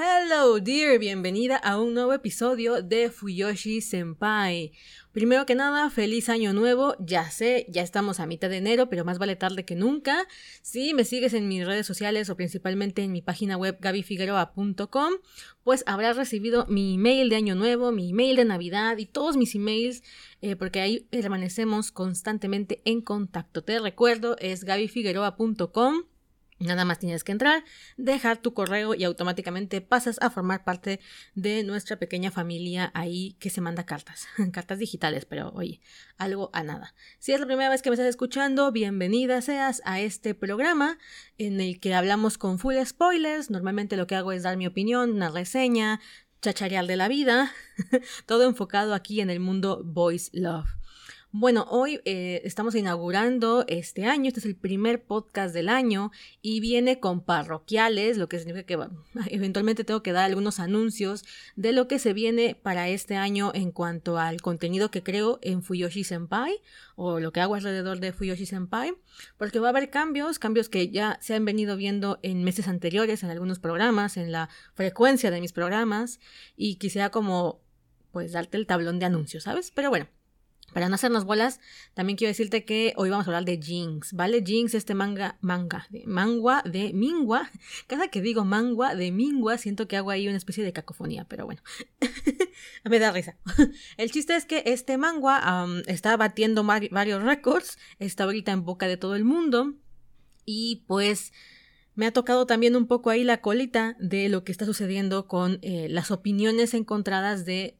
Hello dear, bienvenida a un nuevo episodio de Fuyoshi Senpai. Primero que nada, feliz año nuevo. Ya sé, ya estamos a mitad de enero, pero más vale tarde que nunca. Si me sigues en mis redes sociales o principalmente en mi página web gabifigueroa.com, pues habrás recibido mi email de año nuevo, mi email de Navidad y todos mis emails, eh, porque ahí permanecemos constantemente en contacto. Te recuerdo, es gabifigueroa.com. Nada más tienes que entrar, dejar tu correo y automáticamente pasas a formar parte de nuestra pequeña familia ahí que se manda cartas, cartas digitales, pero oye, algo a nada. Si es la primera vez que me estás escuchando, bienvenida seas a este programa en el que hablamos con full spoilers. Normalmente lo que hago es dar mi opinión, una reseña, chachareal de la vida, todo enfocado aquí en el mundo Voice Love. Bueno, hoy eh, estamos inaugurando este año, este es el primer podcast del año y viene con parroquiales, lo que significa que eventualmente tengo que dar algunos anuncios de lo que se viene para este año en cuanto al contenido que creo en Fuyoshi Senpai o lo que hago alrededor de Fuyoshi Senpai, porque va a haber cambios, cambios que ya se han venido viendo en meses anteriores en algunos programas, en la frecuencia de mis programas y quisiera como pues darte el tablón de anuncios, ¿sabes? Pero bueno. Para no hacernos bolas, también quiero decirte que hoy vamos a hablar de Jinx, ¿vale? Jinx, este manga, manga, de mangua de Mingua. Cada que digo mangua de Mingua, siento que hago ahí una especie de cacofonía, pero bueno, me da risa. El chiste es que este mangua está batiendo varios récords, está ahorita en boca de todo el mundo y pues me ha tocado también un poco ahí la colita de lo que está sucediendo con eh, las opiniones encontradas de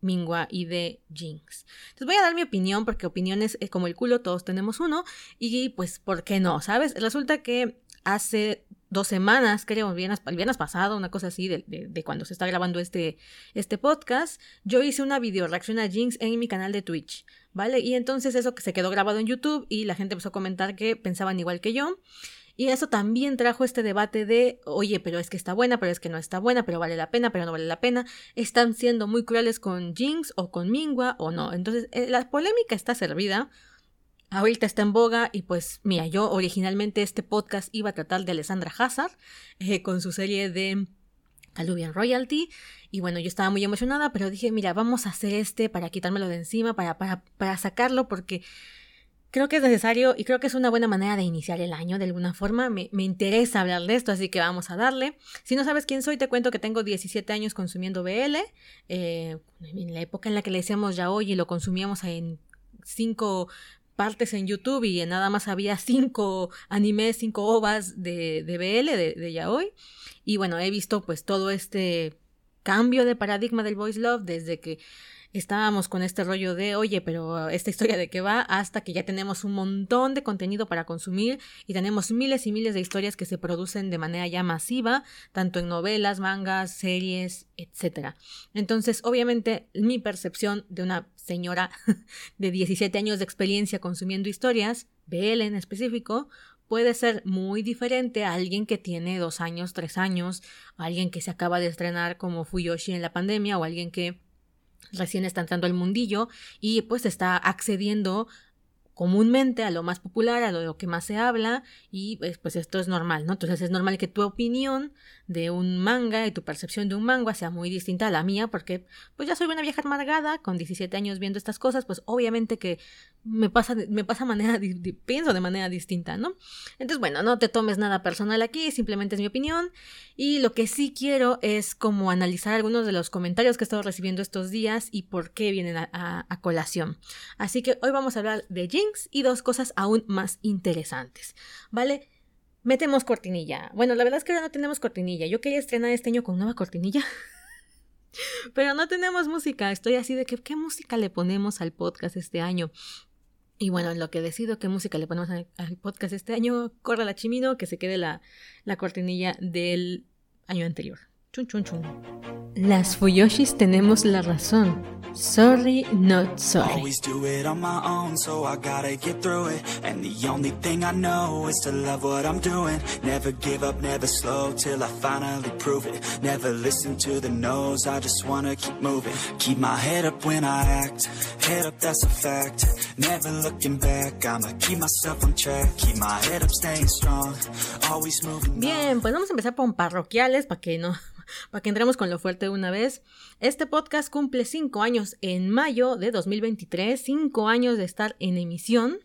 Mingua y de Jinx. Entonces voy a dar mi opinión porque opiniones es como el culo, todos tenemos uno y pues, ¿por qué no? ¿Sabes? Resulta que hace dos semanas, creo, el viernes, el pasado, una cosa así, de, de, cuando se está grabando este, este podcast, yo hice una video reacción a Jinx en mi canal de Twitch, ¿vale? Y entonces eso que se quedó grabado en YouTube y la gente empezó a comentar que pensaban igual que yo. Y eso también trajo este debate de, oye, pero es que está buena, pero es que no está buena, pero vale la pena, pero no vale la pena. Están siendo muy crueles con Jinx o con Mingua o no. Entonces, eh, la polémica está servida. Ahorita está en boga y pues mira, yo originalmente este podcast iba a tratar de Alessandra Hazard eh, con su serie de Aluvian Royalty y bueno, yo estaba muy emocionada, pero dije, mira, vamos a hacer este para quitármelo de encima, para, para, para sacarlo porque Creo que es necesario y creo que es una buena manera de iniciar el año de alguna forma. Me, interesa hablar de esto, así que vamos a darle. Si no sabes quién soy, te cuento que tengo 17 años consumiendo BL. Eh, en la época en la que le decíamos ya hoy y lo consumíamos en cinco partes en YouTube y nada más había cinco animes, cinco ovas de, de BL, de, de yaoi. Y bueno, he visto pues todo este cambio de paradigma del voice love desde que estábamos con este rollo de, oye, pero esta historia de qué va, hasta que ya tenemos un montón de contenido para consumir y tenemos miles y miles de historias que se producen de manera ya masiva, tanto en novelas, mangas, series, etc. Entonces, obviamente, mi percepción de una señora de 17 años de experiencia consumiendo historias, BL en específico, puede ser muy diferente a alguien que tiene dos años, tres años, alguien que se acaba de estrenar como Fuyoshi en la pandemia o alguien que recién está entrando al mundillo y pues está accediendo comúnmente a lo más popular, a lo que más se habla y pues, pues, esto es normal, ¿no? Entonces es normal que tu opinión de un manga y tu percepción de un manga sea muy distinta a la mía porque pues ya soy una vieja amargada con 17 años viendo estas cosas, pues obviamente que me pasa, me pasa manera, pienso de manera distinta, ¿no? Entonces bueno, no te tomes nada personal aquí, simplemente es mi opinión y lo que sí quiero es como analizar algunos de los comentarios que he estado recibiendo estos días y por qué vienen a, a colación. Así que hoy vamos a hablar de Jin y dos cosas aún más interesantes, ¿vale? Metemos cortinilla. Bueno, la verdad es que ahora no tenemos cortinilla. Yo quería estrenar este año con nueva cortinilla. Pero no tenemos música. Estoy así de que, ¿qué música le ponemos al podcast este año? Y bueno, en lo que decido qué música le ponemos al, podcast este año, corre la chimino, que se quede la, la cortinilla del año anterior. Chun, chun, chun. Las Fuyoshis tenemos la razón. Sorry, not sorry. Always do it on my own, so I gotta get through it. And the only thing I know is to love what I'm doing. Never give up, never slow till I finally prove it. Never listen to the no's, I just wanna keep moving. Keep my head up when I act, head up, that's a fact. Never looking back, I'ma keep myself on track. Keep my head up, staying strong, always moving. Bien, pues vamos a empezar con parroquiales para que no para que entremos con lo fuerte de una vez. Este podcast cumple cinco años en mayo de 2023, cinco años de estar en emisión.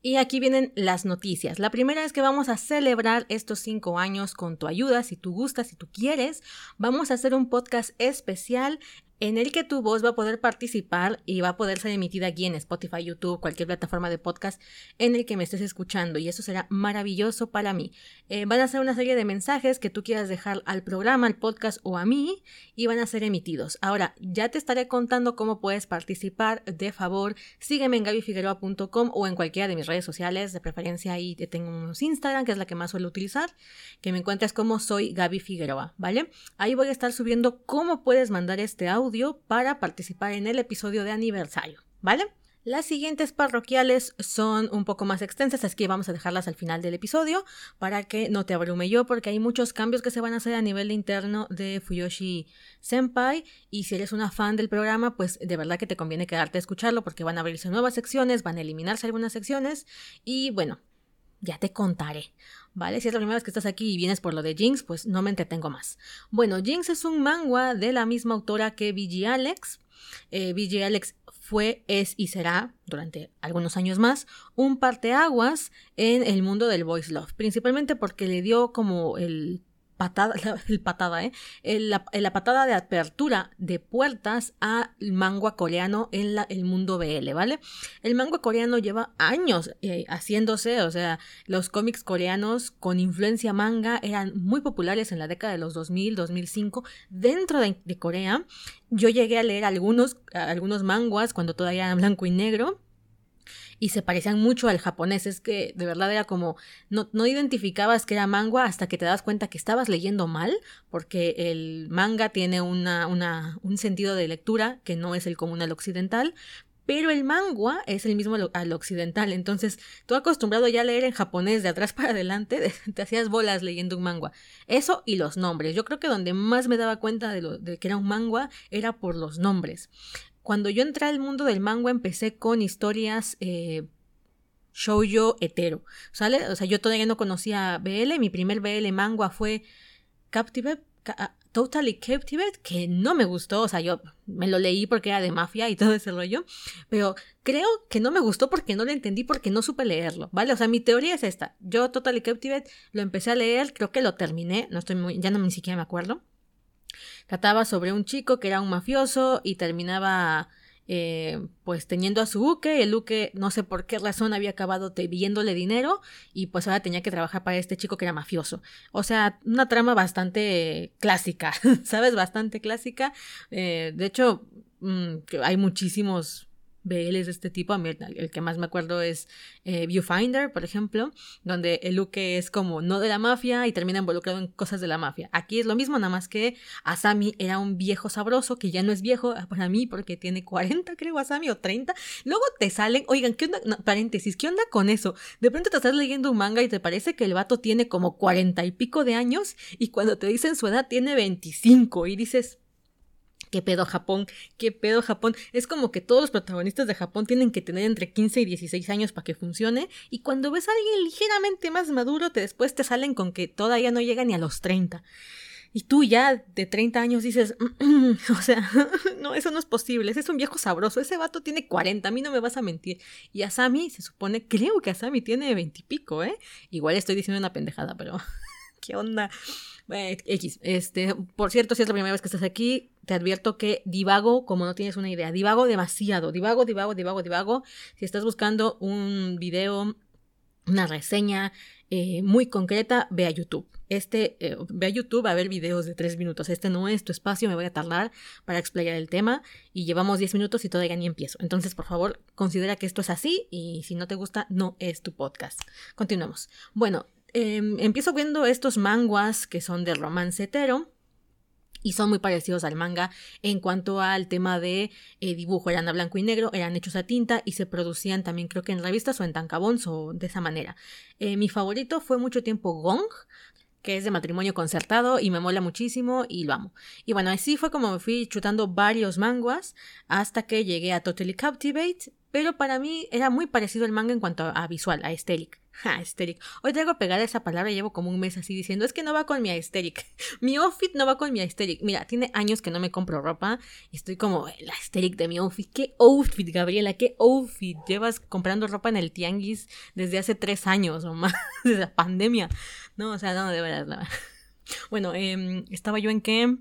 Y aquí vienen las noticias. La primera es que vamos a celebrar estos cinco años con tu ayuda, si tú gustas, si tú quieres. Vamos a hacer un podcast especial en el que tu voz va a poder participar y va a poder ser emitida aquí en Spotify, YouTube, cualquier plataforma de podcast en el que me estés escuchando y eso será maravilloso para mí. Eh, van a ser una serie de mensajes que tú quieras dejar al programa, al podcast o a mí y van a ser emitidos. Ahora, ya te estaré contando cómo puedes participar. De favor, sígueme en gabyfigueroa.com o en cualquiera de mis redes sociales, de preferencia ahí te tengo unos Instagram, que es la que más suelo utilizar, que me encuentres como soy Gaby Figueroa, ¿vale? Ahí voy a estar subiendo cómo puedes mandar este audio para participar en el episodio de aniversario, ¿vale? Las siguientes parroquiales son un poco más extensas, así que vamos a dejarlas al final del episodio para que no te abrume yo, porque hay muchos cambios que se van a hacer a nivel interno de Fuyoshi Senpai. Y si eres una fan del programa, pues de verdad que te conviene quedarte a escucharlo, porque van a abrirse nuevas secciones, van a eliminarse algunas secciones. Y bueno, ya te contaré. ¿Vale? Si es la primera vez que estás aquí y vienes por lo de Jinx, pues no me entretengo más. Bueno, Jinx es un manga de la misma autora que BG Alex. Eh, Alex fue, es y será, durante algunos años más, un parteaguas en el mundo del voice love. Principalmente porque le dio como el patada, el patada, ¿eh? La, la, patada de apertura de puertas al manga coreano en la, el mundo BL, ¿vale? El manga coreano lleva años eh, haciéndose, o sea, los cómics coreanos con influencia manga eran muy populares en la década de los 2000, 2005 dentro de, de Corea. Yo llegué a leer algunos, algunos manguas cuando todavía eran blanco y negro y se parecían mucho al japonés. Es que de verdad era como, no, no identificabas que era manga hasta que te das cuenta que estabas leyendo mal, porque el manga tiene una, una, un sentido de lectura que no es el común al occidental, pero el manga es el mismo al occidental. Entonces, tú acostumbrado ya a leer en japonés de atrás para adelante, te hacías bolas leyendo un manga. Eso y los nombres. Yo creo que donde más me daba cuenta de, lo, de que era un manga era por los nombres. Cuando yo entré al mundo del manga empecé con historias eh, shoujo hetero. O sea, yo todavía no conocía BL, mi primer BL manga fue Captivate, ah, Totally Captivate, que no me gustó, o sea, yo me lo leí porque era de mafia y todo ese rollo, pero creo que no me gustó porque no lo entendí, porque no supe leerlo, ¿vale? O sea, mi teoría es esta, yo Totally Captivate lo empecé a leer, creo que lo terminé, no estoy muy, ya no ni siquiera me acuerdo, Trataba sobre un chico que era un mafioso y terminaba eh, pues teniendo a su buque, el buque no sé por qué razón había acabado debiéndole dinero y pues ahora tenía que trabajar para este chico que era mafioso. O sea, una trama bastante clásica, ¿sabes? Bastante clásica. Eh, de hecho, mm, hay muchísimos BLs de este tipo. A mí el que más me acuerdo es eh, Viewfinder, por ejemplo, donde el Luke es como no de la mafia y termina involucrado en cosas de la mafia. Aquí es lo mismo, nada más que Asami era un viejo sabroso, que ya no es viejo ah, para mí porque tiene 40, creo, Asami, o 30. Luego te salen, oigan, ¿qué onda? paréntesis, ¿qué onda con eso? De pronto te estás leyendo un manga y te parece que el vato tiene como 40 y pico de años y cuando te dicen su edad tiene 25 y dices, ¿Qué pedo Japón? ¿Qué pedo Japón? Es como que todos los protagonistas de Japón tienen que tener entre 15 y 16 años para que funcione. Y cuando ves a alguien ligeramente más maduro, te después te salen con que todavía no llega ni a los 30. Y tú ya de 30 años dices, o sea, no, eso no es posible, ese es un viejo sabroso, ese vato tiene 40, a mí no me vas a mentir. Y Asami se supone, creo que Asami tiene 20 y pico, ¿eh? Igual estoy diciendo una pendejada, pero ¿qué onda? X, este, por cierto, si es la primera vez que estás aquí, te advierto que divago como no tienes una idea. Divago demasiado. Divago, divago, divago, divago. Si estás buscando un video, una reseña eh, muy concreta, ve a YouTube. Este, eh, ve a YouTube a ver videos de tres minutos. Este no es tu espacio, me voy a tardar para explicar el tema y llevamos diez minutos y todavía ni empiezo. Entonces, por favor, considera que esto es así y si no te gusta, no es tu podcast. Continuamos. Bueno, em, empiezo viendo estos manguas que son de romance hetero y son muy parecidos al manga en cuanto al tema de eh, dibujo. Eran a blanco y negro, eran hechos a tinta y se producían también creo que en revistas o en tancabons o de esa manera. Eh, mi favorito fue mucho tiempo Gong, que es de matrimonio concertado y me mola muchísimo y lo amo. Y bueno, así fue como me fui chutando varios manguas hasta que llegué a Totally Captivate, pero para mí era muy parecido el manga en cuanto a, visual, a aesthetic. Ja, aesthetic. Hoy traigo pegada esa palabra y llevo como un mes así diciendo, es que no va con mi aesthetic. mi outfit no va con mi aesthetic. Mira, tiene años que no me compro ropa y estoy como, la aesthetic de mi outfit. ¿Qué outfit, Gabriela? ¿Qué outfit? Llevas comprando ropa en el tianguis desde hace tres años o más, desde la pandemia. No, o sea, no, de verdad. Bueno, eh, estaba yo en qué...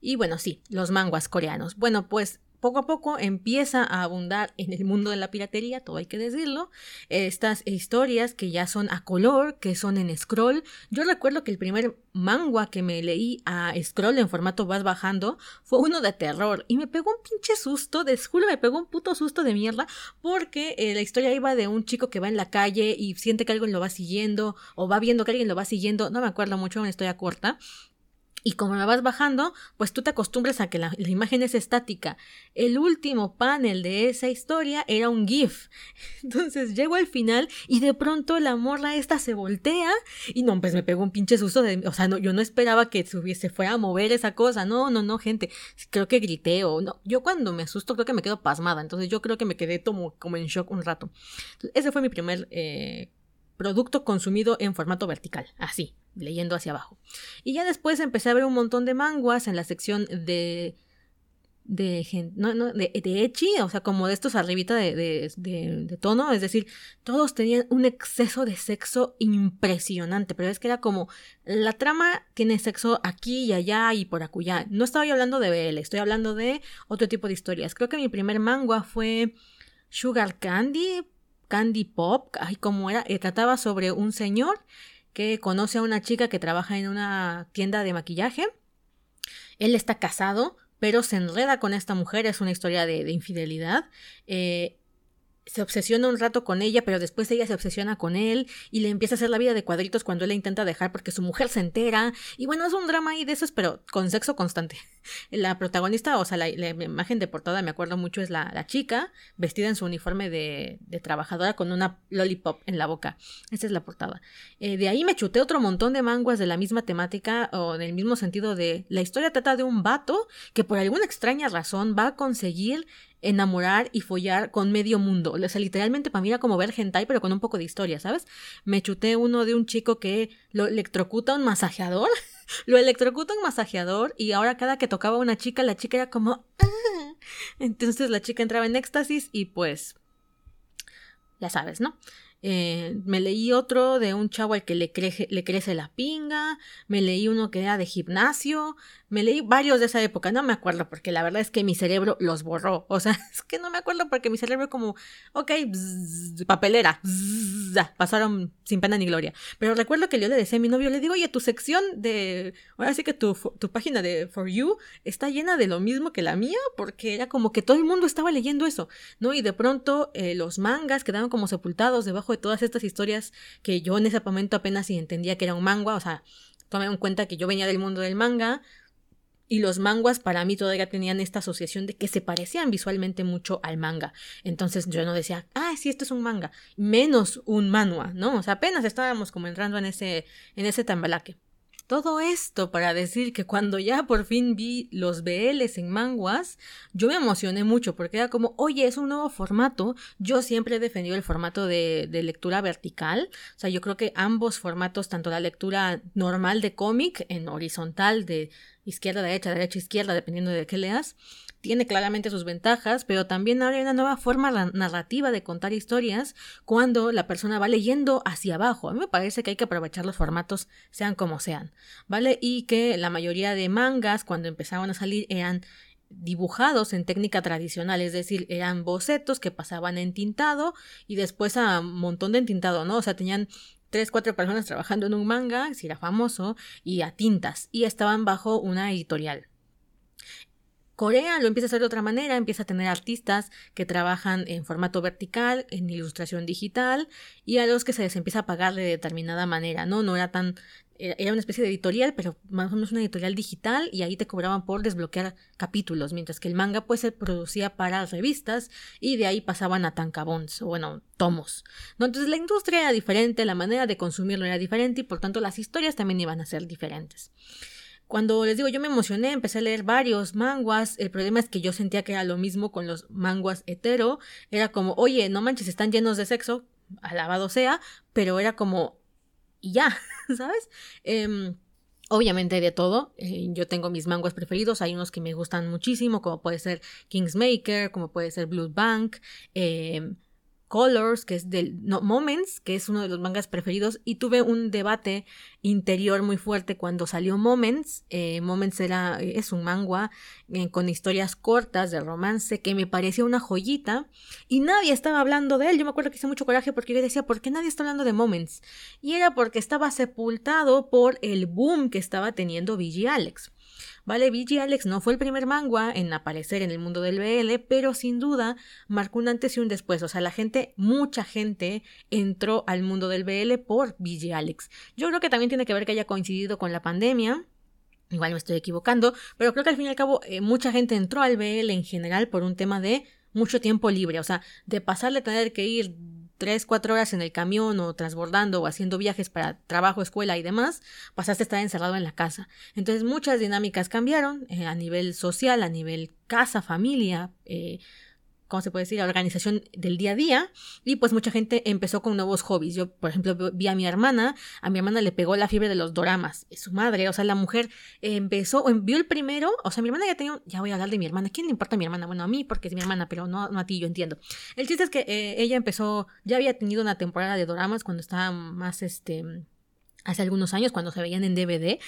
Y bueno, sí, los manguas coreanos. Bueno, pues poco a poco empieza a abundar en el mundo de la piratería, todo hay que decirlo, estas historias que ya son a color, que son en scroll. Yo recuerdo que el primer manga que me leí a scroll en formato vas bajando fue uno de terror y me pegó un pinche susto, de me pegó un puto susto de mierda porque eh, la historia iba de un chico que va en la calle y siente que alguien lo va siguiendo o va viendo que alguien lo va siguiendo, no me acuerdo mucho, una historia corta y como me vas bajando, pues tú te acostumbras a que la, imagen es estática. El último panel de esa historia era un GIF. Entonces llego al final y de pronto la morra esta se voltea y no, pues me pegó un pinche susto o sea, no, yo no esperaba que se, fuera a mover esa cosa. No, no, no, gente. Creo que grité o no. Yo cuando me asusto creo que me quedo pasmada. Entonces yo creo que me quedé como, en shock un rato. ese fue mi primer eh, producto consumido en formato vertical. Así leyendo hacia abajo. Y ya después empecé a ver un montón de manguas en la sección de de, no, no, de, de echi, o sea, como de estos arribita de, de, de, tono, es decir, todos tenían un exceso de sexo impresionante, pero es que era como, la trama tiene sexo aquí y allá y por acullá. No estaba yo hablando de BL, estoy hablando de otro tipo de historias. Creo que mi primer manga fue Sugar Candy, Candy Pop, ay, como era, eh, trataba sobre un señor que conoce a una chica que trabaja en una tienda de maquillaje. Él está casado, pero se enreda con esta mujer, es una historia de, infidelidad. Eh, se obsesiona un rato con ella, pero después ella se obsesiona con él y le empieza a hacer la vida de cuadritos cuando él la intenta dejar porque su mujer se entera. Y bueno, es un drama ahí de esos, pero con sexo constante. La protagonista, o sea, la, imagen de portada, me acuerdo mucho, es la, la chica vestida en su uniforme de, de, trabajadora con una lollipop en la boca. Esa es la portada. Eh, de ahí me chuté otro montón de manguas de la misma temática o en el mismo sentido de la historia trata de un vato que por alguna extraña razón va a conseguir enamorar y follar con medio mundo. O sea, literalmente para mí era como ver hentai, pero con un poco de historia, ¿sabes? Me chuté uno de un chico que lo electrocuta un masajeador. lo electrocuta un masajeador y ahora cada que tocaba una chica, la chica era como... Ah". Entonces la chica entraba en éxtasis y pues... Ya sabes, ¿no? Eh, me leí otro de un chavo al que le, le crece la pinga, me leí uno que era de gimnasio, me leí varios de esa época, no me acuerdo porque la verdad es que mi cerebro los borró, o sea, es que no me acuerdo porque mi cerebro como, ok, papelera, pasaron sin pena ni gloria, pero recuerdo que yo le decía a mi novio, le digo, oye, tu sección de, ahora sí que tu, tu página de For You está llena de lo mismo que la mía, porque era como que todo el mundo estaba leyendo eso, ¿no? Y de pronto eh, los mangas quedaron como sepultados debajo todas estas historias que yo en ese momento apenas entendía que era un manga, o sea, tomé en cuenta que yo venía del mundo del manga, y los manguas para mí todavía tenían esta asociación de que se parecían visualmente mucho al manga. Entonces yo no decía, ah, sí, esto es un manga, menos un manua, ¿no? O sea, apenas estábamos como entrando en ese, en ese tambalaque. Todo esto para decir que cuando ya por fin vi los BLs en manguas, yo me emocioné mucho porque era como, oye, es un nuevo formato. Yo siempre he defendido el formato de, de lectura vertical. O sea, yo creo que ambos formatos, tanto la lectura normal de cómic en horizontal de izquierda, derecha, derecha, izquierda, dependiendo de qué leas, tiene claramente sus ventajas, pero también hay una nueva forma narrativa de contar historias cuando la persona va leyendo hacia abajo. A mí me parece que hay que aprovechar los formatos sean como sean, ¿vale? Y que la mayoría de mangas cuando empezaban a salir eran dibujados en técnica tradicional, es decir, eran bocetos que pasaban en tintado y después a un montón de entintado, ¿no? O sea, tenían tres, cuatro personas trabajando en un manga, si era famoso, y a tintas, y estaban bajo una editorial. Corea lo empieza a hacer de otra manera, empieza a tener artistas que trabajan en formato vertical, en ilustración digital, y a los que se les empieza a pagar de determinada manera, ¿no? No era tan era una especie de editorial, pero más o menos una editorial digital y ahí te cobraban por desbloquear capítulos, mientras que el manga pues se producía para revistas y de ahí pasaban a tankabons, o bueno, tomos. ¿no? Entonces la industria era diferente, la manera de consumirlo era diferente y por tanto las historias también iban a ser diferentes. Cuando les digo, yo me emocioné, empecé a leer varios manguas. El problema es que yo sentía que era lo mismo con los manguas hetero. Era como, oye, no manches, están llenos de sexo, alabado sea, pero era como, y ya, ¿sabes? Em, obviamente de todo. Eh, yo tengo mis manguas preferidos. Hay unos que me gustan muchísimo, como puede ser Kingsmaker, como puede ser Blood Bank. Eh, Colors, que es del no, Moments, que es uno de los mangas preferidos, y tuve un debate interior muy fuerte cuando salió Moments. Eh, Moments era, es un manga eh, con historias cortas de romance que me parecía una joyita y nadie estaba hablando de él. Yo me acuerdo que hice mucho coraje porque yo decía, ¿por qué nadie está hablando de Moments? Y era porque estaba sepultado por el boom que estaba teniendo VG Alex. Vale, VG Alex no fue el primer manga en aparecer en el mundo del BL, pero sin duda marcó un antes y un después. O sea, la gente, mucha gente entró al mundo del BL por VG Alex. Yo creo que también tiene que ver que haya coincidido con la pandemia. Igual me estoy equivocando, pero creo que al fin y al cabo eh, mucha gente entró al BL en general por un tema de mucho tiempo libre, o sea, de pasarle a tener que ir tres, cuatro horas en el camión o transbordando o haciendo viajes para trabajo, escuela y demás, pasaste a estar encerrado en la casa. Entonces muchas dinámicas cambiaron eh, a nivel social, a nivel casa, familia, eh, ¿cómo se puede decir? La organización del día a día. Y pues mucha gente empezó con nuevos hobbies. Yo, por ejemplo, vi a mi hermana, a mi hermana le pegó la fiebre de los doramas. Su madre, o sea, la mujer empezó, o vio el primero, o sea, mi hermana ya tenía, ya voy a hablar de mi hermana. ¿Quién le importa a mi hermana? Bueno, a mí porque es mi hermana, pero no, no a ti, yo entiendo. El chiste es que eh, ella empezó, ya había tenido una temporada de doramas cuando estaba más, este, hace algunos años cuando se veían en DVD,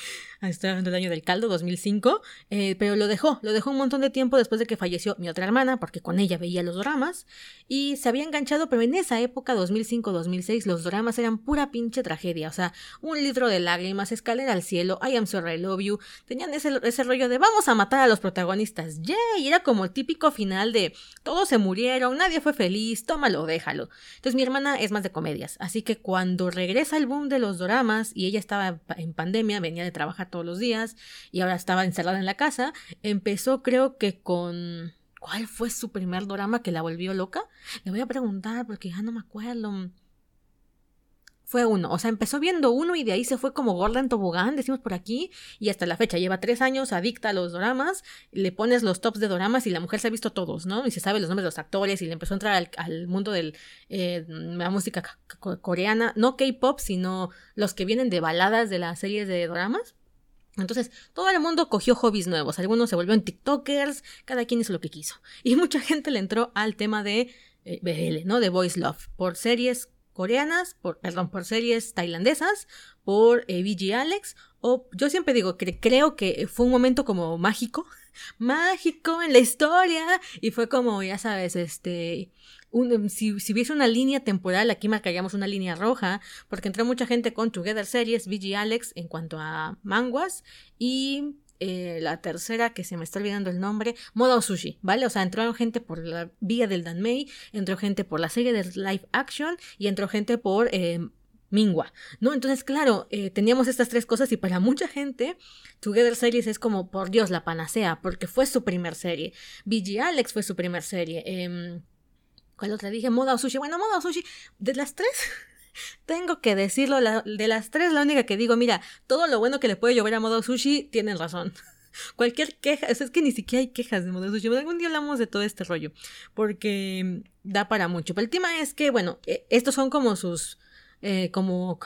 hablando del año del caldo, 2005, eh, pero lo dejó, lo dejó un montón de tiempo después de que falleció mi otra hermana, porque con ella veía los dramas, y se había enganchado, pero en esa época, 2005-2006, los dramas eran pura pinche tragedia, o sea, un litro de lágrimas, escalera al cielo, I am sorry, I love you, tenían ese, ese rollo de vamos a matar a los protagonistas, yay, era como el típico final de todos se murieron, nadie fue feliz, tómalo, déjalo. Entonces mi hermana es más de comedias, así que cuando regresa el boom de los dramas, y ella estaba en pandemia, venía de trabajar todos los días y ahora estaba encerrada en la casa, empezó creo que con... ¿Cuál fue su primer drama que la volvió loca? Le voy a preguntar porque ya no me acuerdo fue uno. O sea, empezó viendo uno y de ahí se fue como gorda en tobogán, decimos por aquí, y hasta la fecha. Lleva tres años adicta a los doramas, le pones los tops de doramas y la mujer se ha visto todos, ¿no? Y se sabe los nombres de los actores y le empezó a entrar al, mundo de eh, la música coreana, no K-pop, sino los que vienen de baladas de las series de doramas. Entonces, todo el mundo cogió hobbies nuevos. Algunos se volvieron TikTokers, cada quien hizo lo que quiso. Y mucha gente le entró al tema de eh, BL, ¿no? De Voice Love, por series coreanas, por, perdón, por series tailandesas, por eh, Alex, o yo siempre digo que creo que fue un momento como mágico, mágico en la historia, y fue como, ya sabes, este, si, si, hubiese una línea temporal, aquí marcaríamos una línea roja, porque entró mucha gente con Together Series, VG Alex, en cuanto a manguas, y eh, la tercera, que se me está olvidando el nombre, Moda Sushi, ¿vale? O sea, entró gente por la vía del Danmei, entró gente por la serie de live action y entró gente por eh, Mingua, ¿no? Entonces, claro, eh, teníamos estas tres cosas y para mucha gente, Together Series es como, por Dios, la panacea, porque fue su primer serie. BG Alex fue su primer serie. Eh, ¿Cuál otra dije? Moda Sushi. Bueno, Moda Sushi, de las tres, tengo que decirlo, de las tres, la única que digo, mira, todo lo bueno que le puede llover a Modo Sushi, tienen razón. Cualquier queja, es que ni siquiera hay quejas de Modo Sushi. Algún día hablamos de todo este rollo, porque da para mucho. Pero el tema es que, bueno, e, estos son como sus eh, como,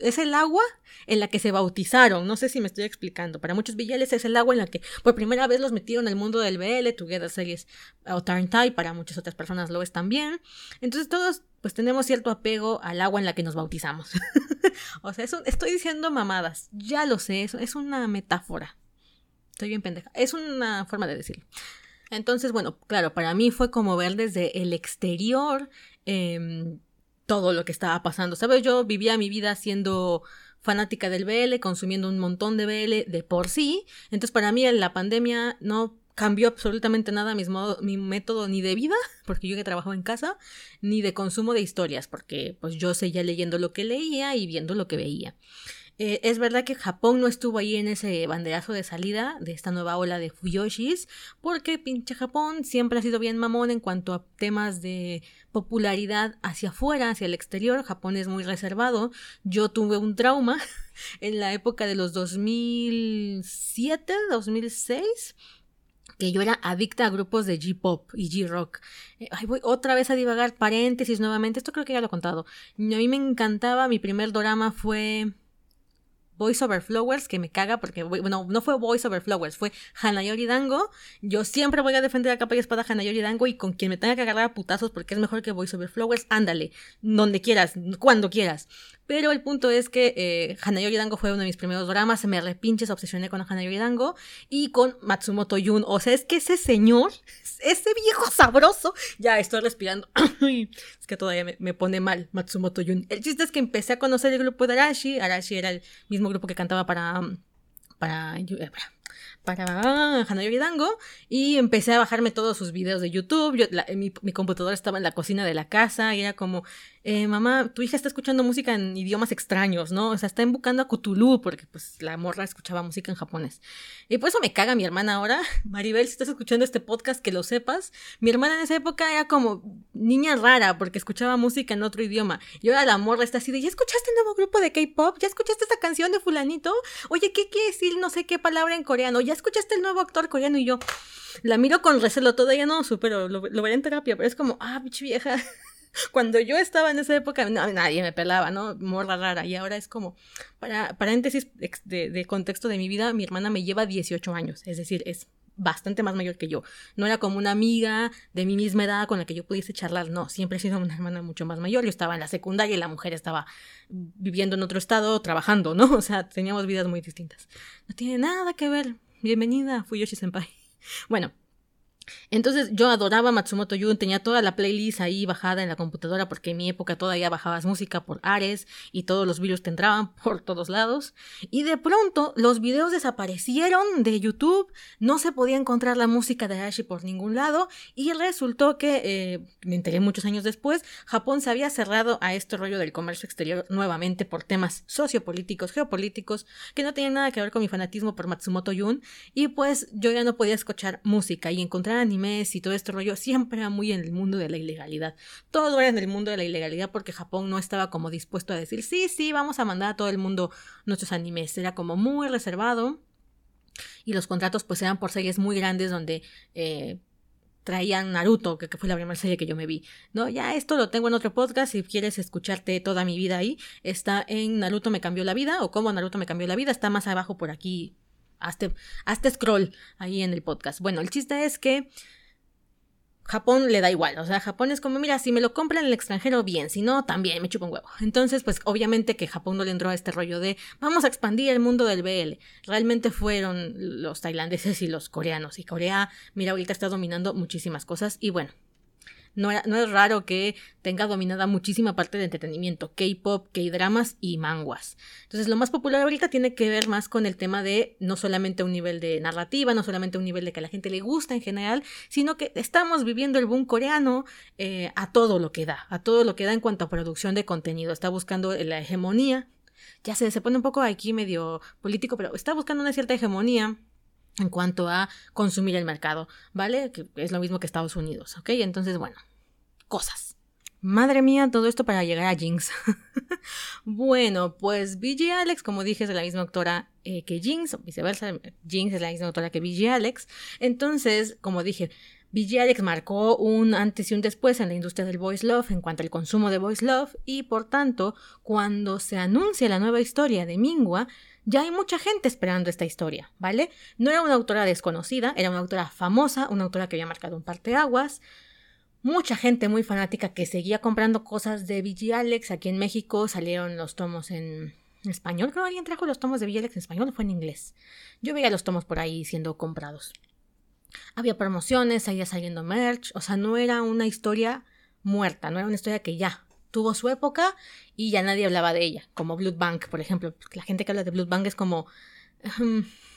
es el agua en la que se bautizaron, no sé si me estoy explicando, para muchos villares es el agua en la que por primera vez los metieron al mundo del BL, Together Series o Tarntai, para muchas otras personas lo es también, entonces todos pues tenemos cierto apego al agua en la que nos bautizamos, o sea, eso, estoy diciendo mamadas, ya lo sé, eso es una metáfora, estoy bien pendeja, es una forma de decirlo. Entonces, bueno, claro, para mí fue como ver desde el exterior eh, todo lo que estaba pasando. ¿Sabes? Yo vivía mi vida siendo fanática del BL, consumiendo un montón de BL de por sí. Entonces, para mí, la pandemia no cambió absolutamente nada mi, modo, mi método ni de vida, porque yo que trabajaba en casa, ni de consumo de historias, porque pues yo seguía leyendo lo que leía y viendo lo que veía. Eh, es verdad que Japón no estuvo ahí en ese banderazo de salida de esta nueva ola de Fuyoshis, porque pinche Japón siempre ha sido bien mamón en cuanto a temas de popularidad hacia afuera, hacia el exterior. Japón es muy reservado. Yo tuve un trauma en la época de los 2007, 2006 que yo era adicta a grupos de J-pop y J-rock. Eh, voy otra vez a divagar, paréntesis nuevamente, esto creo que ya lo he contado. A mí me encantaba, mi primer drama fue Voice Over Flowers, que me caga porque, bueno, no fue Voice Over Flowers, fue Hanayori Dango. Yo siempre voy a defender a capa y espada Hanayori Dango y con quien me tenga que agarrar a putazos porque es mejor que Voice Over Flowers, ándale, donde quieras, cuando quieras. Pero el punto es que eh, Hanayori Dango fue uno de mis primeros dramas, me repinches, obsesioné con Hanayori Dango y con Matsumoto Yun. O sea, es que ese señor, ese viejo sabroso, ya estoy respirando. es que todavía me, pone mal Matsumoto Yun. El chiste es que empecé a conocer el grupo de Arashi. Arashi era el mismo grupo que cantaba para, para, para para Hanayori Dango y empecé a bajarme todos sus videos de YouTube. mi, mi, computadora estaba en la cocina de la casa y era como, eh, mamá, tu hija está escuchando música en idiomas extraños, ¿no? O sea, está invocando a Cthulhu porque pues la morra escuchaba música en japonés. Y por eso me caga mi hermana ahora. Maribel, si estás escuchando este podcast, que lo sepas. Mi hermana en esa época era como niña rara porque escuchaba música en otro idioma. Y ahora la morra está así de, ¿ya escuchaste el nuevo grupo de K-pop? ¿Ya escuchaste esta canción de fulanito? Oye, ¿qué quiere decir no sé qué palabra en coreano? ¿Ya escuchaste el nuevo actor coreano? Y yo la miro con recelo, todavía no supero, lo, lo veré en terapia, pero es como, ah, vieja. Cuando yo estaba en esa época, nadie me pelaba, ¿no? Morra rara. Y ahora es como, para paréntesis de, de, contexto de mi vida, mi hermana me lleva 18 años, es decir, es bastante más mayor que yo. No era como una amiga de mi misma edad con la que yo pudiese charlar, no, siempre he sido una hermana mucho más mayor. Yo estaba en la secundaria y la mujer estaba viviendo en otro estado, trabajando, ¿no? O sea, teníamos vidas muy distintas. No tiene nada que ver. Bienvenida, Fuyoshi Senpai. Bueno, entonces yo adoraba Matsumoto Yun, tenía toda la playlist ahí bajada en la computadora porque en mi época todavía bajabas música por Ares y todos los virus te entraban por todos lados. Y de pronto los videos desaparecieron de YouTube, no se podía encontrar la música de Ashi por ningún lado y resultó que, eh, me enteré muchos años después, Japón se había cerrado a este rollo del comercio exterior nuevamente por temas sociopolíticos, geopolíticos, que no tenían nada que ver con mi fanatismo por Matsumoto Yun y pues yo ya no podía escuchar música y encontrar animes y todo este rollo siempre era muy en el mundo de la ilegalidad. Todo era en el mundo de la ilegalidad porque Japón no estaba como dispuesto a decir, sí, sí, vamos a mandar a todo el mundo nuestros animes. Era como muy reservado. Y los contratos pues eran por series muy grandes donde eh, traían Naruto, que, fue la primera serie que yo me vi. No, ya esto lo tengo en otro podcast, si quieres escucharte toda mi vida ahí, está en Naruto me cambió la vida o cómo Naruto me cambió la vida, está más abajo por aquí Hazte, scroll ahí en el podcast. Bueno, el chiste es que Japón le da igual, o sea, Japón es como, mira, si me lo compran en el extranjero, bien, si no, también me chupa un huevo. Entonces, pues obviamente que Japón no le entró a este rollo de, vamos a expandir el mundo del BL. Realmente fueron los tailandeses y los coreanos, y Corea, mira, ahorita está dominando muchísimas cosas, y bueno, no, es raro que tenga dominada muchísima parte de entretenimiento, K-pop, K-dramas y manguas. Entonces, lo más popular ahorita tiene que ver más con el tema de no solamente un nivel de narrativa, no solamente un nivel de que a la gente le gusta en general, sino que estamos viviendo el boom coreano eh, a todo lo que da, a todo lo que da en cuanto a producción de contenido. Está buscando la hegemonía. Ya se, se pone un poco aquí medio político, pero está buscando una cierta hegemonía en cuanto a consumir el mercado, ¿vale? Que es lo mismo que Estados Unidos, ¿ok? Entonces, bueno, cosas. Madre mía, todo esto para llegar a Jinx. bueno, pues BG Alex, como dije, es la misma autora eh, que Jinx, o viceversa, Jinx es la misma autora que BG Alex. Entonces, como dije, BG Alex marcó un antes y un después en la industria del voice love en cuanto al consumo de voice love y por tanto, cuando se anuncia la nueva historia de Mingua, ya hay mucha gente esperando esta historia, ¿vale? No era una autora desconocida, era una autora famosa, una autora que había marcado un parteaguas, mucha gente muy fanática que seguía comprando cosas de Alex. Aquí en México salieron los tomos en español. Creo que alguien trajo los tomos de Alex en español o fue en inglés. Yo veía los tomos por ahí siendo comprados. Había promociones, seguía saliendo merch. O sea, no era una historia muerta, no era una historia que ya tuvo su época y ya nadie hablaba de ella. Como Blood Bank, por ejemplo. La gente que habla de Blood Bank es como.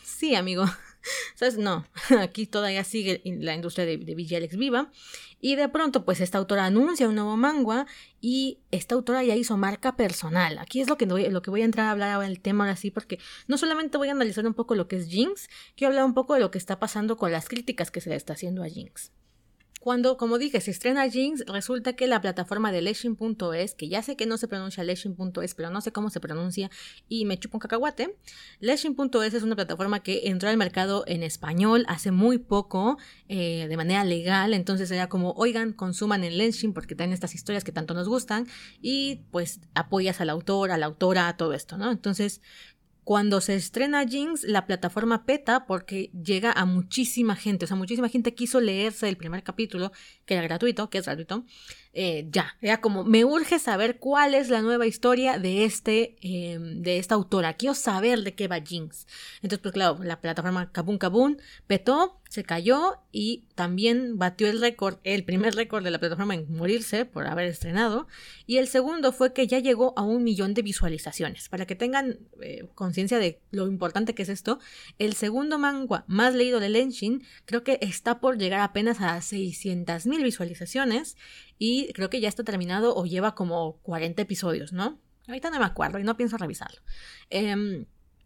sí, amigo. ¿Sabes? No, aquí todavía sigue la industria de, de viva. Y de pronto, pues esta autora anuncia un nuevo manga y esta autora ya hizo marca personal. Aquí es lo que, lo que voy a entrar a hablar ahora el tema ahora sí, porque no solamente voy a analizar un poco lo que es Jinx, quiero hablar un poco de lo que está pasando con las críticas que se le está haciendo a Jinx. Cuando, como dije, se estrena Jinx, resulta que la plataforma de Leshin.es, que ya sé que no se pronuncia Leshin.es, pero no sé cómo se pronuncia y me chupo un cacahuate. Leshin.es es una plataforma que entró al mercado en español hace muy poco, eh, de manera legal. Entonces era como, oigan, consuman en Leshin porque tienen estas historias que tanto nos gustan y pues apoyas al autor, a la autora, a todo esto, ¿no? Entonces cuando se estrena Jinx, la plataforma peta porque llega a muchísima gente. O sea, muchísima gente quiso leerse el primer capítulo, que era gratuito, que es gratuito. Eh, ya, era como, me urge saber cuál es la nueva historia de, este, em, de esta autora. Quiero saber de qué va Jinx. Entonces, pues claro, la plataforma Kabun Kabun petó, se cayó y también batió el récord, el primer récord de la plataforma en morirse por haber estrenado. Y el segundo fue que ya llegó a un millón de visualizaciones. Para que tengan eh, conciencia de lo importante que es esto, el segundo manga más leído de Lenshin creo que está por llegar apenas a 600 mil visualizaciones y creo que ya está terminado o lleva como 40 episodios, ¿no? Ahorita no me acuerdo y no pienso revisarlo. Em,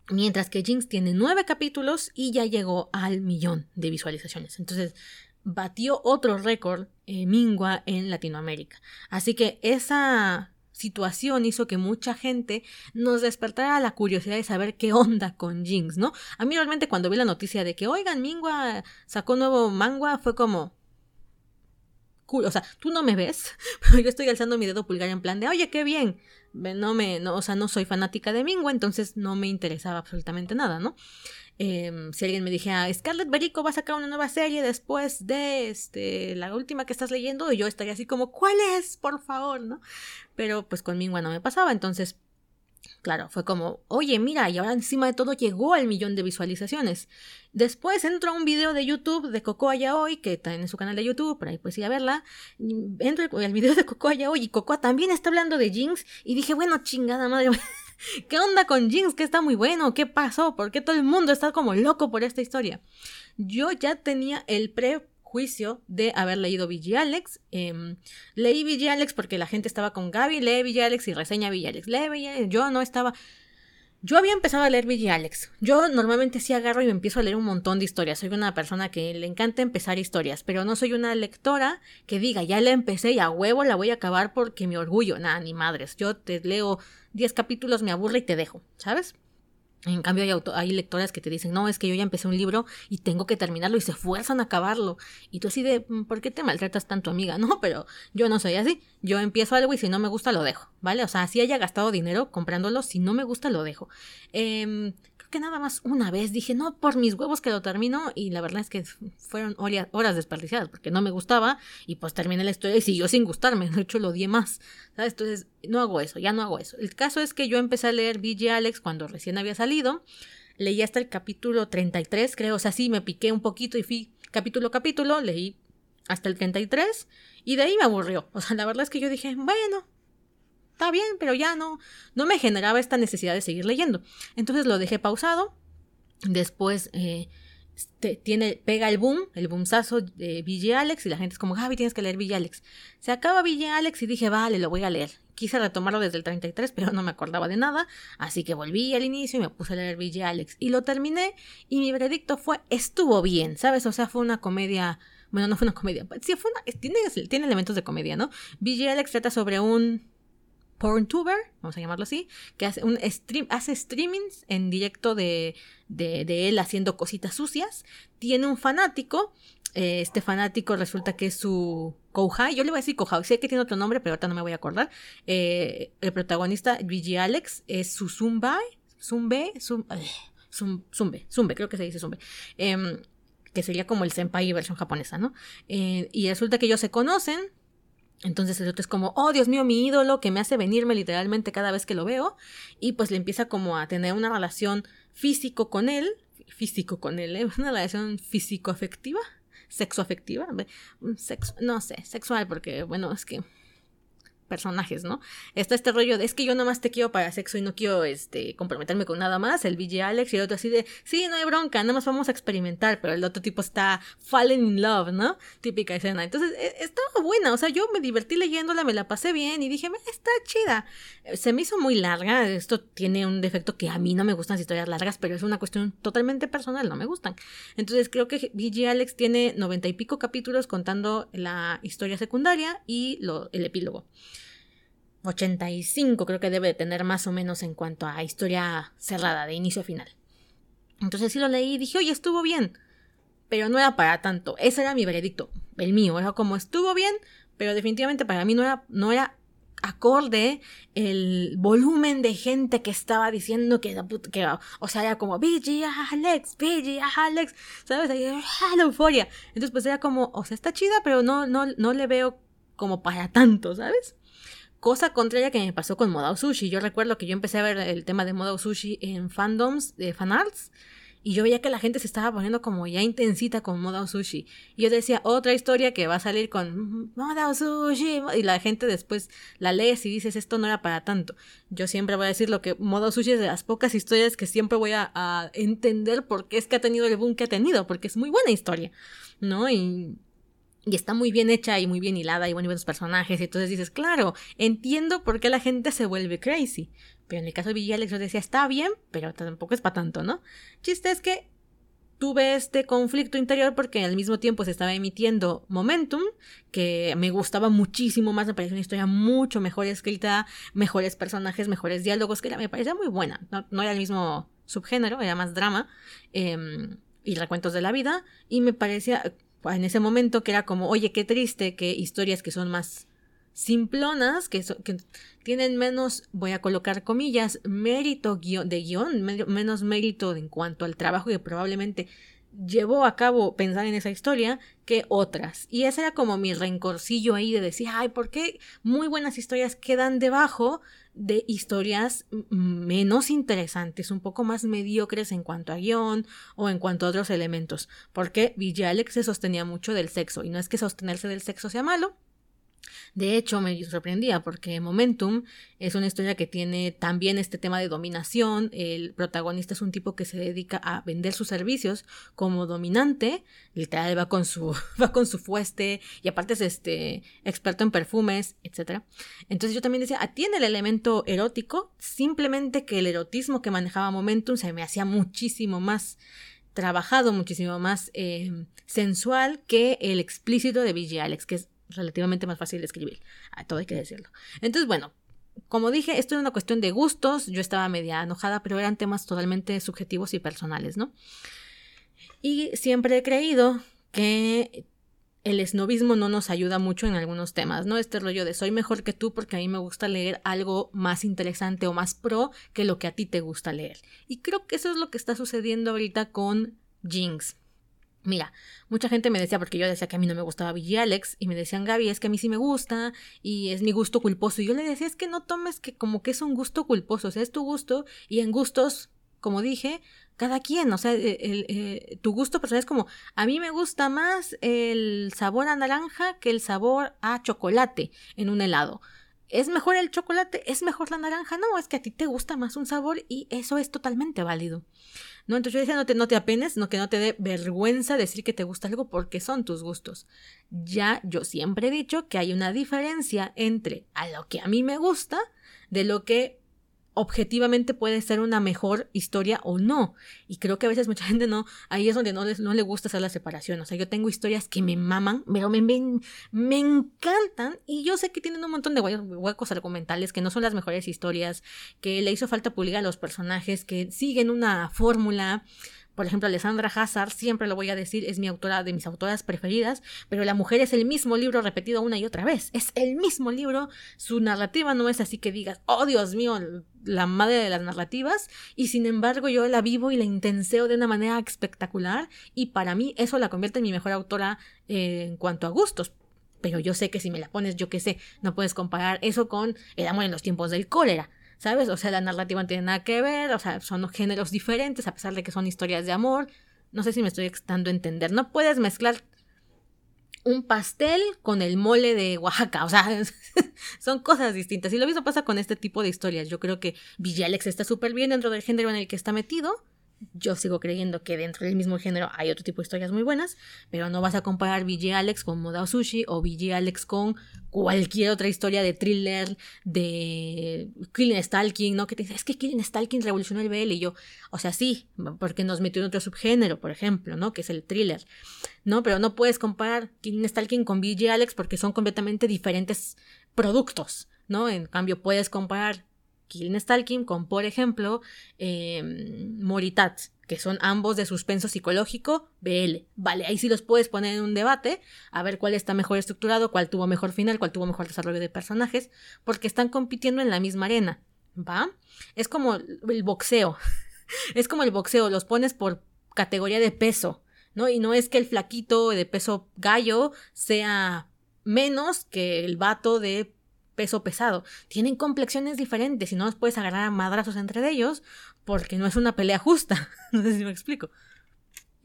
mientras que Jinx tiene 9 capítulos y ya llegó al millón de visualizaciones. Entonces, batió otro récord eh, Mingua en Latinoamérica. Así que esa situación hizo que mucha gente nos despertara la curiosidad de saber qué onda con Jinx, ¿no? A mí realmente cuando vi la noticia de que, oigan, Mingua sacó nuevo manga, fue como, o sea, tú no me ves, pero yo estoy alzando mi dedo pulgar en plan de, oye, qué bien. No me, no, o sea, no soy fanática de Mingua, entonces no me interesaba absolutamente nada, ¿no? Em, si alguien me dijera, Scarlett Berico va a sacar una nueva serie después de este, la última que estás leyendo, yo estaría así como, ¿cuál es? Por favor, ¿no? Pero pues con Mingua no me pasaba, entonces Claro, fue como, oye, mira, y ahora encima de todo llegó al millón de visualizaciones. Después entró a un video de YouTube de Cocoa Yaoi, que está en su canal de YouTube, por ahí puedes ir a verla. Entro al video de Cocoa Yaoi y Cocoa también está hablando de Jinx. Y dije, bueno, chingada madre, ¿qué onda con Jinx? ¿Qué está muy bueno? ¿Qué pasó? ¿Por qué todo el mundo está como loco por esta historia? Yo ya tenía el pre juicio de haber leído VG Alex. Em, leí VG Alex porque la gente estaba con Gaby, lee VG Alex y reseña VG Alex. Lee Yo no estaba. Yo había empezado a leer VG Alex. Yo normalmente sí agarro y empiezo a leer un montón de historias. Soy una persona que le encanta empezar historias, pero no soy una lectora que diga, ya la empecé y a huevo la voy a acabar porque mi orgullo. Nada, ni madres. Yo te leo 10 capítulos, me aburre y te dejo, ¿sabes? En cambio hay, hay lectoras que te dicen, no, es que yo ya empecé un libro y tengo que terminarlo y se fuerzan a acabarlo. Y tú así de, mm, ¿por qué te maltratas tanto, amiga? No, pero yo no soy así. Yo empiezo algo y si no me gusta lo dejo, ¿vale? O sea, si haya gastado dinero comprándolo, si no me gusta lo dejo. Eh, que nada más una vez dije, no, por mis huevos que lo termino, y la verdad es que fueron horas desperdiciadas porque no me gustaba, y pues terminé la historia y siguió sin gustarme, de hecho lo odié más. Entonces, no hago eso, ya no hago eso. El caso es que yo empecé a leer BG Alex cuando recién había salido, leí hasta el capítulo 33, creo, o sea, sí, me piqué un poquito y fui capítulo a capítulo, leí hasta el 33, y de ahí me aburrió, o sea, la verdad es que yo dije, bueno, está bien, pero ya no, no me generaba esta necesidad de seguir leyendo. Entonces lo dejé pausado. Después eh, tiene, pega el boom, el boomsazo de Ville Alex y la gente es como, Javi, tienes que leer Ville Alex. Se acaba Ville Alex y dije, vale, lo voy a leer. Quise retomarlo desde el 33, pero no me acordaba de nada, así que volví al inicio y me puse a leer Ville Alex. Y lo terminé y mi veredicto fue, estuvo bien, ¿sabes? O sea, fue una comedia... Bueno, no fue una comedia. Sí, fue una, tiene, tiene elementos de comedia, ¿no? Ville Alex trata sobre un PornTuber, vamos a llamarlo así, que hace, un stream, hace streamings en directo de, de, él haciendo cositas sucias. Tiene un fanático, eh, este fanático resulta que es su Kouhai, yo le voy a decir Kouhai, sé que tiene otro nombre, pero ahorita no me voy a acordar. Eh, el protagonista, VG Alex, es su Zumbai, Zumbe, Zumbe, creo que se dice Zumbe. Em, que sería como el senpai versión japonesa, ¿no? Eh, y resulta que ellos se conocen, entonces el otro es como, oh Dios mío, mi ídolo, que me hace venirme literalmente cada vez que lo veo. Y pues le empieza como a tener una relación físico con él, físico con él, ¿eh? una relación físico-afectiva, sexo-afectiva, sexo, no sé, sexual, porque bueno, es que personajes, ¿no? Está este rollo de es que yo nomás te quiero para sexo y no quiero este comprometerme con nada más, el BJ Alex y el otro así de sí, no hay bronca, nada más vamos a experimentar, pero el otro tipo está falling in love, ¿no? Típica escena. Entonces, e, estaba buena, o sea, yo me divertí leyéndola, me la pasé bien y dije, está chida. Se me hizo muy larga, esto tiene un defecto que a mí no me gustan las historias largas, pero es una cuestión totalmente personal, no me gustan. Entonces, creo que BJ Alex tiene noventa y pico capítulos contando la historia secundaria y el epílogo. 85 creo que debe tener más o menos en cuanto a historia cerrada, de inicio a final. Entonces sí lo leí y dije, oye, estuvo bien, pero no era para tanto. Ese era mi veredicto, el mío. Era como estuvo bien, pero definitivamente para mí no era, no era acorde el volumen de gente que estaba diciendo que, que o sea, era como, BG Alex, BG Alex, ¿sabes? la euforia. Entonces, pues era como, o sea, está chida, pero no, no, no le veo como para tanto, ¿sabes? Cosa contraria que me pasó con Modao Sushi. Yo recuerdo que yo empecé a ver el tema de Modao Sushi en fandoms, de fanarts, y yo veía que la gente se estaba poniendo como ya intensita con Modao Sushi. Y yo decía, otra historia que va a salir con Modao Sushi. Y la gente después la lees y dices, esto no era para tanto. Yo siempre voy a decir lo que Modao Sushi es de las pocas historias que siempre voy a, a entender por qué es que ha tenido el boom que ha tenido, porque es muy buena historia, ¿no? Y y está muy bien hecha y muy bien hilada y buenos personajes. Y entonces dices, claro, entiendo por qué la gente se vuelve crazy. Pero en el caso de Villalex yo decía, está bien, pero tampoco es para tanto, ¿no? Chiste es que tuve este conflicto interior porque al mismo tiempo se estaba emitiendo Momentum, que me gustaba muchísimo más, me parecía una historia mucho mejor escrita, mejores personajes, mejores diálogos, que me parecía muy buena. No, era el mismo subgénero, era más drama em, y recuentos de la vida, y me parecía en ese momento que era como, oye, qué triste que historias que son más simplonas, que, que tienen menos, voy a colocar comillas, mérito de guion, menos mérito en cuanto al trabajo que probablemente llevó a cabo pensar en esa historia que otras. Y ese era como mi rencorcillo ahí de decir, ay, ¿por qué muy buenas historias quedan debajo de historias menos interesantes, un poco más mediocres en cuanto a guion o en cuanto a otros elementos? Porque Villa Alex se sostenía mucho del sexo, y no es que sostenerse del sexo sea malo, de hecho, me sorprendía porque Momentum es una historia que tiene también este tema de dominación. El protagonista es un tipo que se dedica a vender sus servicios como dominante. Literal va con su, va con su fueste y aparte es este experto en perfumes, etc. Entonces yo también decía, ah, tiene el elemento erótico, simplemente que el erotismo que manejaba Momentum se me hacía muchísimo más trabajado, muchísimo más eh, sensual que el explícito de VG Alex, que es relativamente más fácil de escribir. Todo hay que decirlo. Entonces, bueno, como dije, esto es una cuestión de gustos. Yo estaba media enojada, pero eran temas totalmente subjetivos y personales, ¿no? Y siempre he creído que el esnovismo no nos ayuda mucho en algunos temas, ¿no? Este rollo de soy mejor que tú porque a mí me gusta leer algo más interesante o más pro que lo que a ti te gusta leer. Y creo que eso es lo que está sucediendo ahorita con Jinx. Mira, mucha gente me decía, porque yo decía que a mí no me gustaba Billie Alex, y me decían, Gaby, es que a mí sí me gusta, y es mi gusto culposo. Y yo le decía, es que no tomes que como que es un gusto culposo, o sea, es tu gusto, y en gustos, como dije, cada quien, o sea, e, el, eh, tu gusto personal es como, a mí me gusta más el sabor a naranja que el sabor a chocolate en un helado. ¿Es mejor el chocolate? ¿Es mejor la naranja? No, es que a ti te gusta más un sabor y eso es totalmente válido. ¿No? Entonces yo decía, no te, no te apenes, no que no te dé vergüenza decir que te gusta algo porque son tus gustos. Ya yo siempre he dicho que hay una diferencia entre a lo que a mí me gusta de lo que objetivamente puede ser una mejor historia o no. Y creo que a veces mucha gente no, ahí es donde no, les, no le gusta hacer la separación. O sea, yo tengo historias que me maman, pero me, me, me encantan y yo sé que tienen un montón de huecos argumentales, que no son las mejores historias, que le hizo falta pulir a los personajes, que siguen una fórmula por ejemplo, Alessandra Hazard, siempre lo voy a decir, es mi autora de mis autoras preferidas, pero La mujer es el mismo libro repetido una y otra vez. Es el mismo libro, su narrativa no es así que digas, oh Dios mío, la madre de las narrativas, y sin embargo yo la vivo y la intenseo de una manera espectacular, y para mí eso la convierte en mi mejor autora eh, en cuanto a gustos. Pero yo sé que si me la pones, yo qué sé, no puedes comparar eso con El amor en los tiempos del cólera. ¿Sabes? O sea, la narrativa no tiene nada que ver, o sea, son géneros diferentes a pesar de que son historias de amor. No sé si me estoy dando a entender. No puedes mezclar un pastel con el mole de Oaxaca. O sea, son cosas distintas. Y lo mismo pasa con este tipo de historias. Yo creo que Alex está súper bien dentro del género en el que está metido yo sigo creyendo que dentro del mismo género hay otro tipo de historias muy buenas, pero no vas a comparar BG Alex con Modao Sushi o BG Alex con cualquier otra historia de thriller, de Killing Stalking, ¿no? Que te dice, es que Killing Stalking revolucionó el BL y yo, o sea, sí, porque nos metió en otro subgénero, por ejemplo, ¿no? Que es el thriller, ¿no? Pero no puedes comparar Killing Stalking con BG Alex porque son completamente diferentes productos, ¿no? En cambio, puedes comparar Killing Stalking con, por ejemplo, em, Moritat, que son ambos de suspenso psicológico BL. Vale, ahí sí los puedes poner en un debate, a ver cuál está mejor estructurado, cuál tuvo mejor final, cuál tuvo mejor desarrollo de personajes, porque están compitiendo en la misma arena. ¿Va? Es como el boxeo. es como el boxeo, los pones por categoría de peso, ¿no? Y no es que el flaquito de peso gallo sea menos que el vato de peso pesado. Tienen complexiones diferentes y no los puedes agarrar a madrazos entre ellos porque no es una pelea justa. no sé si me explico.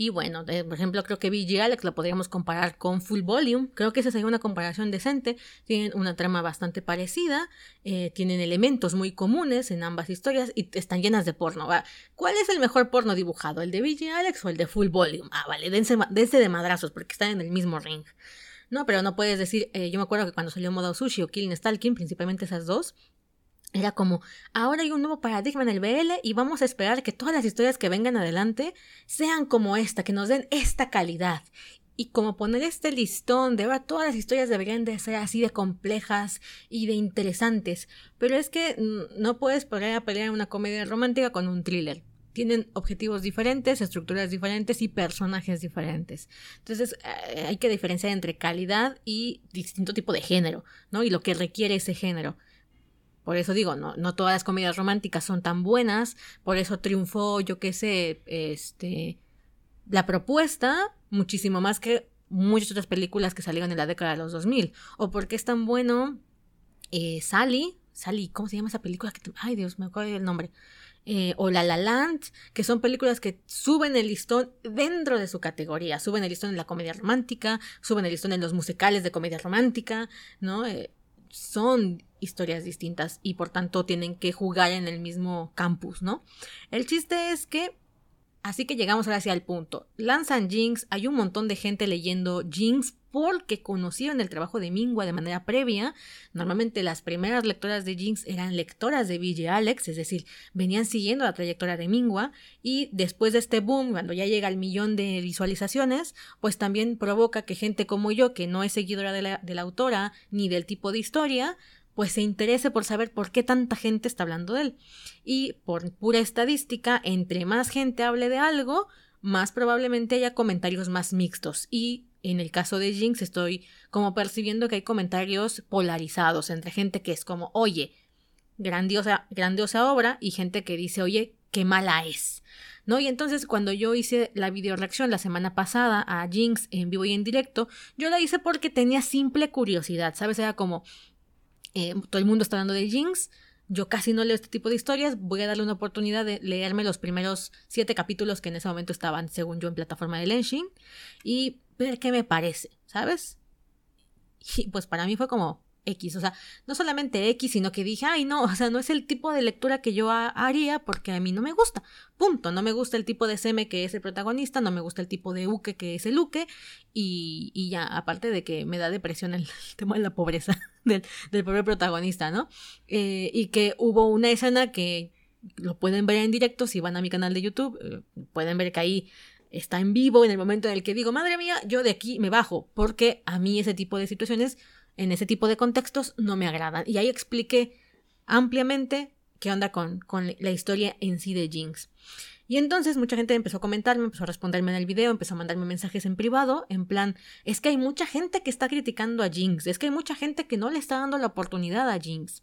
Y bueno, por ejemplo, creo que BG Alex lo podríamos comparar con Full Volume. Creo que esa sería una comparación decente. Tienen una trama bastante parecida, eh, tienen elementos muy comunes en ambas historias y están llenas de porno. ¿Cuál es el mejor porno dibujado? ¿El de BG Alex o el de Full Volume? Ah, vale, dense, dense de madrazos porque están en el mismo ring. No, pero no puedes decir, eh, yo me acuerdo que cuando salió Moda Sushi o Killing Stalking, principalmente esas dos, era como, ahora hay un nuevo paradigma en el BL y vamos a esperar que todas las historias que vengan adelante sean como esta, que nos den esta calidad. Y como poner este listón de ahora todas las historias deberían de ser así de complejas y de interesantes. Pero es que mm, no puedes poner a pelear una comedia romántica con un thriller tienen objetivos diferentes, estructuras diferentes y personajes diferentes. Entonces eh, hay que diferenciar entre calidad y distinto tipo de género, ¿no? Y lo que requiere ese género. Por eso digo, no, no todas las comedias románticas son tan buenas, por eso triunfó, yo qué sé, este, la propuesta muchísimo más que muchas otras películas que salieron en la década de los 2000. O porque es tan bueno eh, Sally, Sally, ¿cómo se llama esa película? Ay Dios, me acuerdo del nombre. Eh, o La La Land, que son películas que suben el listón dentro de su categoría, suben el listón en la comedia romántica, suben el listón en los musicales de comedia romántica, ¿no? Eh, son historias distintas y por tanto tienen que jugar en el mismo campus, ¿no? El chiste es que Así que llegamos ahora hacia el punto. Lanzan Jinx, hay un montón de gente leyendo Jinx porque conocieron el trabajo de Mingua de manera previa. Normalmente las primeras lectoras de Jinx eran lectoras de VJ Alex, es decir, venían siguiendo la trayectoria de Mingua y después de este boom, cuando ya llega el millón de visualizaciones, pues también provoca que gente como yo, que no es seguidora de la, de la autora ni del tipo de historia, pues se interese por saber por qué tanta gente está hablando de él. Y por pura estadística, entre más gente hable de algo, más probablemente haya comentarios más mixtos. Y en el caso de Jinx estoy como percibiendo que hay comentarios polarizados entre gente que es como, oye, grandiosa, grandiosa obra y gente que dice, oye, qué mala es. ¿No? Y entonces cuando yo hice la video reacción la semana pasada a Jinx en vivo y en directo, yo la hice porque tenía simple curiosidad, ¿sabes? Era como, eh, todo el mundo está hablando de Jinx. Yo casi no leo este tipo de historias. Voy a darle una oportunidad de leerme los primeros siete capítulos que en ese momento estaban, según yo, en plataforma de Lenshin y ver qué me parece, ¿sabes? Y pues para mí fue como, X, o sea, no solamente X, sino que dije, ay, no, o sea, no es el tipo de lectura que yo haría porque a mí no me gusta. Punto, no me gusta el tipo de Seme que es el protagonista, no me gusta el tipo de Uke que es el Uke, y, y ya, aparte de que me da depresión el, tema de la pobreza del, del pobre protagonista, ¿no? Eh, y que hubo una escena que lo pueden ver en directo si van a mi canal de YouTube, eh, pueden ver que ahí está en vivo en el momento en el que digo, madre mía, yo de aquí me bajo, porque a mí ese tipo de situaciones en ese tipo de contextos no me agradan. Y ahí expliqué ampliamente qué onda con, con la historia en sí de Jinx. Y entonces mucha gente empezó a comentarme, empezó a responderme en el video, empezó a mandarme mensajes en privado, en plan, es que hay mucha gente que está criticando a Jinx, es que hay mucha gente que no le está dando la oportunidad a Jinx.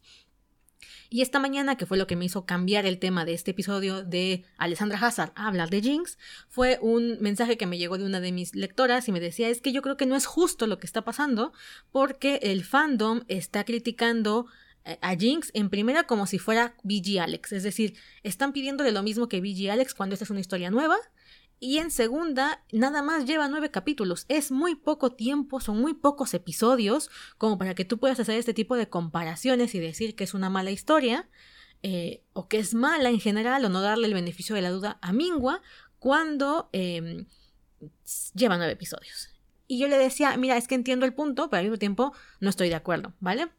Y esta mañana, que fue lo que me hizo cambiar el tema de este episodio de Alessandra Hazard a hablar de Jinx, fue un mensaje que me llegó de una de mis lectoras y me decía, es que yo creo que no es justo lo que está pasando porque el fandom está criticando eh, a Jinx en primera como si fuera BG Alex, es decir, están pidiéndole lo mismo que BG Alex cuando esta es una historia nueva y en segunda nada más lleva nueve capítulos. Es muy poco tiempo, son muy pocos episodios como para que tú puedas hacer este tipo de comparaciones y decir que es una mala historia eh, o que es mala en general o no darle el beneficio de la duda a Mingua cuando em, lleva nueve episodios. Y yo le decía, mira, es que entiendo el punto, pero al mismo tiempo no estoy de acuerdo, ¿vale?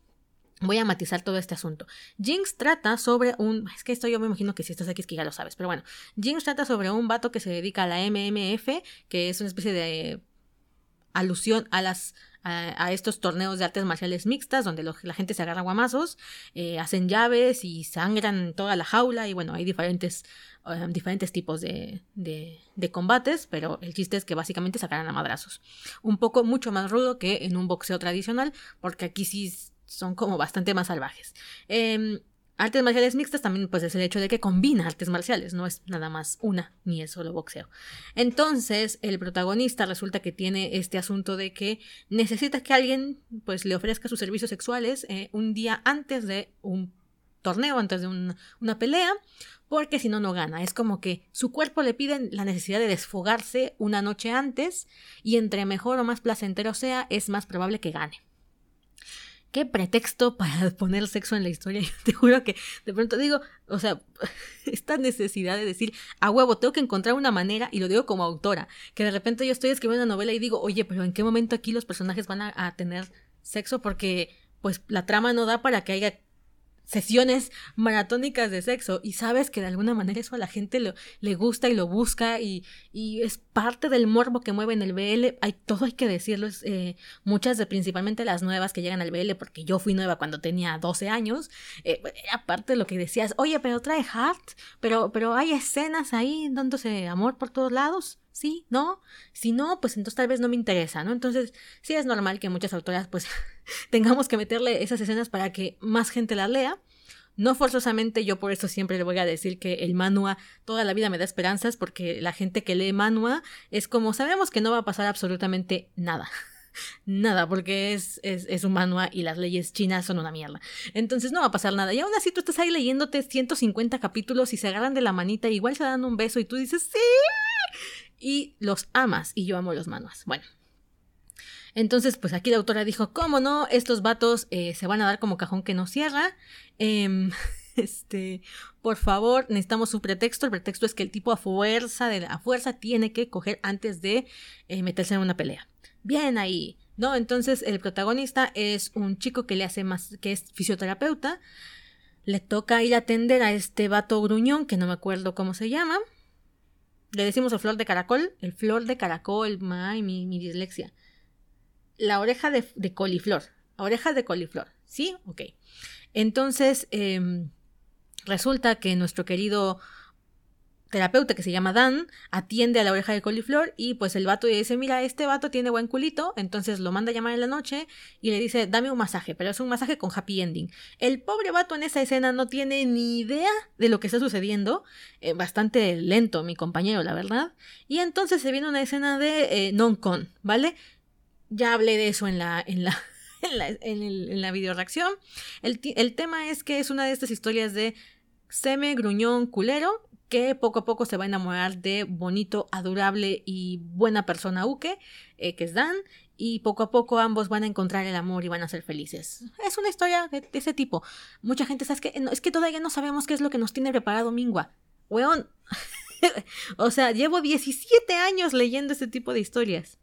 Voy a matizar todo este asunto. Jinx trata sobre un. Es que esto yo me imagino que si estás aquí es que ya lo sabes, pero bueno. Jinx trata sobre un vato que se dedica a la MMF, que es una especie de alusión a las. A, estos torneos de artes marciales mixtas, donde la gente se agarra guamazos, eh, hacen llaves y sangran toda la jaula, y bueno, hay diferentes, eh, diferentes tipos de, de, de, combates, pero el chiste es que básicamente sacarán a madrazos. Un poco mucho más rudo que en un boxeo tradicional, porque aquí sí son como bastante más salvajes. Em, artes marciales mixtas también pues es el hecho de que combina artes marciales, no es nada más una, ni es solo boxeo. Entonces, el protagonista resulta que tiene este asunto de que necesita que alguien pues le ofrezca sus servicios sexuales eh, un día antes de un torneo, antes de una pelea, porque si no, no gana. Es como que su cuerpo le pide la necesidad de desfogarse una noche antes y entre mejor o más placentero sea, es más probable que gane qué pretexto para poner sexo en la historia. Yo te juro que de pronto digo, o sea, esta necesidad de decir, a huevo, tengo que encontrar una manera, y lo digo como autora, que de repente yo estoy escribiendo una novela y digo, oye, pero ¿en qué momento aquí los personajes van a, a tener sexo? Porque pues la trama no da para que haya sesiones maratónicas de sexo y sabes que de alguna manera eso a la gente lo, le gusta y lo busca y, y, es parte del morbo que mueve en el BL. Hay, todo hay que decirlo, eh, muchas de principalmente las nuevas que llegan al BL, porque yo fui nueva cuando tenía 12 años, eh, aparte de lo que decías, oye, pero trae heart, pero, pero hay escenas ahí dándose amor por todos lados. ¿Sí? ¿No? Si no, pues entonces tal vez no me interesa, ¿no? Entonces, sí es normal que muchas autoras pues tengamos que meterle esas escenas para que más gente las lea. No forzosamente yo por eso siempre le voy a decir que el manua toda la vida me da esperanzas porque la gente que lee manua es como sabemos que no va a pasar absolutamente nada. nada, porque es, es, es, un manua y las leyes chinas son una mierda. Entonces no va a pasar nada. Y aún así tú estás ahí leyéndote 150 capítulos y se agarran de la manita, igual se dan un beso y tú dices, sí y los amas y yo amo los manuas. Bueno. Entonces, pues aquí la autora dijo, ¿cómo no? Estos vatos eh, se van a dar como cajón que no cierra. Em, este, por favor, necesitamos un pretexto. El pretexto es que el tipo a fuerza, de, a fuerza tiene que coger antes de eh, meterse en una pelea. Bien ahí. ¿No? Entonces el protagonista es un chico que le hace más, que es fisioterapeuta. Le toca ir a atender a este vato gruñón, que no me acuerdo cómo se llama. Le decimos el flor de caracol, el flor de caracol, ay, mi, mi dislexia. La oreja de, de, coliflor, oreja de coliflor, ¿sí? Ok. Entonces, eh, resulta que nuestro querido terapeuta que se llama Dan atiende a la oreja de coliflor y pues el vato dice, mira, este vato tiene buen culito, entonces lo manda a llamar en la noche y le dice, dame un masaje, pero es un masaje con happy ending. El pobre vato en esa escena no tiene ni idea de lo que está sucediendo, eh, bastante lento mi compañero, la verdad, y entonces se viene una escena de eh, non-con, ¿vale? Ya hablé de eso en la... En la en la, en, la video reacción. El, el tema es que es una de estas historias de seme, gruñón, culero, que poco a poco se va a enamorar de bonito, adorable y buena persona Uke, eh, que es Dan, y poco a poco ambos van a encontrar el amor y van a ser felices. Es una historia de, ese tipo. Mucha gente sabe que es que todavía no sabemos qué es lo que nos tiene preparado Mingua. Weón. o sea, llevo 17 años leyendo este tipo de historias.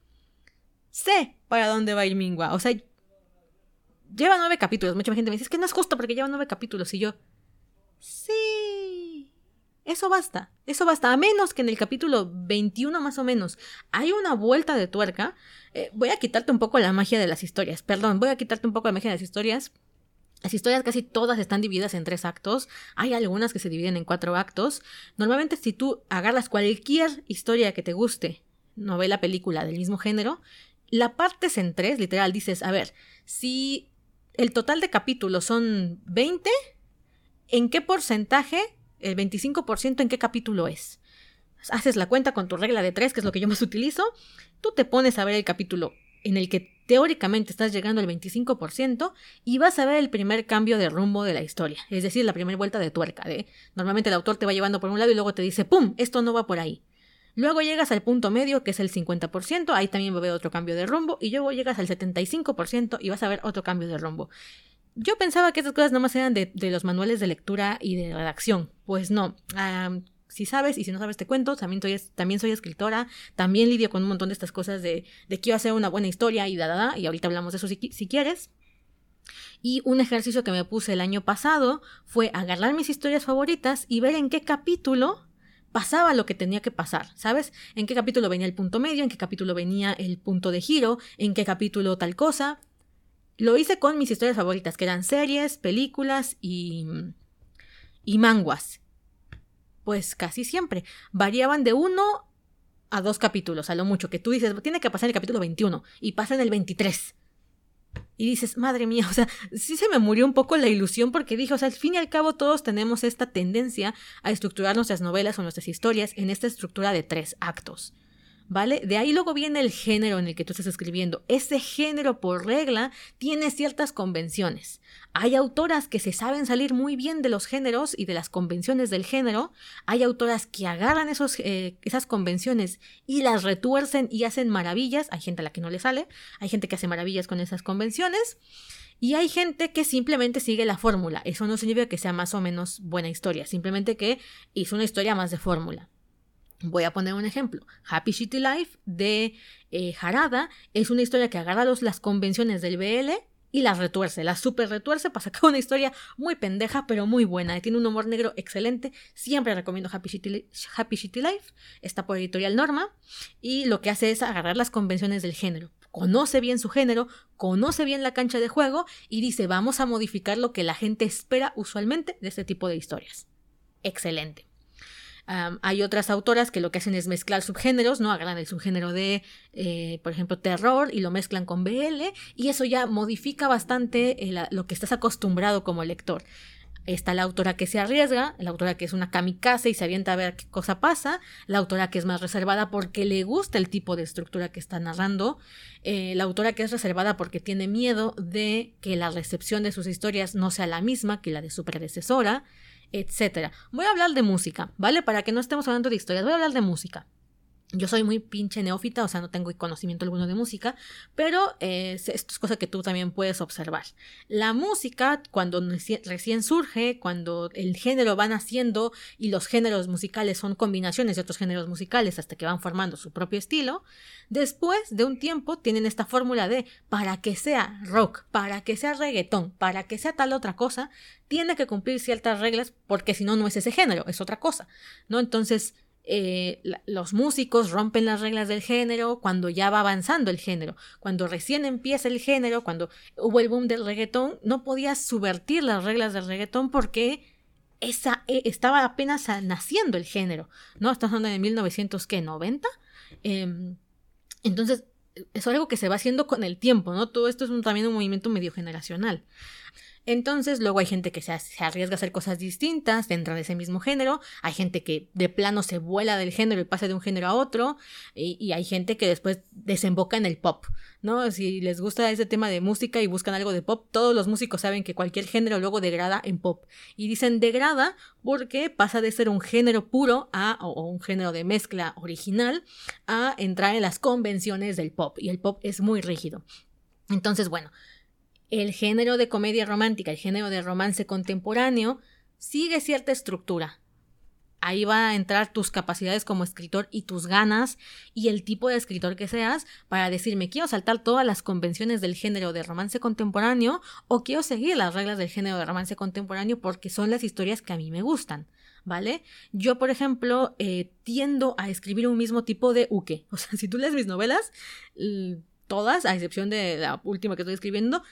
Sé para dónde va ir Mingua. O sea, lleva nueve capítulos. Mucha gente me dice, que no es justo porque lleva nueve capítulos. Y yo, sí eso basta, eso basta, a menos que en el capítulo 21 más o menos hay una vuelta de tuerca. Eh, voy a quitarte un poco la magia de las historias, perdón, voy a quitarte un poco la magia de las historias. Las historias casi todas están divididas en tres actos, hay algunas que se dividen en cuatro actos. Normalmente si tú agarras cualquier historia que te guste, novela, película del mismo género, la partes en tres, literal, dices, a ver, si el total de capítulos son 20, ¿en qué porcentaje el 25% en qué capítulo es. Haces la cuenta con tu regla de 3, que es lo que yo más utilizo. Tú te pones a ver el capítulo en el que teóricamente estás llegando al 25% y vas a ver el primer cambio de rumbo de la historia, es decir, la primera vuelta de tuerca. De, normalmente el autor te va llevando por un lado y luego te dice, ¡pum!, esto no va por ahí. Luego llegas al punto medio, que es el 50%, ahí también va a haber otro cambio de rumbo, y luego llegas al 75% y vas a ver otro cambio de rumbo. Yo pensaba que estas cosas nada más eran de, los manuales de lectura y de redacción. Pues no. si sabes y si no sabes te cuento, también soy, también soy escritora, también lidio con un montón de estas cosas de, de quiero hacer una buena historia y da, da, da, y ahorita hablamos de eso si, si quieres. Y un ejercicio que me puse el año pasado fue agarrar mis historias favoritas y ver en qué capítulo pasaba lo que tenía que pasar, ¿sabes? En qué capítulo venía el punto medio, en qué capítulo venía el punto de giro, en qué capítulo tal cosa. Lo hice con mis historias favoritas, que eran series, películas y, y manguas. Pues casi siempre. Variaban de uno a dos capítulos, a lo mucho, que tú dices, tiene que pasar el capítulo 21 y pasa en el 23. Y dices, madre mía, o sea, sí se me murió un poco la ilusión porque dije, o sea, al fin y al cabo todos tenemos esta tendencia a estructurar nuestras novelas o nuestras historias en esta estructura de tres actos. ¿Vale? De ahí luego viene el género en el que tú estás escribiendo. Ese género, por regla, tiene ciertas convenciones. Hay autoras que se saben salir muy bien de los géneros y de las convenciones del género. Hay autoras que agarran eh, esas convenciones y las retuercen y hacen maravillas. Hay gente a la que no le sale. Hay gente que hace maravillas con esas convenciones. Y hay gente que simplemente sigue la fórmula. Eso no significa que sea más o menos buena historia, simplemente que hizo una historia más de fórmula. Voy a poner un ejemplo. Happy Shitty Life de eh, Harada es una historia que agarra las convenciones del BL y las retuerce, las super retuerce para sacar una historia muy pendeja pero muy buena. Tiene un humor negro excelente. Siempre recomiendo Happy Shitty, Happy Shitty Life. Está por editorial Norma y lo que hace es agarrar las convenciones del género. Conoce bien su género, conoce bien la cancha de juego y dice vamos a modificar lo que la gente espera usualmente de este tipo de historias. Excelente hay otras autoras que lo que hacen es mezclar subgéneros, ¿no? Agarran el subgénero de, eh, por ejemplo, terror y lo mezclan con BL y eso ya modifica bastante lo que estás acostumbrado como lector. Está la autora que se arriesga, la autora que es una kamikaze y se avienta a ver qué cosa pasa, la autora que es más reservada porque le gusta el tipo de estructura que está narrando, eh, la autora que es reservada porque tiene miedo de que la recepción de sus historias no sea la misma que la de su predecesora, etcétera. Voy a hablar de música, ¿vale? Para que no estemos hablando de historias, voy a hablar de música. Yo soy muy pinche neófita, o sea, no tengo conocimiento alguno de música, pero eh, esto es cosa que tú también puedes observar. La música, cuando recién surge, cuando el género va naciendo y los géneros musicales son combinaciones de otros géneros musicales hasta que van formando su propio estilo, después de un tiempo tienen esta fórmula de para que sea rock, para que sea reggaetón, para que sea tal otra cosa, tiene que cumplir ciertas reglas porque si no, no es ese género, es otra cosa, ¿no? Entonces, eh, los músicos rompen las reglas del género cuando ya va avanzando el género. Cuando recién empieza el género, cuando hubo el boom del reggaetón, no podías subvertir las reglas del reggaetón porque esa, eh, estaba apenas naciendo el género, ¿no? Estamos hablando de 1990. Em, entonces, es algo que se va haciendo con el tiempo, ¿no? Todo esto es también un movimiento medio generacional. Entonces, luego hay gente que se, arriesga a hacer cosas distintas dentro de ese mismo género, hay gente que de plano se vuela del género y pasa de un género a otro, y, hay gente que después desemboca en el pop, ¿no? Si les gusta ese tema de música y buscan algo de pop, todos los músicos saben que cualquier género luego degrada en pop. Y dicen degrada porque pasa de ser un género puro a, o un género de mezcla original, a entrar en las convenciones del pop, y el pop es muy rígido. Entonces, bueno, el género de comedia romántica, el género de romance contemporáneo, sigue cierta estructura. Ahí va a entrar tus capacidades como escritor y tus ganas y el tipo de escritor que seas para decirme quiero saltar todas las convenciones del género de romance contemporáneo o quiero seguir las reglas del género de romance contemporáneo porque son las historias que a mí me gustan. ¿Vale? Yo, por ejemplo, eh, tiendo a escribir un mismo tipo de uke. O sea, si tú lees mis novelas, todas, a excepción de la última que estoy escribiendo,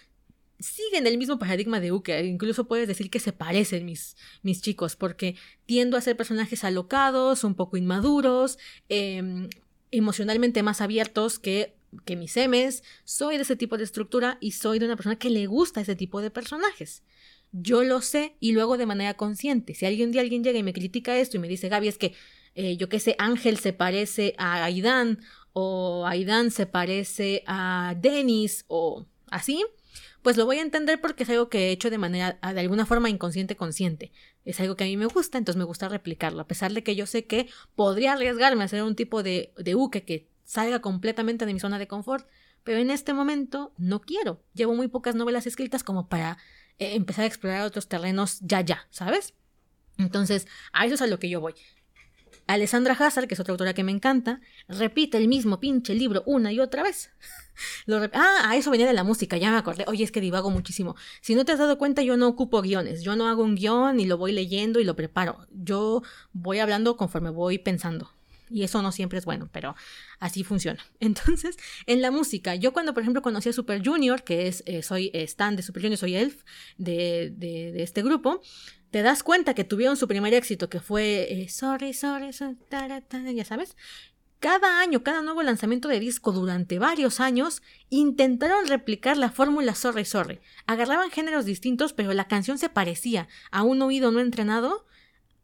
siguen el mismo paradigma de Uke. Incluso puedes decir que se parecen mis, mis chicos, porque tiendo a ser personajes alocados, un poco inmaduros, em, emocionalmente más abiertos que, que mis M's. Soy de ese tipo de estructura y soy de una persona que le gusta ese tipo de personajes. Yo lo sé y luego de manera consciente. Si algún día alguien llega y me critica esto y me dice, Gaby, es que eh, yo qué sé, Ángel se parece a Aidan o Aidan se parece a Dennis o así, pues lo voy a entender porque es algo que he hecho de manera, de alguna forma inconsciente consciente. Es algo que a mí me gusta, entonces me gusta replicarlo, a pesar de que yo sé que podría arriesgarme a hacer un tipo de, de uke que salga completamente de mi zona de confort, pero en este momento no quiero. Llevo muy pocas novelas escritas como para eh, empezar a explorar otros terrenos ya, ya, ¿sabes? Entonces, a eso es a lo que yo voy. Alessandra Hazard, que es otra autora que me encanta, repite el mismo pinche libro una y otra vez. ah, a eso venía de la música, ya me acordé. Oye, es que divago muchísimo. Si no te has dado cuenta, yo no ocupo guiones. Yo no hago un guion y lo voy leyendo y lo preparo. Yo voy hablando conforme voy pensando. Y eso no siempre es bueno, pero así funciona. Entonces, en la música, yo cuando, por ejemplo, conocí a Super Junior, que es, eh, soy eh, Stan de Super Junior, soy Elf de, este grupo, te das cuenta que tuvieron su primer éxito, que fue eh, Sorry, Sorry, sorry ya sabes. Cada año, cada nuevo lanzamiento de disco durante varios años, intentaron replicar la fórmula Sorry, Sorry. Agarraban géneros distintos, pero la canción se parecía a un oído no entrenado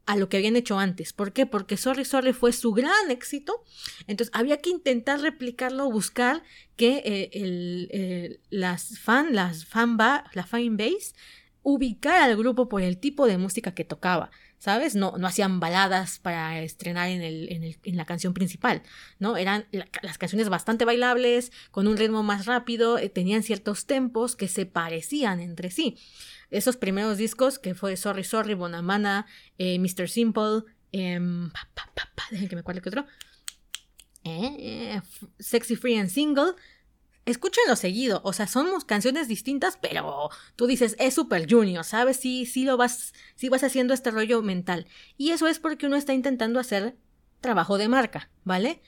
a lo que habían hecho antes. ¿Por qué? Porque Sorry Sorry fue su gran éxito. Entonces había que intentar replicarlo, buscar que eh, el, las fan, las fan la fan base ubicara al grupo por el tipo de música que tocaba. ¿Sabes? No, no hacían baladas para estrenar en, el, en la canción principal, ¿no? Eran las canciones bastante bailables, con un ritmo más rápido, eh, tenían ciertos tempos que se parecían entre sí esos primeros discos que fue Sorry Sorry, Bonamana, eh, Mr. Simple, eh, que me acuerdo que otro, eh, Sexy Free and Single. Escúchenlo seguido, o sea, somos canciones distintas, pero tú dices, es Super Junior, ¿sabes? Sí, sí lo vas, sí vas haciendo este rollo mental. Y eso es porque uno está intentando hacer trabajo de marca, ¿vale?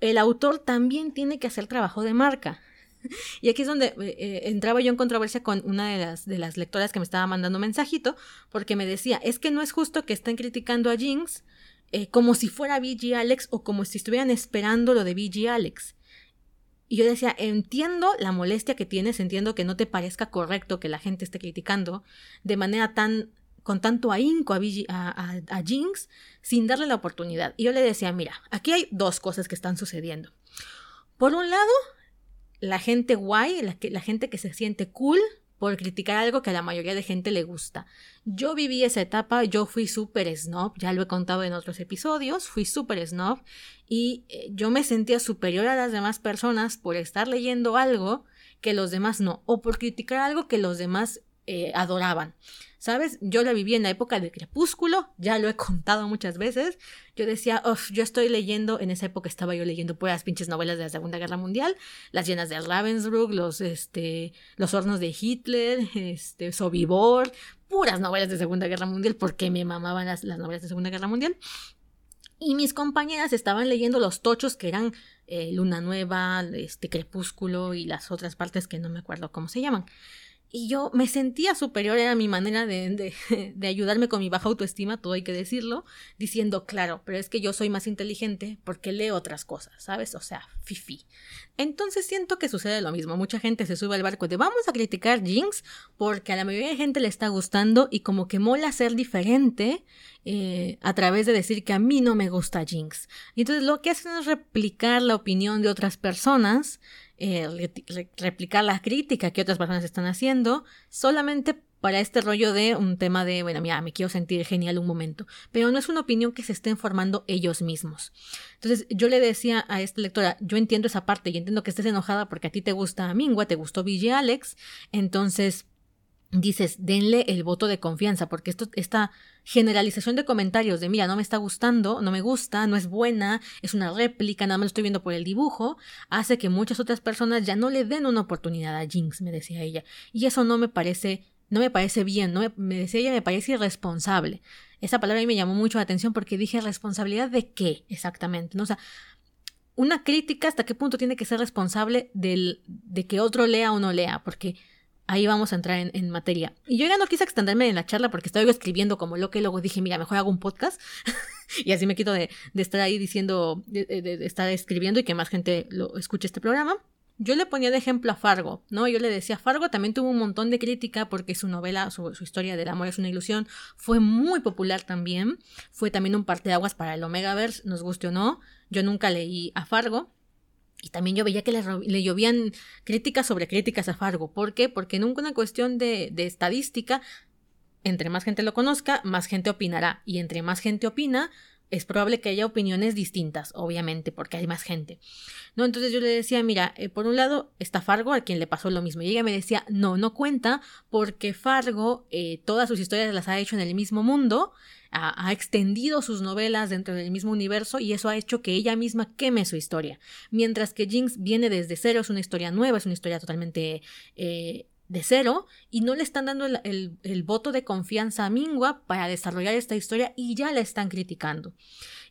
El autor también tiene que hacer trabajo de marca. Y aquí es donde eh, eh, entraba yo en controversia con una de las, de las lectoras que me estaba mandando mensajito, porque me decía, es que no es justo que estén criticando a Jinx eh, como si fuera BG Alex o como si estuvieran esperando lo de BG Alex. Y yo decía, entiendo la molestia que tienes, entiendo que no te parezca correcto que la gente esté criticando de manera tan con tanto ahínco a, a, a, Jinx sin darle la oportunidad. Y yo le decía, mira, aquí hay dos cosas que están sucediendo. Por un lado, la gente guay, la, la gente que se siente cool por criticar algo que a la mayoría de gente le gusta. Yo viví esa etapa, yo fui súper snob, ya lo he contado en otros episodios, fui súper snob y eh, yo me sentía superior a las demás personas por estar leyendo algo que los demás no, o por criticar algo que los demás eh, adoraban. ¿Sabes? Yo la viví en la época del crepúsculo, ya lo he contado muchas veces. Yo decía, uff, yo estoy leyendo, en esa época estaba yo leyendo puras pinches novelas de la Segunda Guerra Mundial, las llenas de Ravensbrück, los, este, los hornos de Hitler, este, Sobibor, puras novelas de Segunda Guerra Mundial, porque me mamaban las, las novelas de Segunda Guerra Mundial. Y mis compañeras estaban leyendo los tochos que eran eh, Luna Nueva, este Crepúsculo y las otras partes que no me acuerdo cómo se llaman. Y yo me sentía superior, era mi manera de, de, ayudarme con mi baja autoestima, todo hay que decirlo, diciendo, claro, pero es que yo soy más inteligente porque leo otras cosas, ¿sabes? O sea, fifi. Entonces siento que sucede lo mismo. Mucha gente se sube al barco de vamos a criticar Jinx porque a la mayoría de gente le está gustando y como que mola ser diferente eh, a través de decir que a mí no me gusta Jinx. Y entonces lo que hacen es replicar la opinión de otras personas eh, replicar la crítica que otras personas están haciendo, solamente para este rollo de un tema de, bueno, mira, me quiero sentir genial un momento, pero no es una opinión que se estén formando ellos mismos. Entonces, yo le decía a esta lectora, yo entiendo esa parte y entiendo que estés enojada porque a ti te gusta Mingua, te gustó Ville Alex, entonces dices, denle el voto de confianza, porque esto, esta generalización de comentarios de, mira, no me está gustando, no me gusta, no es buena, es una réplica, nada más lo estoy viendo por el dibujo, hace que muchas otras personas ya no le den una oportunidad a Jinx, me decía ella. Y eso no me parece, no me parece bien, no me, decía ella, me parece irresponsable. Esa palabra a mí me llamó mucho la atención porque dije, ¿responsabilidad de qué exactamente? ¿No? O sea, una crítica hasta qué punto tiene que ser responsable del, de que otro lea o no lea, porque ahí vamos a entrar en, materia. Y yo ya no quise extenderme en la charla porque estaba escribiendo como lo que luego dije, mira, mejor hago un podcast y así me quito de, estar ahí diciendo, de, estar escribiendo y que más gente lo escuche este programa. Yo le ponía de ejemplo a Fargo, ¿no? Yo le decía, Fargo también tuvo un montón de crítica porque su novela, su, su historia del amor es una ilusión, fue muy popular también. Fue también un parteaguas para el Omegaverse, nos guste o no. Yo nunca leí a Fargo, Y también yo veía que le, llovían críticas sobre críticas a Fargo. ¿Por qué? Porque nunca una cuestión de, de estadística, entre más gente lo conozca, más gente opinará. Y entre más gente opina, es probable que haya opiniones distintas, obviamente, porque hay más gente. ¿No? Entonces yo le decía, mira, eh, por un lado está Fargo, a quien le pasó lo mismo. Y ella me decía, no, no cuenta, porque Fargo eh, todas sus historias las ha hecho en el mismo mundo, ha, ha, extendido sus novelas dentro del mismo universo y eso ha hecho que ella misma queme su historia. Mientras que Jinx viene desde cero, es una historia nueva, es una historia totalmente eh, de cero y no le están dando el, voto de confianza a Mingua para desarrollar esta historia y ya la están criticando.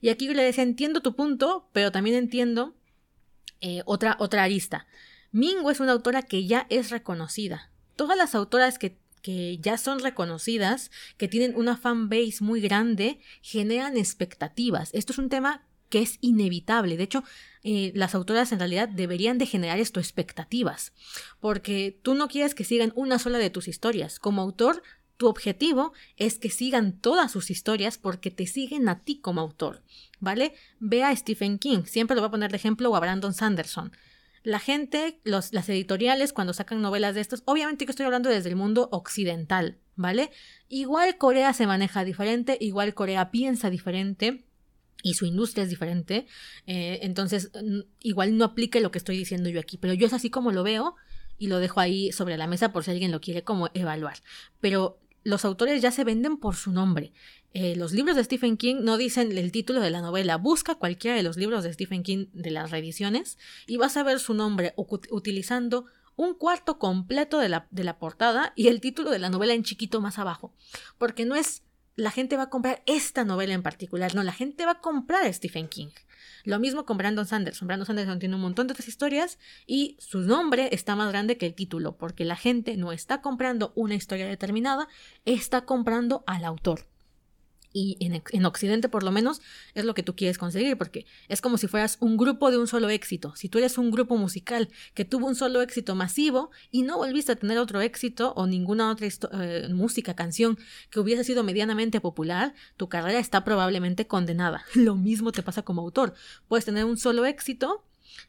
Y aquí yo le decía, entiendo tu punto, pero también entiendo eh, otra, otra arista. Mingua es una autora que ya es reconocida. Todas las autoras que, que ya son reconocidas, que tienen una fanbase muy grande, generan expectativas. Esto es un tema que es inevitable. De hecho, las autoras en realidad deberían de generar esto expectativas, porque tú no quieres que sigan una sola de tus historias. Como autor, tu objetivo es que sigan todas sus historias porque te siguen a ti como autor, ¿vale? Ve a Stephen King, siempre lo voy a poner de ejemplo, o a Brandon Sanderson. La gente, los, las editoriales, cuando sacan novelas de estos, obviamente que estoy hablando desde el mundo occidental, ¿vale? Igual Corea se maneja diferente, igual Corea piensa diferente, y su industria es diferente, eh, entonces igual no aplique lo que estoy diciendo yo aquí, pero yo es así como lo veo y lo dejo ahí sobre la mesa por si alguien lo quiere como evaluar. Pero los autores ya se venden por su nombre. Eh, los libros de Stephen King no dicen el título de la novela. Busca cualquiera de los libros de Stephen King de las reediciones y vas a ver su nombre utilizando un cuarto completo de la, de la portada y el título de la novela en chiquito más abajo. Porque no es la gente va a comprar esta novela en particular, no, la gente va a comprar a Stephen King. Lo mismo con Brandon Sanderson. Brandon Sanderson tiene un montón de otras historias y su nombre está más grande que el título, porque la gente no está comprando una historia determinada, está comprando al autor. Y en, Occidente, por lo menos, es lo que tú quieres conseguir, porque es como si fueras un grupo de un solo éxito. Si tú eres un grupo musical que tuvo un solo éxito masivo y no volviste a tener otro éxito o ninguna otra eh, música, canción que hubiese sido medianamente popular, tu carrera está probablemente condenada. Lo mismo te pasa como autor. Puedes tener un solo éxito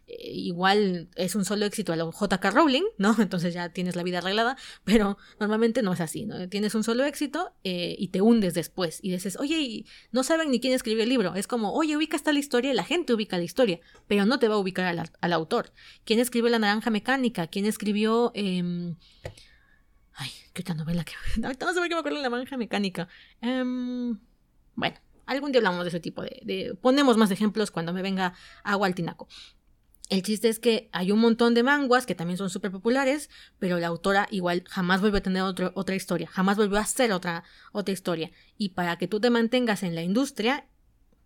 igual es un solo éxito a lo JK Rowling, ¿no? Entonces ya tienes la vida arreglada, pero normalmente no es así, ¿no? Tienes un solo éxito eh, y te hundes después y dices, oye, no saben ni quién escribió el libro. Es como, oye, ubica esta la historia y la gente ubica la historia, pero no te va a ubicar al, autor. ¿Quién escribió La Naranja Mecánica? ¿Quién escribió... Em, ay, qué novela que... Ahorita no sé qué me acuerdo de La Naranja Mecánica. Em, bueno, algún día hablamos de ese tipo de, Ponemos más ejemplos cuando me venga agua al tinaco. El chiste es que hay un montón de manguas que también son súper populares, pero la autora igual jamás vuelve a tener otra historia, jamás volvió a hacer otra, otra historia. Y para que tú te mantengas en la industria,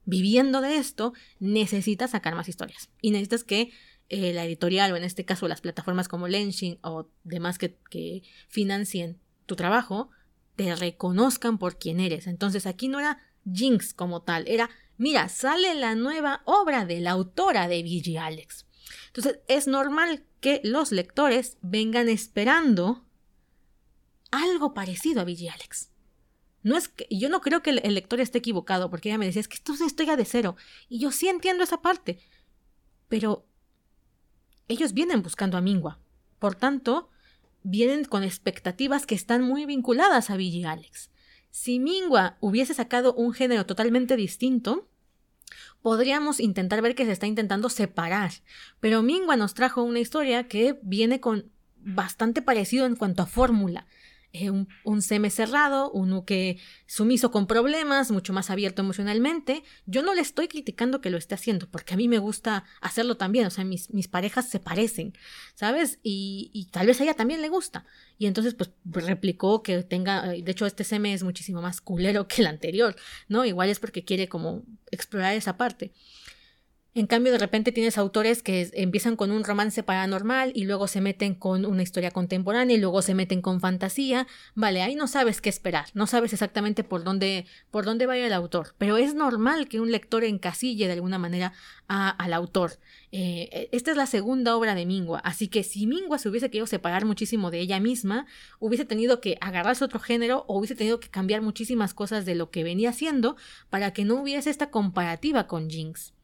viviendo de esto, necesitas sacar más historias. Y necesitas que eh, la editorial, o en este caso las plataformas como Lenshin o demás que, que financien tu trabajo, te reconozcan por quién eres. Entonces aquí no era Jinx como tal, era, mira, sale la nueva obra de la autora de V.G. Alex. Entonces es normal que los lectores vengan esperando algo parecido a Billy Alex. No es que, yo no creo que el, lector esté equivocado, porque ella me decía, es que esto es historia de cero. Y yo sí entiendo esa parte. Pero ellos vienen buscando a Mingua. Por tanto, vienen con expectativas que están muy vinculadas a Billy Alex. Si Mingua hubiese sacado un género totalmente distinto, podríamos intentar ver que se está intentando separar. Pero Mingua nos trajo una historia que viene con bastante parecido en cuanto a fórmula. Eh, un, seme cerrado, uno que sumiso con problemas, mucho más abierto emocionalmente. Yo no le estoy criticando que lo esté haciendo, porque a mí me gusta hacerlo también, o sea, mis, mis parejas se parecen, ¿sabes? Y, tal vez a ella también le gusta. Y entonces, pues, replicó que tenga, de hecho, este seme es muchísimo más culero que el anterior, ¿no? Igual es porque quiere como explorar esa parte. En cambio, de repente tienes autores que empiezan con un romance paranormal y luego se meten con una historia contemporánea y luego se meten con fantasía. Vale, ahí no sabes qué esperar, no sabes exactamente por dónde, por dónde va a ir el autor. Pero es normal que un lector encasille de alguna manera al autor. Eh, esta es la segunda obra de Mingua, así que si Mingua se hubiese querido separar muchísimo de ella misma, hubiese tenido que agarrarse otro género o hubiese tenido que cambiar muchísimas cosas de lo que venía haciendo para que no hubiese esta comparativa con Jinx.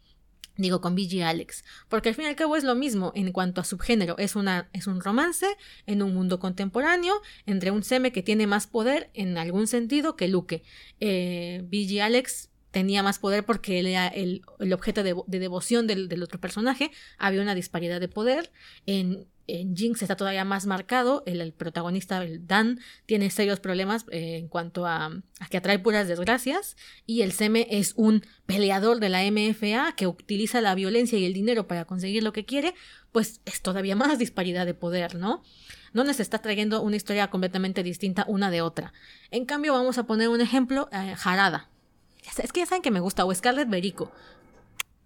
Digo con BG Alex, porque al fin y al cabo es lo mismo en cuanto a subgénero, es, una, es un romance en un mundo contemporáneo entre un Seme que tiene más poder en algún sentido que Luke. Eh, BG Alex tenía más poder porque él era el, objeto de, devoción del, del, otro personaje, había una disparidad de poder. En en Jinx está todavía más marcado. El, protagonista, el Dan, tiene serios problemas eh, en cuanto a, que atrae puras desgracias. Y el Seme es un peleador de la MFA que utiliza la violencia y el dinero para conseguir lo que quiere. Pues es todavía más disparidad de poder, ¿no? No nos está trayendo una historia completamente distinta una de otra. En cambio, vamos a poner un ejemplo: eh, Jarada. Es que ya saben que me gusta, o Scarlet Berico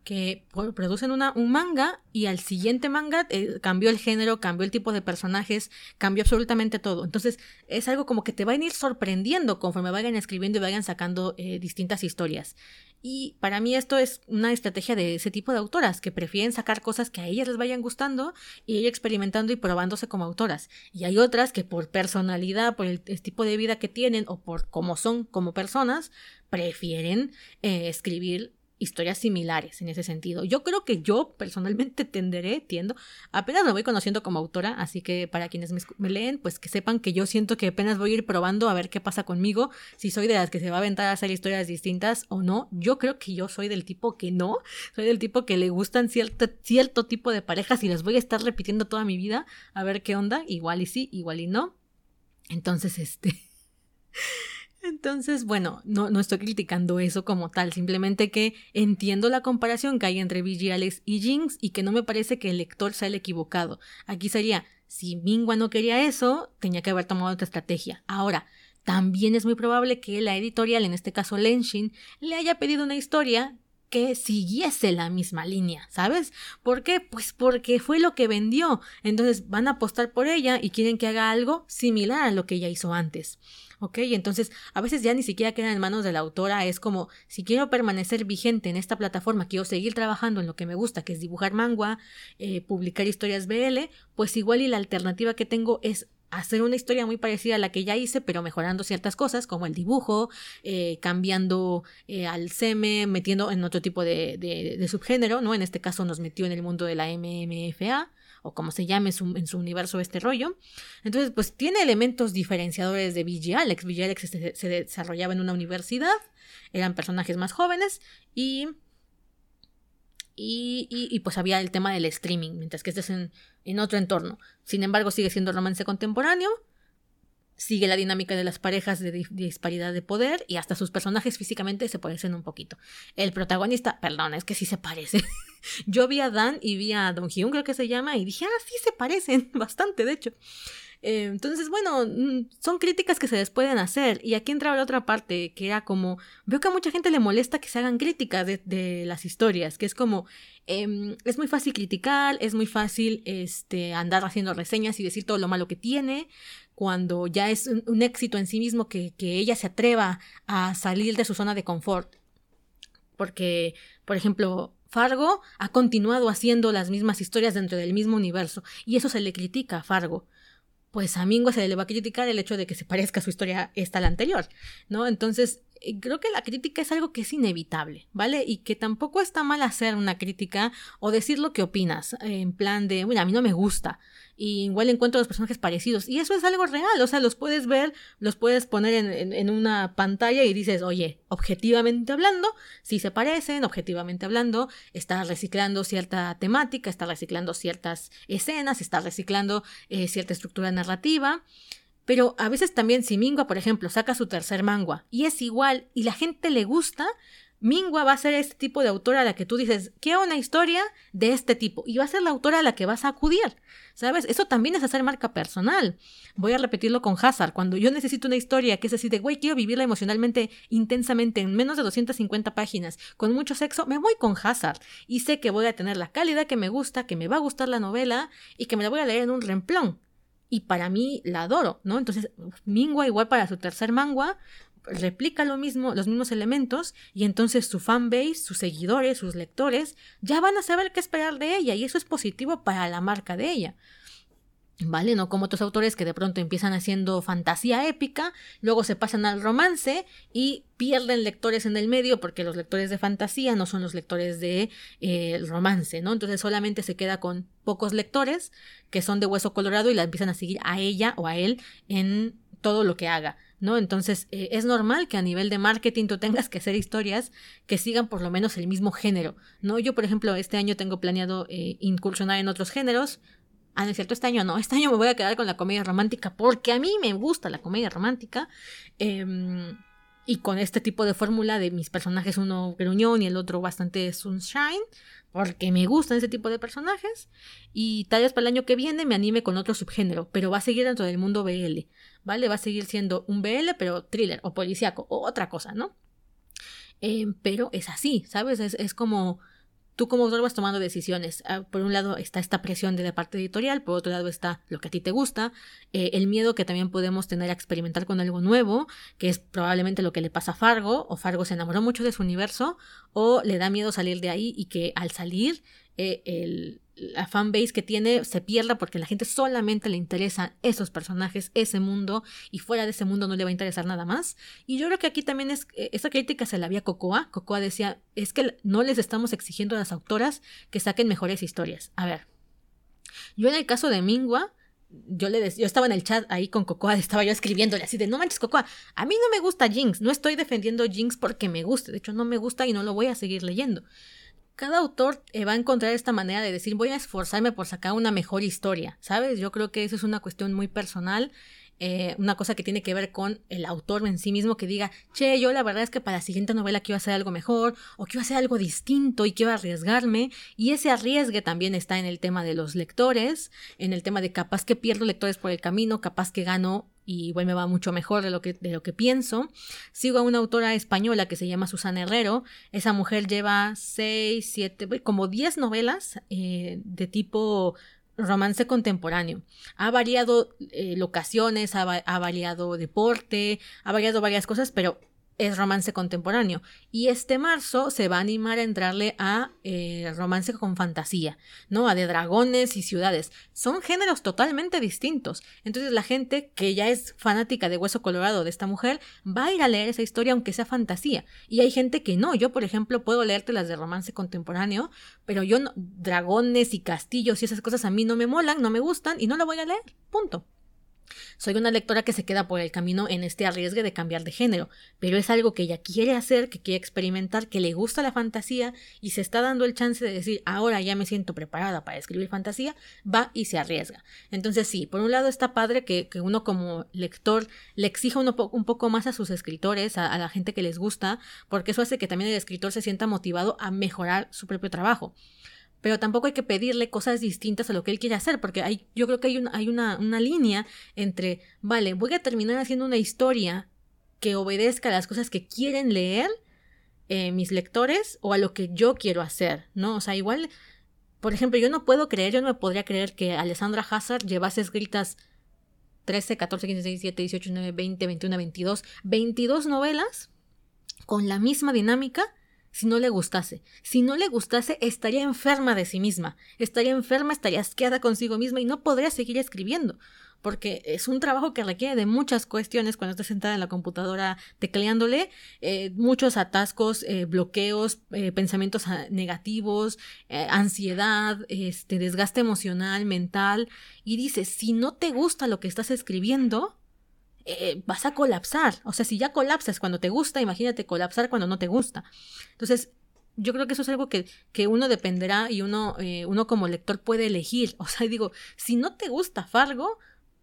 que producen una, un manga y al siguiente manga eh, cambió el género, cambió el tipo de personajes, cambió absolutamente todo. Entonces es algo como que te van a ir sorprendiendo conforme vayan escribiendo y vayan sacando eh, distintas historias. Y para mí esto es una estrategia de ese tipo de autoras, que prefieren sacar cosas que a ellas les vayan gustando y ir experimentando y probándose como autoras. Y hay otras que por personalidad, por el, tipo de vida que tienen o por cómo son como personas, prefieren eh, escribir historias similares en ese sentido. Yo creo que yo personalmente tenderé, tiendo, apenas me voy conociendo como autora, así que para quienes me, leen, pues que sepan que yo siento que apenas voy a ir probando a ver qué pasa conmigo, si soy de las que se va a aventar a hacer historias distintas o no. Yo creo que yo soy del tipo que no, soy del tipo que le gustan cierto, cierto tipo de parejas y las voy a estar repitiendo toda mi vida, a ver qué onda, igual y sí, igual y no. Entonces, este... Entonces, bueno, no, no estoy criticando eso como tal, simplemente que entiendo la comparación que hay entre Alex y Jinx y que no me parece que el lector sea el equivocado. Aquí sería, si Mingua no quería eso, tenía que haber tomado otra estrategia. Ahora, también es muy probable que la editorial, en este caso Lenshin, le haya pedido una historia que siguiese la misma línea, ¿sabes? ¿Por qué? Pues porque fue lo que vendió. Entonces van a apostar por ella y quieren que haga algo similar a lo que ella hizo antes. ¿ok? Entonces, a veces ya ni siquiera queda en manos de la autora, es como, si quiero permanecer vigente en esta plataforma, quiero seguir trabajando en lo que me gusta, que es dibujar manga, eh, publicar historias BL, pues igual y la alternativa que tengo es hacer una historia muy parecida a la que ya hice, pero mejorando ciertas cosas, como el dibujo, eh, cambiando eh, al seme, metiendo en otro tipo de, de, subgénero, ¿no? En este caso nos metió en el mundo de la MMFA, o como se llame en su universo este rollo. Entonces, pues tiene elementos diferenciadores de VG Alex. VG Alex se, desarrollaba en una universidad, eran personajes más jóvenes y y, pues había el tema del streaming, mientras que este es en, en, otro entorno. Sin embargo, sigue siendo romance contemporáneo, sigue la dinámica de las parejas de, disparidad de poder y hasta sus personajes físicamente se parecen un poquito. El protagonista, perdón, es que sí se parece. Yo vi a Dan y vi a Don Hyun, creo que se llama, y dije, ah, sí se parecen, bastante, de hecho. Eh, entonces, bueno, mm, son críticas que se les pueden hacer. Y aquí entra la otra parte, que era como, veo que a mucha gente le molesta que se hagan críticas de, las historias, que es como, em, es muy fácil criticar, es muy fácil este, andar haciendo reseñas y decir todo lo malo que tiene, cuando ya es un, éxito en sí mismo que, que ella se atreva a salir de su zona de confort. Porque, por ejemplo, Fargo ha continuado haciendo las mismas historias dentro del mismo universo, y eso se le critica a Fargo pues a Mingua se le va a criticar el hecho de que se parezca su historia esta a la anterior, ¿no? Entonces, creo que la crítica es algo que es inevitable, ¿vale? Y que tampoco está mal hacer una crítica o decir lo que opinas, en plan de, bueno, a mí no me gusta, y igual encuentro los personajes parecidos, y eso es algo real, o sea, los puedes ver, los puedes poner en, una pantalla y dices, oye, objetivamente hablando, si se parecen, objetivamente hablando, está reciclando cierta temática, está reciclando ciertas escenas, está reciclando eh, cierta estructura narrativa, pero a veces también si Mingua, por ejemplo, saca su tercer manga y es igual y la gente le gusta, Mingua va a ser este tipo de autora a la que tú dices, quiero una historia de este tipo y va a ser la autora a la que vas a acudir. ¿Sabes? Eso también es hacer marca personal. Voy a repetirlo con Hazard. Cuando yo necesito una historia que es así de, güey, quiero vivirla emocionalmente intensamente en menos de 250 páginas, con mucho sexo, me voy con Hazard. Y sé que voy a tener la calidad que me gusta, que me va a gustar la novela y que me la voy a leer en un remplón y para mí la adoro, ¿no? Entonces, Mingua igual para su tercer manga replica lo mismo, los mismos elementos y entonces su fanbase, sus seguidores, sus lectores ya van a saber qué esperar de ella y eso es positivo para la marca de ella. ¿Vale? No como otros autores que de pronto empiezan haciendo fantasía épica, luego se pasan al romance y pierden lectores en el medio porque los lectores de fantasía no son los lectores de eh, romance, ¿no? Entonces solamente se queda con pocos lectores que son de hueso colorado y la empiezan a seguir a ella o a él en todo lo que haga. ¿no? Entonces, eh, es normal que a nivel de marketing tú tengas que hacer historias que sigan por lo menos el mismo género, ¿no? Yo, por ejemplo, este año tengo planeado eh, incursionar en otros géneros, Ah, no cierto, este año no. Este año me voy a quedar con la comedia romántica porque a mí me gusta la comedia romántica. Em, y con este tipo de fórmula de mis personajes, uno gruñón y el otro bastante sunshine, porque me gustan ese tipo de personajes. Y tal vez para el año que viene me anime con otro subgénero, pero va a seguir dentro del mundo BL, ¿vale? Va a seguir siendo un BL, pero thriller o policíaco o otra cosa, ¿no? Em, pero es así, ¿sabes? Es, es como tú como autor vas tomando decisiones. Ah, por un lado está esta presión de la parte editorial, por otro lado está lo que a ti te gusta, eh, el miedo que también podemos tener a experimentar con algo nuevo, que es probablemente lo que le pasa a Fargo, o Fargo se enamoró mucho de su universo, o le da miedo salir de ahí y que al salir eh, el, la fanbase que tiene se pierda porque la gente solamente le interesan esos personajes, ese mundo, y fuera de ese mundo no le va a interesar nada más. Y yo creo que aquí también es, eh, esa crítica se la había Cocoa. Cocoa decía, es que no les estamos exigiendo a las autoras que saquen mejores historias. A ver, yo en el caso de Mingua, yo le yo estaba en el chat ahí con Cocoa, estaba yo escribiéndole así de no manches Cocoa, a mí no me gusta Jinx, no estoy defendiendo Jinx porque me guste, de hecho no me gusta y no lo voy a seguir leyendo cada autor eh, va a encontrar esta manera de decir voy a esforzarme por sacar una mejor historia, ¿sabes? Yo creo que eso es una cuestión muy personal, eh, una cosa que tiene que ver con el autor en sí mismo que diga, che, yo la verdad es que para la siguiente novela quiero hacer algo mejor o quiero hacer algo distinto y quiero arriesgarme y ese arriesgue también está en el tema de los lectores, en el tema de capaz que pierdo lectores por el camino, capaz que gano y igual me va mucho mejor de lo que, de lo que pienso. Sigo a una autora española que se llama Susana Herrero. Esa mujer lleva seis, siete, como diez novelas eh, de tipo romance contemporáneo. Ha variado eh, locaciones, ha, variado deporte, ha variado varias cosas, pero es romance contemporáneo. Y este marzo se va a animar a entrarle a eh, romance con fantasía, ¿no? A de dragones y ciudades. Son géneros totalmente distintos. Entonces la gente que ya es fanática de Hueso Colorado de esta mujer va a ir a leer esa historia aunque sea fantasía. Y hay gente que no. Yo, por ejemplo, puedo leerte las de romance contemporáneo, pero yo no, dragones y castillos y esas cosas a mí no me molan, no me gustan y no la voy a leer. Punto. Soy una lectora que se queda por el camino en este arriesgue de cambiar de género, pero es algo que ella quiere hacer, que quiere experimentar, que le gusta la fantasía y se está dando el chance de decir, ahora ya me siento preparada para escribir fantasía, va y se arriesga. Entonces sí, por un lado está padre que, uno como lector le exija un poco más a sus escritores, a la gente que les gusta, porque eso hace que también el escritor se sienta motivado a mejorar su propio trabajo pero tampoco hay que pedirle cosas distintas a lo que él quiere hacer, porque hay, yo creo que hay, hay una, una línea entre, vale, voy a terminar haciendo una historia que obedezca a las cosas que quieren leer eh, mis lectores o a lo que yo quiero hacer, ¿no? O sea, igual, por ejemplo, yo no puedo creer, yo no me podría creer que Alessandra Hazard llevase escritas 13, 14, 15, 16, 17, 18, 19, 20, 21, 22, 22 novelas con la misma dinámica si no le gustase. Si no le gustase, estaría enferma de sí misma. Estaría enferma, estaría asqueada consigo misma y no podría seguir escribiendo. Porque es un trabajo que requiere de muchas cuestiones cuando estás sentada en la computadora tecleándole, eh, muchos atascos, eh, bloqueos, eh, pensamientos ah, negativos, ansiedad, este, desgaste emocional, mental. Y dices, si no te gusta lo que estás escribiendo, eh, vas a colapsar. O sea, si ya colapsas cuando te gusta, imagínate colapsar cuando no te gusta. Entonces, yo creo que eso es algo que, que uno dependerá y uno, eh, uno como lector puede elegir. O sea, digo, si no te gusta Fargo,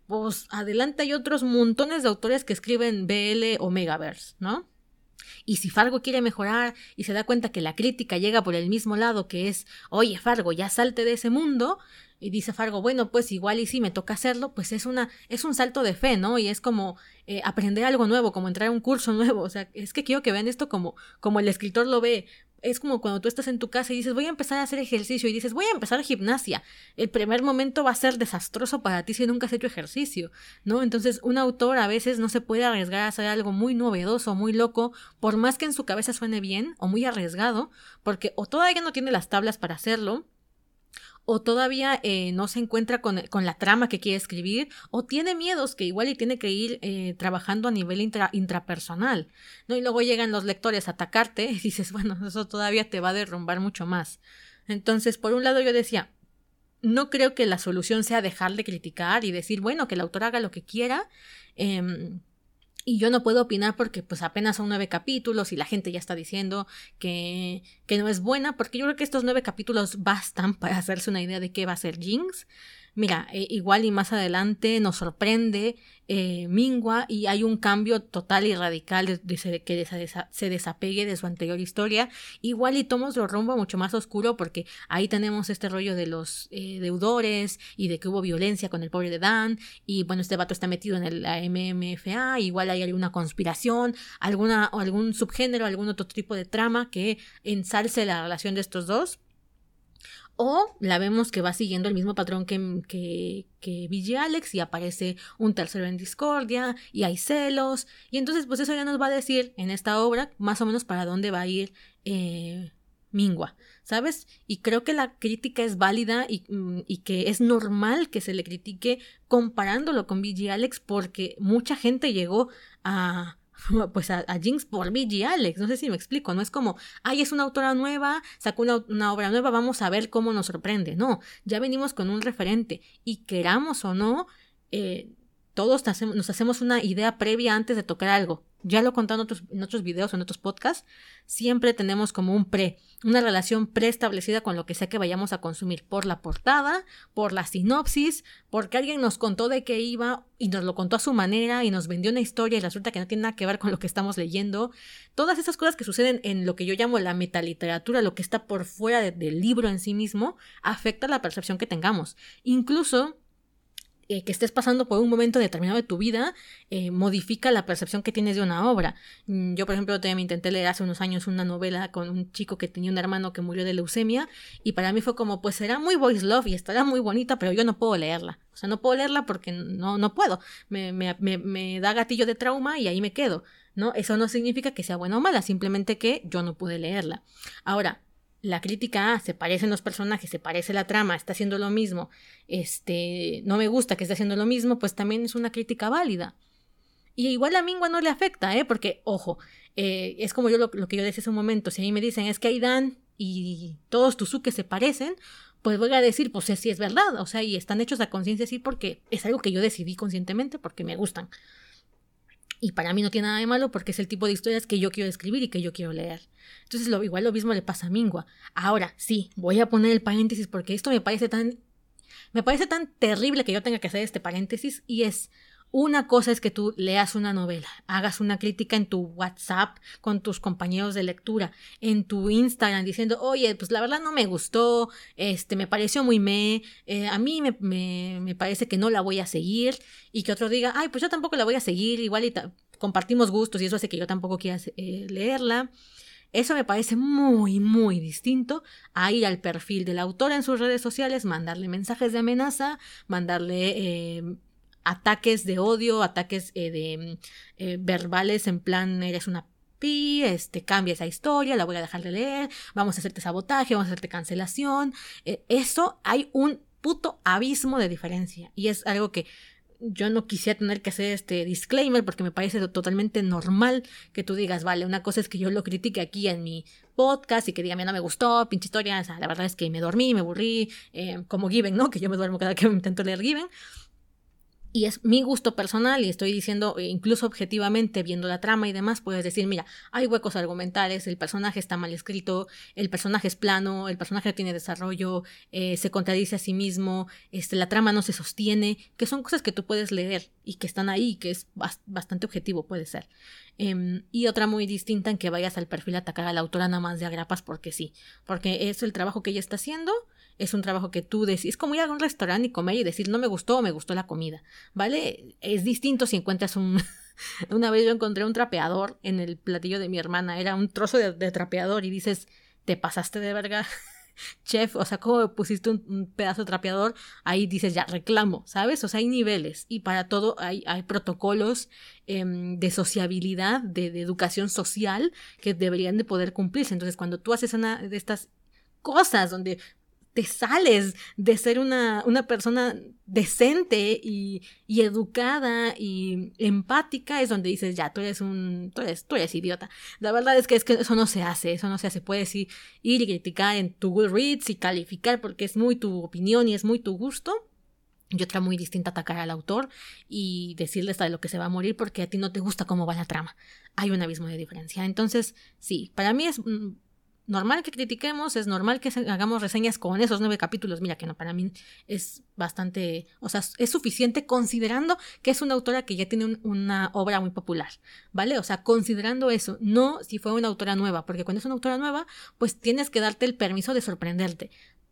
pues adelante hay otros montones de autores que escriben BL o Megaverse, ¿no? Y si Fargo quiere mejorar y se da cuenta que la crítica llega por el mismo lado, que es, oye, Fargo, ya salte de ese mundo, y dice Fargo, bueno, pues igual y si me toca hacerlo, pues es una, es un salto de fe, ¿no? Y es como eh, aprender algo nuevo, como entrar a un curso nuevo. O sea, es que quiero que vean esto como, como el escritor lo ve. Es como cuando tú estás en tu casa y dices, voy a empezar a hacer ejercicio y dices, voy a empezar gimnasia. El primer momento va a ser desastroso para ti si nunca has hecho ejercicio, ¿no? Entonces, un autor a veces no se puede arriesgar a hacer algo muy novedoso, muy loco, por más que en su cabeza suene bien o muy arriesgado, porque o todavía no tiene las tablas para hacerlo, o todavía eh, no se encuentra con, la trama que quiere escribir, o tiene miedos que igual y tiene que ir eh, trabajando a nivel intrapersonal, ¿no? Y luego llegan los lectores a atacarte y dices, bueno, eso todavía te va a derrumbar mucho más. Entonces, por un lado yo decía, no creo que la solución sea dejar de criticar y decir, bueno, que el autor haga lo que quiera. Em, y yo no puedo opinar porque pues apenas son nueve capítulos y la gente ya está diciendo que, que no es buena, porque yo creo que estos nueve capítulos bastan para hacerse una idea de qué va a ser Jinx. Mira, eh, igual y más adelante nos sorprende eh, Mingua y hay un cambio total y radical de, que se desapegue de su anterior historia. Igual y tomamos lo rumbo mucho más oscuro porque ahí tenemos este rollo de los eh, deudores y de que hubo violencia con el pobre de Dan y bueno, este vato está metido en el MMFA, igual hay alguna conspiración, alguna, algún subgénero, algún otro tipo de trama que ensalce la relación de estos dos o la vemos que va siguiendo el mismo patrón que, que, Alex y aparece un tercero en discordia y hay celos. Y entonces, pues eso ya nos va a decir en esta obra más o menos para dónde va a ir eh, Mingua, ¿sabes? Y creo que la crítica es válida y, mm, y, que es normal que se le critique comparándolo con BG Alex porque mucha gente llegó a pues a, Jinx por B.G. Alex. No sé si me explico. No es como, ay, es una autora nueva, sacó una, obra nueva, vamos a ver cómo nos sorprende. No, ya venimos con un referente y queramos o no, eh, todos nos hacemos una idea previa antes de tocar algo ya lo he contado en otros, videos o en otros podcasts, siempre tenemos como un pre, una relación preestablecida con lo que sea que vayamos a consumir, por la portada, por la sinopsis, porque alguien nos contó de qué iba y nos lo contó a su manera y nos vendió una historia y resulta que no tiene nada que ver con lo que estamos leyendo. Todas esas cosas que suceden en lo que yo llamo la metaliteratura, lo que está por fuera del libro en sí mismo, afecta la percepción que tengamos. Incluso eh, que estés pasando por un momento determinado de tu vida eh, modifica la percepción que tienes de una obra. Mm, yo, por ejemplo, me intenté leer hace unos años una novela con un chico que tenía un hermano que murió de leucemia y para mí fue como, pues será muy voice love y estará muy bonita, pero yo no puedo leerla. O sea, no puedo leerla porque no, no puedo. Me, me, me, me da gatillo de trauma y ahí me quedo. ¿no? Eso no significa que sea buena o mala, simplemente que yo no pude leerla. Ahora, la crítica, ah, se parecen los personajes, se parece la trama, está haciendo lo mismo, este, no me gusta que esté haciendo lo mismo, pues también es una crítica válida. Y igual a Mingua no le afecta, ¿eh? Porque, ojo, eh, es como yo lo, que yo decía hace un momento, si a mí me dicen es que Aidan y todos tus que se parecen, pues voy a decir, pues sí es verdad, o sea, y están hechos a conciencia así porque es algo que yo decidí conscientemente porque me gustan. Y para mí no tiene nada de malo porque es el tipo de historias que yo quiero escribir y que yo quiero leer. Entonces, lo, igual lo mismo le pasa a Mingua. Ahora, sí, voy a poner el paréntesis porque esto me parece tan. Me parece tan terrible que yo tenga que hacer este paréntesis y es una cosa es que tú leas una novela, hagas una crítica en tu WhatsApp con tus compañeros de lectura, en tu Instagram diciendo, oye, pues la verdad no me gustó, este, me pareció muy me, eh, a mí me, me, parece que no la voy a seguir, y que otro diga, ay, pues yo tampoco la voy a seguir, igual y compartimos gustos y eso hace que yo tampoco quiera eh, leerla. Eso me parece muy, muy distinto a ir al perfil del autor en sus redes sociales, mandarle mensajes de amenaza, mandarle eh, ataques de odio, ataques eh, de mm, eh, verbales en plan eres una pi, este cambia esa historia, la voy a dejar de leer, vamos a hacerte sabotaje, vamos a hacerte cancelación. Eh, eso hay un puto abismo de diferencia y es algo que yo no quisiera tener que hacer este disclaimer porque me parece totalmente normal que tú digas, vale, una cosa es que yo lo critique aquí en mi podcast y que diga, mira, no me gustó, pinche historia, o sea, la verdad es que me dormí, me aburrí, como Given, ¿no? Que yo me duermo cada que intento leer Given y es mi gusto personal y estoy diciendo eh, incluso objetivamente viendo la trama y demás puedes decir mira hay huecos argumentales el personaje está mal escrito el personaje es plano el personaje no tiene desarrollo eh, se contradice a sí mismo este la trama no se sostiene que son cosas que tú puedes leer y que están ahí que es bastante objetivo puede ser em, y otra muy distinta en que vayas al perfil a atacar a la autora nada más de agrapas porque sí porque es el trabajo que ella está haciendo es un trabajo que tú decís, es como ir a un restaurante y comer y decir no me gustó o me gustó la comida, ¿vale? Es distinto si encuentras un... Una vez yo encontré un trapeador en el platillo de mi hermana, era un trozo de, trapeador y dices, te pasaste de verga, chef, o sea, como pusiste un, pedazo de trapeador, ahí dices ya reclamo, ¿sabes? O sea, hay niveles y para todo hay, protocolos em, de sociabilidad, de, de, educación social que deberían de poder cumplirse. Entonces, cuando tú haces una de estas cosas donde te sales de ser una, una persona decente y, y, educada y empática, es donde dices, ya, tú eres un, tú eres, tú eres idiota. La verdad es que, es que eso no se hace, eso no se hace. Puedes ir, ir y criticar en tu Goodreads y calificar porque es muy tu opinión y es muy tu gusto. Y otra muy distinta atacar al autor y decirle hasta de lo que se va a morir porque a ti no te gusta cómo va la trama. Hay un abismo de diferencia. Entonces, sí, para mí es mm, normal que critiquemos, es normal que hagamos reseñas con esos nueve capítulos. Mira que no, para mí es bastante, o sea, es suficiente considerando que es una autora que ya tiene una obra muy popular, ¿vale? O sea, considerando eso, no si fue una autora nueva, porque cuando es una autora nueva, pues tienes que darte el permiso de sorprenderte.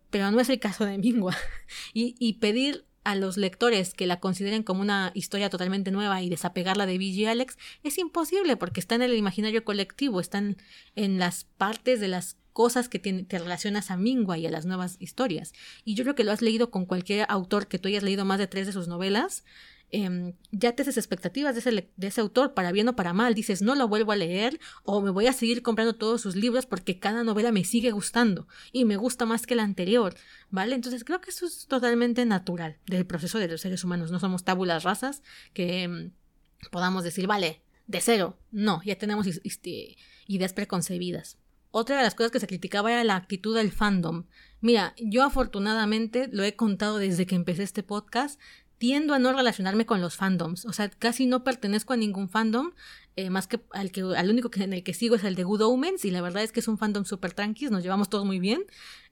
Pero no es el caso de Mingua. y, y pedir a los lectores que la consideren como una historia totalmente nueva y desapegarla de B.G. Alex es imposible porque está en el imaginario colectivo, están en las partes de las cosas que te relacionas a Mingua y a las nuevas historias. Y yo creo que lo has leído con cualquier autor que tú hayas leído más de tres de sus novelas, Em, ya te haces expectativas de ese, de ese autor, para bien o para mal. Dices, no lo vuelvo a leer o me voy a seguir comprando todos sus libros porque cada novela me sigue gustando y me gusta más que la anterior, ¿vale? Entonces creo que eso es totalmente natural del proceso de los seres humanos. No somos tábulas razas que em, podamos decir, vale, de cero. No, ya tenemos este, ideas preconcebidas. Otra de las cosas que se criticaba era la actitud del fandom. Mira, yo afortunadamente lo he contado desde que empecé este podcast, tiendo a no relacionarme con los fandoms. O sea, casi no pertenezco a ningún fandom. Eh, más que al que al único que en el que sigo es el de Good Omens. Y la verdad es que es un fandom súper tranquis. Nos llevamos todos muy bien.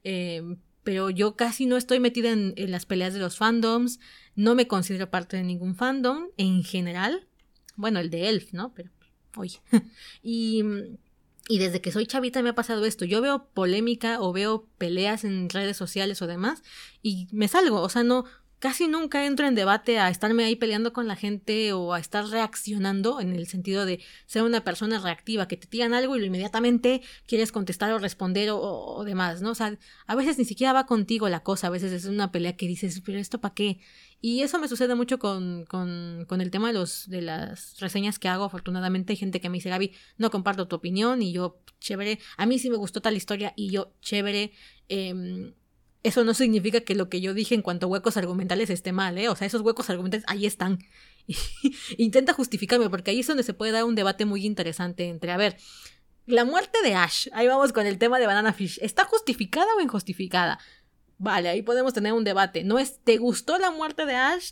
Eh, pero yo casi no estoy metida en, las peleas de los fandoms. No me considero parte de ningún fandom en general. Bueno, el de Elf, ¿no? Pero, oye. y. Y desde que soy chavita me ha pasado esto. Yo veo polémica o veo peleas en redes sociales o demás y me salgo. O sea, no, casi nunca entro en debate a estarme ahí peleando con la gente o a estar reaccionando en el sentido de ser una persona reactiva, que te tiran algo y lo inmediatamente quieres contestar o responder o, demás, ¿no? O sea, a veces ni siquiera va contigo la cosa, a veces es una pelea que dices, pero esto para qué? Y eso me sucede mucho con, con, con el tema de, los, de las reseñas que hago. Afortunadamente hay gente que me dice, Gaby, no comparto tu opinión y yo, chévere, a mí sí me gustó tal historia y yo, chévere. Eh, eso no significa que lo que yo dije en cuanto a huecos argumentales esté mal, ¿eh? O sea, esos huecos argumentales ahí están. Intenta justificarme, porque ahí es donde se puede dar un debate muy interesante entre, a ver, la muerte de Ash, ahí vamos con el tema de Banana Fish, ¿está justificada o injustificada? Vale, ahí podemos tener un debate. No es, ¿te gustó la muerte de Ash?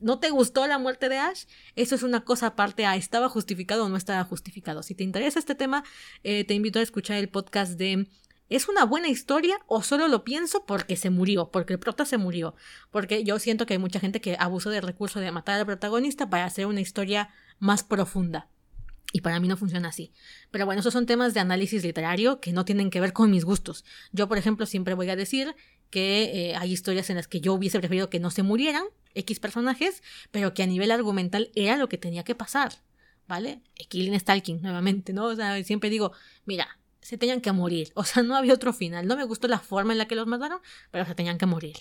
¿No te gustó la muerte de Ash? Eso es una cosa aparte a ¿estaba justificado o no estaba justificado? Si te interesa este tema, eh, te invito a escuchar el podcast de ¿Es una buena historia o solo lo pienso porque se murió, porque el prota se murió? Porque yo siento que hay mucha gente que abusó del recurso de matar al protagonista para hacer una historia más profunda. Y para mí no funciona así. Pero bueno, esos son temas de análisis literario que no tienen que ver con mis gustos. Yo, por ejemplo, siempre voy a decir que eh, hay historias en las que yo hubiese preferido que no se murieran X personajes, pero que a nivel argumental era lo que tenía que pasar. ¿Vale? Killing Stalking, nuevamente, ¿no? O sea, siempre digo, mira, se tenían que morir. O sea, no había otro final. No me gustó la forma en la que los mataron, pero se tenían que morir.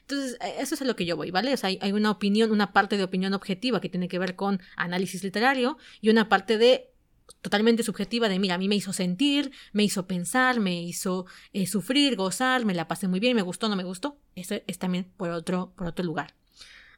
Entonces, e, eso es a lo que yo voy, ¿vale? O sea, hay, una opinión, una parte de opinión objetiva que tiene que ver con análisis literario y una parte de totalmente subjetiva de, mira, a mí me hizo sentir, me hizo pensar, me hizo eh, sufrir, gozar, me la pasé muy bien, me gustó, no me gustó. Eso es también por otro, por otro lugar.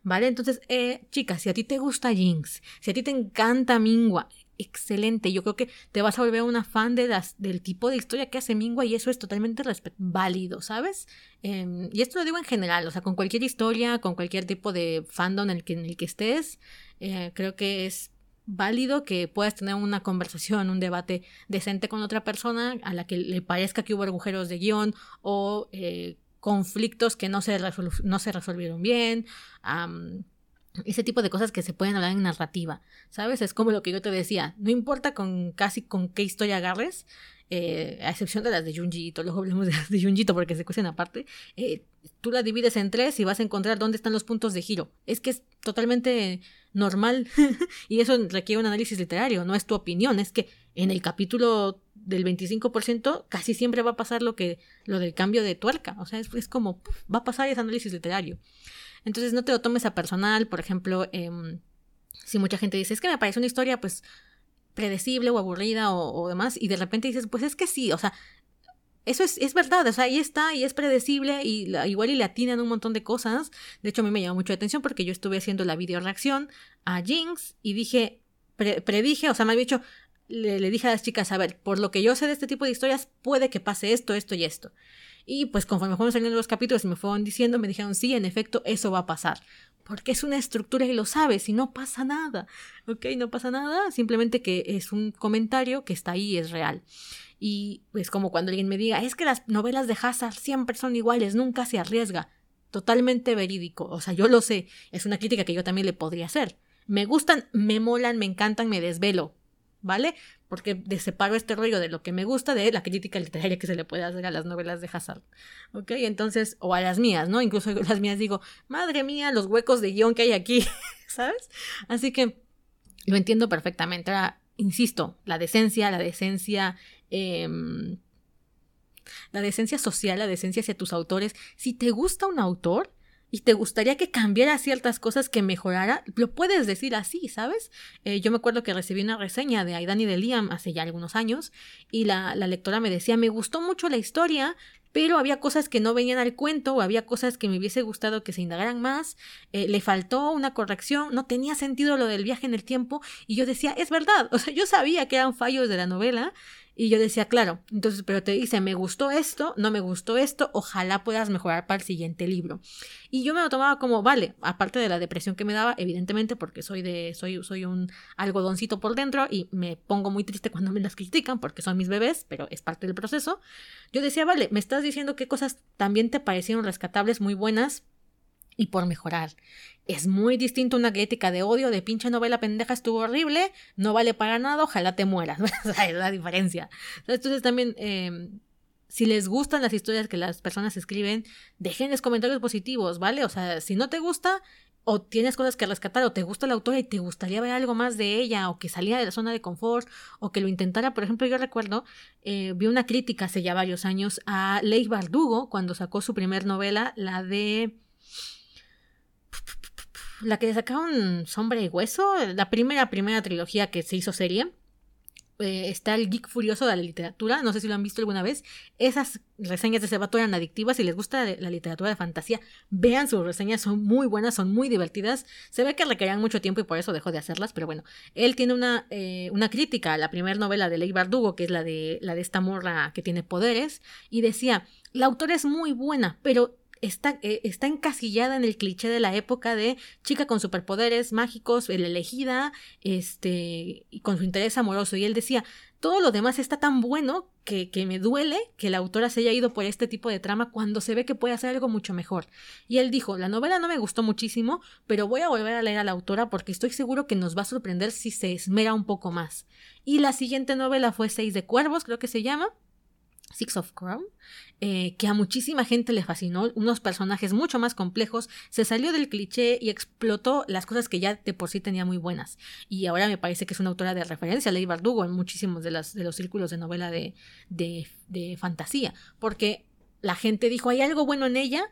¿Vale? Entonces, eh, chicas, si a ti te gusta Jinx, si a ti te encanta Mingua, excelente. Yo creo que te vas a volver una fan de las, del tipo de historia que hace Mingua y eso es totalmente válido, ¿sabes? Em, y esto lo digo en general, o sea, con cualquier historia, con cualquier tipo de fandom en el que, en el que estés, eh, creo que es válido que puedas tener una conversación, un debate decente con otra persona a la que le parezca que hubo agujeros de guion o eh, conflictos que no se, no se resolvieron bien ese tipo de cosas que se pueden hablar en narrativa, ¿sabes? Es como lo que yo te decía, no importa con casi con qué historia agarres, eh, a excepción de las de Junjito, luego hablemos de las de Junjito porque se cuestan aparte, eh, tú la divides en tres y vas a encontrar dónde están los puntos de giro. Es que es totalmente normal y eso requiere un análisis literario, no es tu opinión, es que en el capítulo del 25% casi siempre va a pasar lo que lo del cambio de tuerca, o sea, es como va a pasar ese análisis literario. Entonces no te lo tomes a personal, por ejemplo, em, si mucha gente dice, es que me parece una historia pues predecible o aburrida o, demás, y de repente dices, pues es que sí, o sea, Eso es, es verdad, o sea, ahí está y es predecible y igual y le atinan un montón de cosas. De hecho, a mí me llamó mucho la atención porque yo estuve haciendo la video reacción a Jinx y dije, predije, o sea, me había dicho, le, le, dije a las chicas, a ver, por lo que yo sé de este tipo de historias, puede que pase esto, esto y esto. Y pues conforme fueron saliendo los capítulos y me fueron diciendo, me dijeron, sí, en efecto, eso va a pasar. Porque es una estructura y lo sabes y no pasa nada. ¿Ok? No pasa nada, simplemente que es un comentario que está ahí, es real. Y es como cuando alguien me diga, es que las novelas de Hazard siempre son iguales, nunca se arriesga. Totalmente verídico. O sea, yo lo sé. Es una crítica que yo también le podría hacer. Me gustan, me molan, me encantan, me desvelo. ¿Vale? Porque separo este rollo de lo que me gusta de la crítica literaria que se le puede hacer a las novelas de Hazard. ¿Ok? Entonces, o a las mías, ¿no? Incluso las mías digo, madre mía, los huecos de guion que hay aquí, ¿sabes? Así que lo entiendo perfectamente. Ahora, insisto, la decencia, la decencia Em, la decencia social, la decencia hacia tus autores. Si te gusta un autor y te gustaría que cambiara ciertas cosas, que mejorara, lo puedes decir así, ¿sabes? Eh, yo me acuerdo que recibí una reseña de Aidan y de Liam hace ya algunos años y la, la lectora me decía, me gustó mucho la historia, pero había cosas que no venían al cuento o había cosas que me hubiese gustado que se indagaran más, eh, le faltó una corrección, no tenía sentido lo del viaje en el tiempo y yo decía, es verdad, o sea, yo sabía que eran fallos de la novela y yo decía, claro, entonces, pero te dice, me gustó esto, no me gustó esto, ojalá puedas mejorar para el siguiente libro. Y yo me lo tomaba como, vale, aparte de la depresión que me daba, evidentemente, porque soy de, soy, soy un algodoncito por dentro y me pongo muy triste cuando me las critican porque son mis bebés, pero es parte del proceso. Yo decía, vale, me estás diciendo qué cosas también te parecieron rescatables, muy buenas, y por mejorar. Es muy distinto una crítica de odio, de pinche novela pendeja estuvo horrible, no vale para nada, ojalá te mueras. es la diferencia. Entonces también, em, si les gustan las historias que las personas escriben, déjenles comentarios positivos, ¿vale? O sea, si no te gusta, o tienes cosas que rescatar, o te gusta la autora y te gustaría ver algo más de ella, o que salía de la zona de confort, o que lo intentara. Por ejemplo, yo recuerdo, eh, vi una crítica hace ya varios años a Leigh Bardugo cuando sacó su primer novela, la de la que sacaron Sombra y Hueso, la primera, primera trilogía que se hizo serie. Eh, está el geek furioso de la literatura, no sé si lo han visto alguna vez. Esas reseñas de ese vato eran adictivas. Si les gusta la literatura de fantasía, vean sus reseñas, son muy buenas, son muy divertidas. Se ve que requerían mucho tiempo y por eso dejó de hacerlas, pero bueno, él tiene una, eh, una crítica a la primera novela de Ley Bardugo, que es la de, la de esta morra que tiene poderes, y decía: La autora es muy buena, pero está, eh, está encasillada en el cliché de la época de chica con superpoderes mágicos, la elegida, este, y con su interés amoroso. Y él decía, todo lo demás está tan bueno que, que, me duele que la autora se haya ido por este tipo de trama cuando se ve que puede hacer algo mucho mejor. Y él dijo, la novela no me gustó muchísimo, pero voy a volver a leer a la autora porque estoy seguro que nos va a sorprender si se esmera un poco más. Y la siguiente novela fue Seis de Cuervos, creo que se llama. Six of Crown, eh, que a muchísima gente le fascinó, unos personajes mucho más complejos, se salió del cliché y explotó las cosas que ya de por sí tenía muy buenas. Y ahora me parece que es una autora de referencia, Ley Bardugo, en muchísimos de, las, de los círculos de novela de, de, de fantasía, porque la gente dijo, hay algo bueno en ella,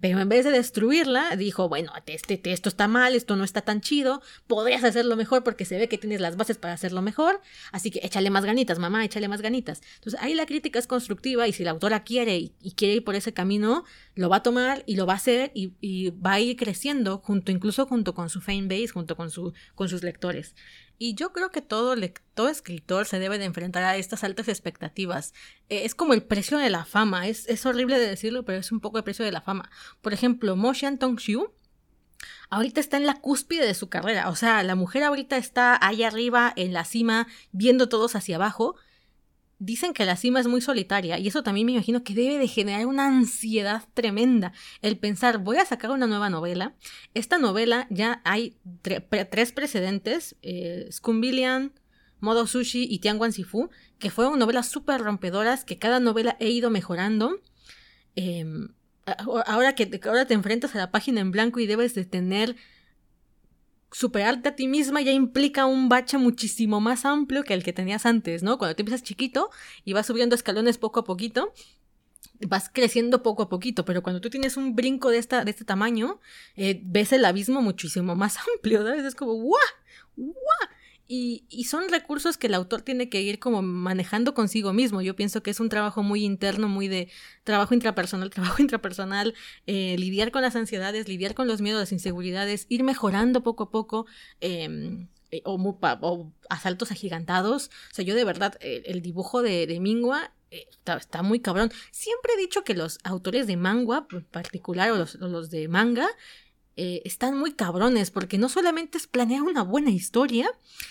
pero en vez de destruirla, dijo, bueno, este, esto está mal, esto no está tan chido, podrías hacerlo mejor porque se ve que tienes las bases para hacerlo mejor, así que échale más ganitas, mamá, échale más ganitas. Entonces ahí la crítica es constructiva y si la autora quiere y, quiere ir por ese camino, lo va a tomar y lo va a hacer y, va a ir creciendo junto, incluso junto con su fan base, junto con, su, con sus lectores. Y yo creo que todo lector, escritor se debe de enfrentar a estas altas expectativas. Eh, es como el precio de la fama. Es, es, horrible de decirlo, pero es un poco el precio de la fama. Por ejemplo, Mo Tong-xiu ahorita está en la cúspide de su carrera. O sea, la mujer ahorita está ahí arriba, en la cima, viendo todos hacia abajo dicen que la cima es muy solitaria y eso también me imagino que debe de generar una ansiedad tremenda el pensar voy a sacar una nueva novela. Esta novela ya hay tres precedentes, eh, Modo Sushi y Tianguan Sifu, que fueron novelas súper rompedoras que cada novela he ido mejorando. Em, ahora que ahora te enfrentas a la página en blanco y debes de tener superarte a ti misma ya implica un bache muchísimo más amplio que el que tenías antes, ¿no? Cuando te empiezas chiquito y vas subiendo escalones poco a poquito, vas creciendo poco a poquito, pero cuando tú tienes un brinco de, esta, de este tamaño, eh, ves el abismo muchísimo más amplio, ¿sabes? Es como ¡guau! ¡guau! Y, y, son recursos que el autor tiene que ir como manejando consigo mismo. Yo pienso que es un trabajo muy interno, muy de trabajo intrapersonal, trabajo intrapersonal, eh, lidiar con las ansiedades, lidiar con los miedos, las inseguridades, ir mejorando poco a poco. Em, eh, o, o, asaltos agigantados. O sea, yo de verdad, el, dibujo de, de Mingua eh, está, muy cabrón. Siempre he dicho que los autores de manga, en particular, o los, los de manga, eh, están muy cabrones porque no solamente es planear una buena historia,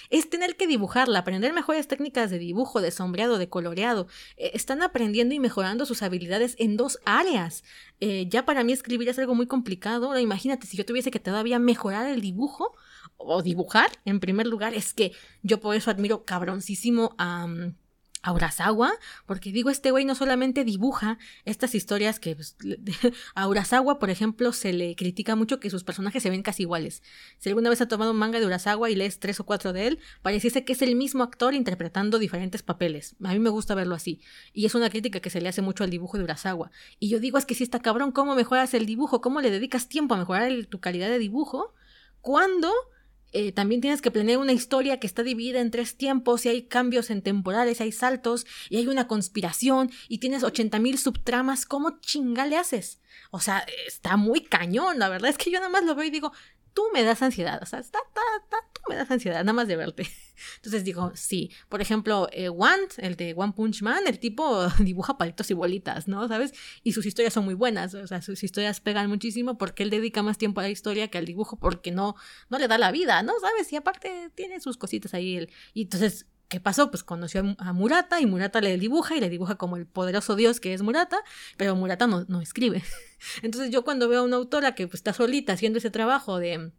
es tener que dibujarla, aprender mejores técnicas de dibujo, de sombreado, de coloreado. Eh, están aprendiendo y mejorando sus habilidades en dos áreas. Eh, ya para mí escribir es algo muy complicado. imagínate si yo tuviese que todavía mejorar el dibujo o dibujar, en primer lugar, es que yo por eso admiro cabroncísimo a... a Urasawa, porque digo, este güey no solamente dibuja estas historias que pues, a Urasawa, por ejemplo, se le critica mucho que sus personajes se ven casi iguales. Si alguna vez ha tomado un manga de Urasawa y lees tres o cuatro de él, pareciese que es el mismo actor interpretando diferentes papeles. A mí me gusta verlo así. Y es una crítica que se le hace mucho al dibujo de Urasawa. Y yo digo, es que si está cabrón, ¿cómo mejoras el dibujo? ¿Cómo le dedicas tiempo a mejorar tu calidad de dibujo? Cuando eh, también tienes que planear una historia que está dividida en tres tiempos y hay cambios en temporales, hay saltos y hay una conspiración y tienes 80.000 subtramas. ¿Cómo chinga le haces? O sea, está muy cañón. La verdad es que yo nada más lo veo y digo, tú me das ansiedad, o sea, está, está, está, tú me das ansiedad, nada más de verte. Entonces digo, sí, por ejemplo, eh, One, el de One Punch Man, el tipo dibuja palitos y bolitas, ¿no? ¿Sabes? Y sus historias son muy buenas, o sea, sus historias pegan muchísimo porque él dedica más tiempo a la historia que al dibujo porque no, no le da la vida, ¿no? ¿Sabes? Y aparte tiene sus cositas ahí. Él. Y entonces ¿Qué pasó? Pues conoció a Murata y Murata le dibuja y le dibuja como el poderoso dios que es Murata, pero Murata no, no escribe. Entonces yo cuando veo a una autora que pues, está solita haciendo ese trabajo de,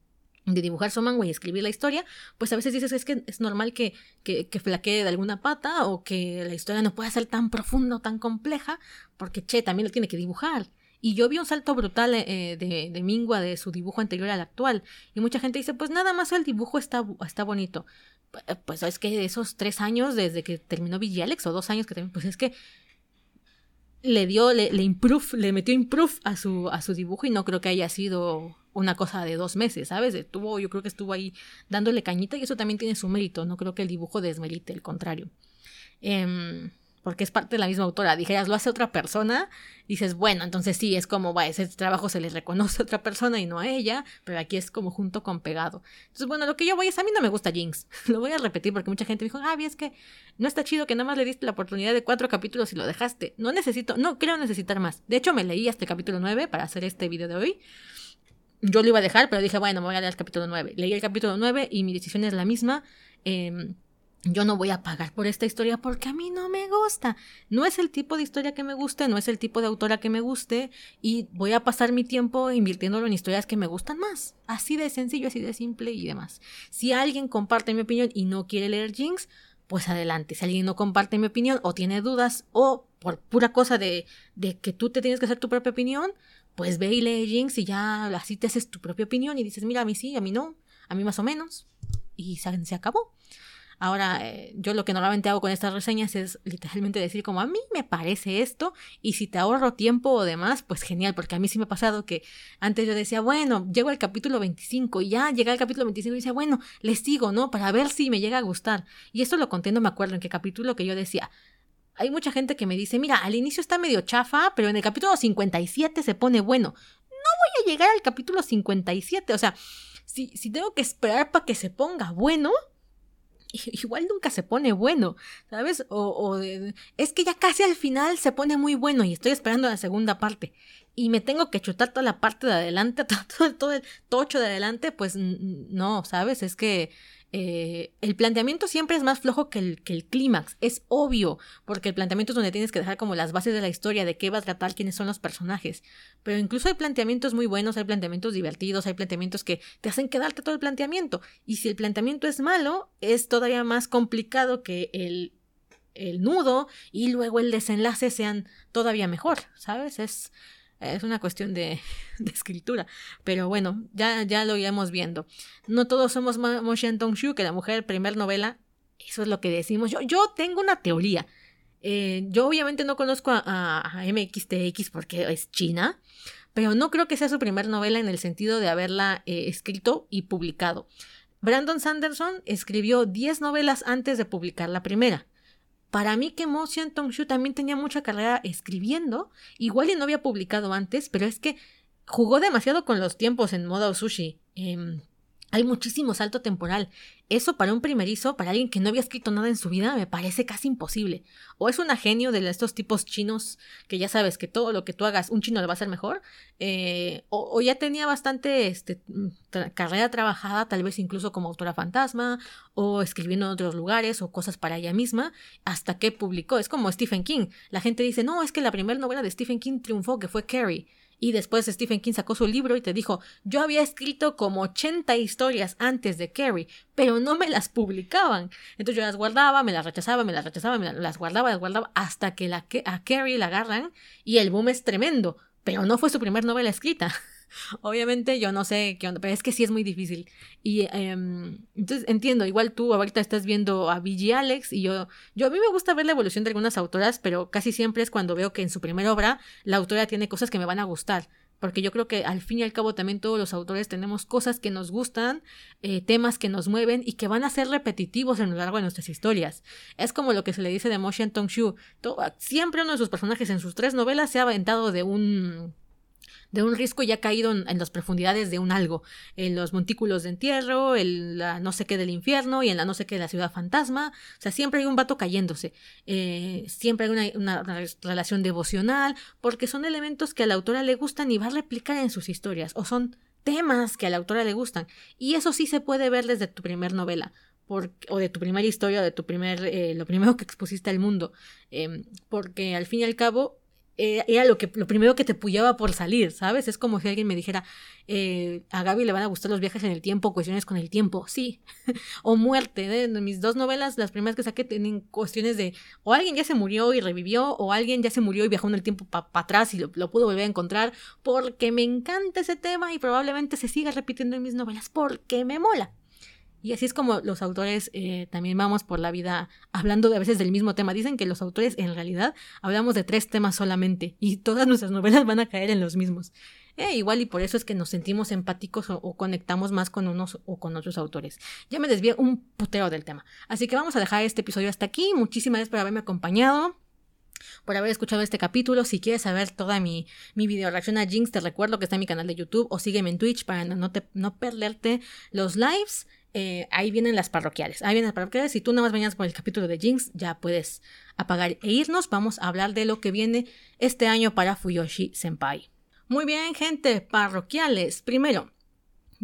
de dibujar su manga y escribir la historia, pues a veces dices es que es normal que, que, que, flaquee de alguna pata o que la historia no pueda ser tan profunda o tan compleja, porque che, también lo tiene que dibujar. Y yo vi un salto brutal eh, de, de Mingua de su dibujo anterior al actual. Y mucha gente dice, pues nada más el dibujo está, está bonito. Pues es que esos tres años desde que terminó Alex o dos años que terminó, pues es que le dio, le, le, improve, le metió improve a su, a su dibujo y no creo que haya sido una cosa de dos meses, ¿sabes? Estuvo, yo creo que estuvo ahí dándole cañita y eso también tiene su mérito, no creo que el dibujo desmerite, el contrario. Eh, porque es parte de la misma autora. Dijeras, lo hace otra persona, dices, bueno, entonces sí, es como, va, ese trabajo se le reconoce a otra persona y no a ella, pero aquí es como junto con pegado. Entonces, bueno, lo que yo voy es, a mí no me gusta Jinx. lo voy a repetir porque mucha gente me dijo, ah, es que no está chido que nada más le diste la oportunidad de cuatro capítulos y lo dejaste. No necesito, no creo necesitar más. De hecho, me leí hasta capítulo 9 para hacer este video de hoy. Yo lo iba a dejar, pero dije, bueno, me voy a leer el capítulo 9. Leí el capítulo 9 y mi decisión es la misma. Eh, yo no voy a pagar por esta historia porque a mí no me gusta. No es el tipo de historia que me guste, no es el tipo de autora que me guste y voy a pasar mi tiempo invirtiéndolo en historias que me gustan más. Así de sencillo, así de simple y demás. Si alguien comparte mi opinión y no quiere leer Jinx, pues adelante. Si alguien no comparte mi opinión o tiene dudas o por pura cosa de, de que tú te tienes que hacer tu propia opinión, pues ve y lee Jinx y ya así te haces tu propia opinión y dices, mira, a mí sí, a mí no, a mí más o menos. Y se acabó. Ahora, eh, yo lo que normalmente hago con estas reseñas es literalmente decir como a mí me parece esto y si te ahorro tiempo o demás, pues genial, porque a mí sí me ha pasado que antes yo decía, bueno, llego al capítulo 25 y ya llegué al capítulo 25 y decía, bueno, le sigo, ¿no? Para ver si me llega a gustar. Y esto lo conté, no me acuerdo en qué capítulo que yo decía, hay mucha gente que me dice, mira, al inicio está medio chafa, pero en el capítulo 57 se pone bueno. No voy a llegar al capítulo 57, o sea, si, si tengo que esperar para que se ponga bueno, igual nunca se pone bueno, ¿sabes? O, o es que ya casi al final se pone muy bueno y estoy esperando la segunda parte y me tengo que chutar toda la parte de adelante, todo, todo el tocho de adelante, pues no, ¿sabes? Es que eh, el planteamiento siempre es más flojo que el, que el clímax, es obvio, porque el planteamiento es donde tienes que dejar como las bases de la historia, de qué va a tratar, quiénes son los personajes. Pero incluso hay planteamientos muy buenos, hay planteamientos divertidos, hay planteamientos que te hacen quedarte todo el planteamiento. Y si el planteamiento es malo, es todavía más complicado que el, el nudo y luego el desenlace sean todavía mejor, ¿sabes? Es es una cuestión de, escritura. Pero bueno, ya, ya lo iremos viendo. No todos somos Mo Shen Tong Shu, que la mujer, primer novela. Eso es lo que decimos. Yo, yo tengo una teoría. Eh, yo obviamente no conozco a, MXTX porque es China, pero no creo que sea su primer novela en el sentido de haberla eh, escrito y publicado. Brandon Sanderson escribió 10 novelas antes de publicar la primera. Para mí que Mo Tong-shu también tenía mucha carrera escribiendo, igual y no había publicado antes, pero es que jugó demasiado con los tiempos en Moda Sushi. Eh, hay muchísimo salto temporal. Eso para un primerizo, para alguien que no había escrito nada en su vida, me parece casi imposible. O es un genio de estos tipos chinos que ya sabes que todo lo que tú hagas, un chino lo va a hacer mejor. Eh, o, ya tenía bastante este, carrera trabajada, tal vez incluso como autora fantasma, o escribiendo en otros lugares, o cosas para ella misma, hasta que publicó. Es como Stephen King. La gente dice, no, es que la primera novela de Stephen King triunfó, que fue Carrie. Y después Stephen King sacó su libro y te dijo, yo había escrito como 80 historias antes de Carrie, pero no me las publicaban. Entonces yo las guardaba, me las rechazaba, me las rechazaba, me las guardaba, las guardaba, hasta que la, a Carrie la agarran y el boom es tremendo. Pero no fue su primer novela escrita. Obviamente yo no sé qué onda, pero es que sí es muy difícil. Y em, entonces entiendo, igual tú ahorita estás viendo a BG Alex y yo, yo a mí me gusta ver la evolución de algunas autoras, pero casi siempre es cuando veo que en su primera obra la autora tiene cosas que me van a gustar. Porque yo creo que al fin y al cabo también todos los autores tenemos cosas que nos gustan, eh, temas que nos mueven y que van a ser repetitivos en lo largo de nuestras historias. Es como lo que se le dice de Mo Tong-shu. Siempre uno de sus personajes en sus tres novelas se ha aventado de un de un risco ya caído en, las profundidades de un algo, en los montículos de entierro, en la no sé qué del infierno y en la no sé qué de la ciudad fantasma. O sea, siempre hay un vato cayéndose, eh, siempre hay una, relación devocional, porque son elementos que a la autora le gustan y va a replicar en sus historias, o son temas que a la autora le gustan. Y eso sí se puede ver desde tu primer novela. o de tu primera historia, o de tu primer, eh, lo primero que expusiste al mundo. Em, porque al fin y al cabo, eh, era lo, que, lo primero que te puyaba por salir, ¿sabes? Es como si alguien me dijera, eh, a Gaby le van a gustar los viajes en el tiempo, cuestiones con el tiempo, sí. o muerte, ¿eh? mis dos novelas, las primeras que saqué, tienen cuestiones de, o alguien ya se murió y revivió, o alguien ya se murió y viajó en el tiempo para atrás y lo, lo, pudo volver a encontrar, porque me encanta ese tema y probablemente se siga repitiendo en mis novelas, porque me mola. Y así es como los autores eh, también vamos por la vida hablando de a veces del mismo tema. Dicen que los autores en realidad hablamos de tres temas solamente y todas nuestras novelas van a caer en los mismos. Eh, igual y por eso es que nos sentimos empáticos o, conectamos más con unos o con otros autores. Ya me desvié un puteo del tema. Así que vamos a dejar este episodio hasta aquí. Muchísimas gracias por haberme acompañado por haber escuchado este capítulo. Si quieres saber toda mi, mi video reacción a Jinx, te recuerdo que está en mi canal de YouTube o sígueme en Twitch para no, te, no perderte los lives. Eh, ahí vienen las parroquiales. Ahí vienen las parroquiales. Si tú nada más venías por el capítulo de Jinx, ya puedes apagar e irnos. Vamos a hablar de lo que viene este año para Fuyoshi Senpai. Muy bien, gente, parroquiales. Primero,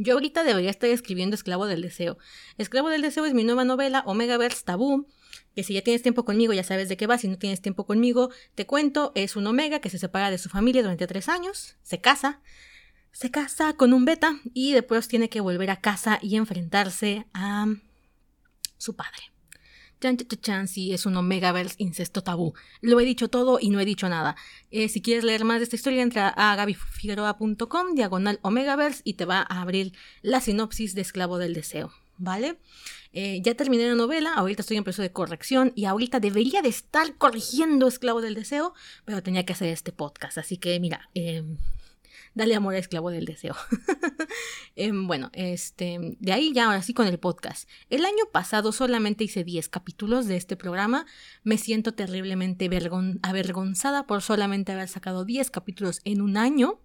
yo ahorita debería estar escribiendo Esclavo del Deseo. Esclavo del Deseo es mi nueva novela, Omegaverse Tabú, que si ya tienes tiempo conmigo ya sabes de qué va, si no tienes tiempo conmigo te cuento, es un Omega que se separa de su familia durante tres años, se casa, se casa con un beta y después tiene que volver a casa y enfrentarse a su padre. Chan, chan, chan, es un Omegaverse incesto tabú. Lo he dicho todo y no he dicho nada. Eh, si quieres leer más de esta historia, entra a gabifigueroa.com, diagonal Omegaverse, y te va a abrir la sinopsis de Esclavo del Deseo. ¿Vale? Eh, ya terminé la novela, ahorita estoy en proceso de corrección y ahorita debería de estar corrigiendo Esclavo del Deseo, pero tenía que hacer este podcast. Así que, mira, eh, Dale amor a esclavo del deseo. Em, bueno, este, de ahí ya ahora sí con el podcast. El año pasado solamente hice 10 capítulos de este programa. Me siento terriblemente avergonzada por solamente haber sacado 10 capítulos en un año.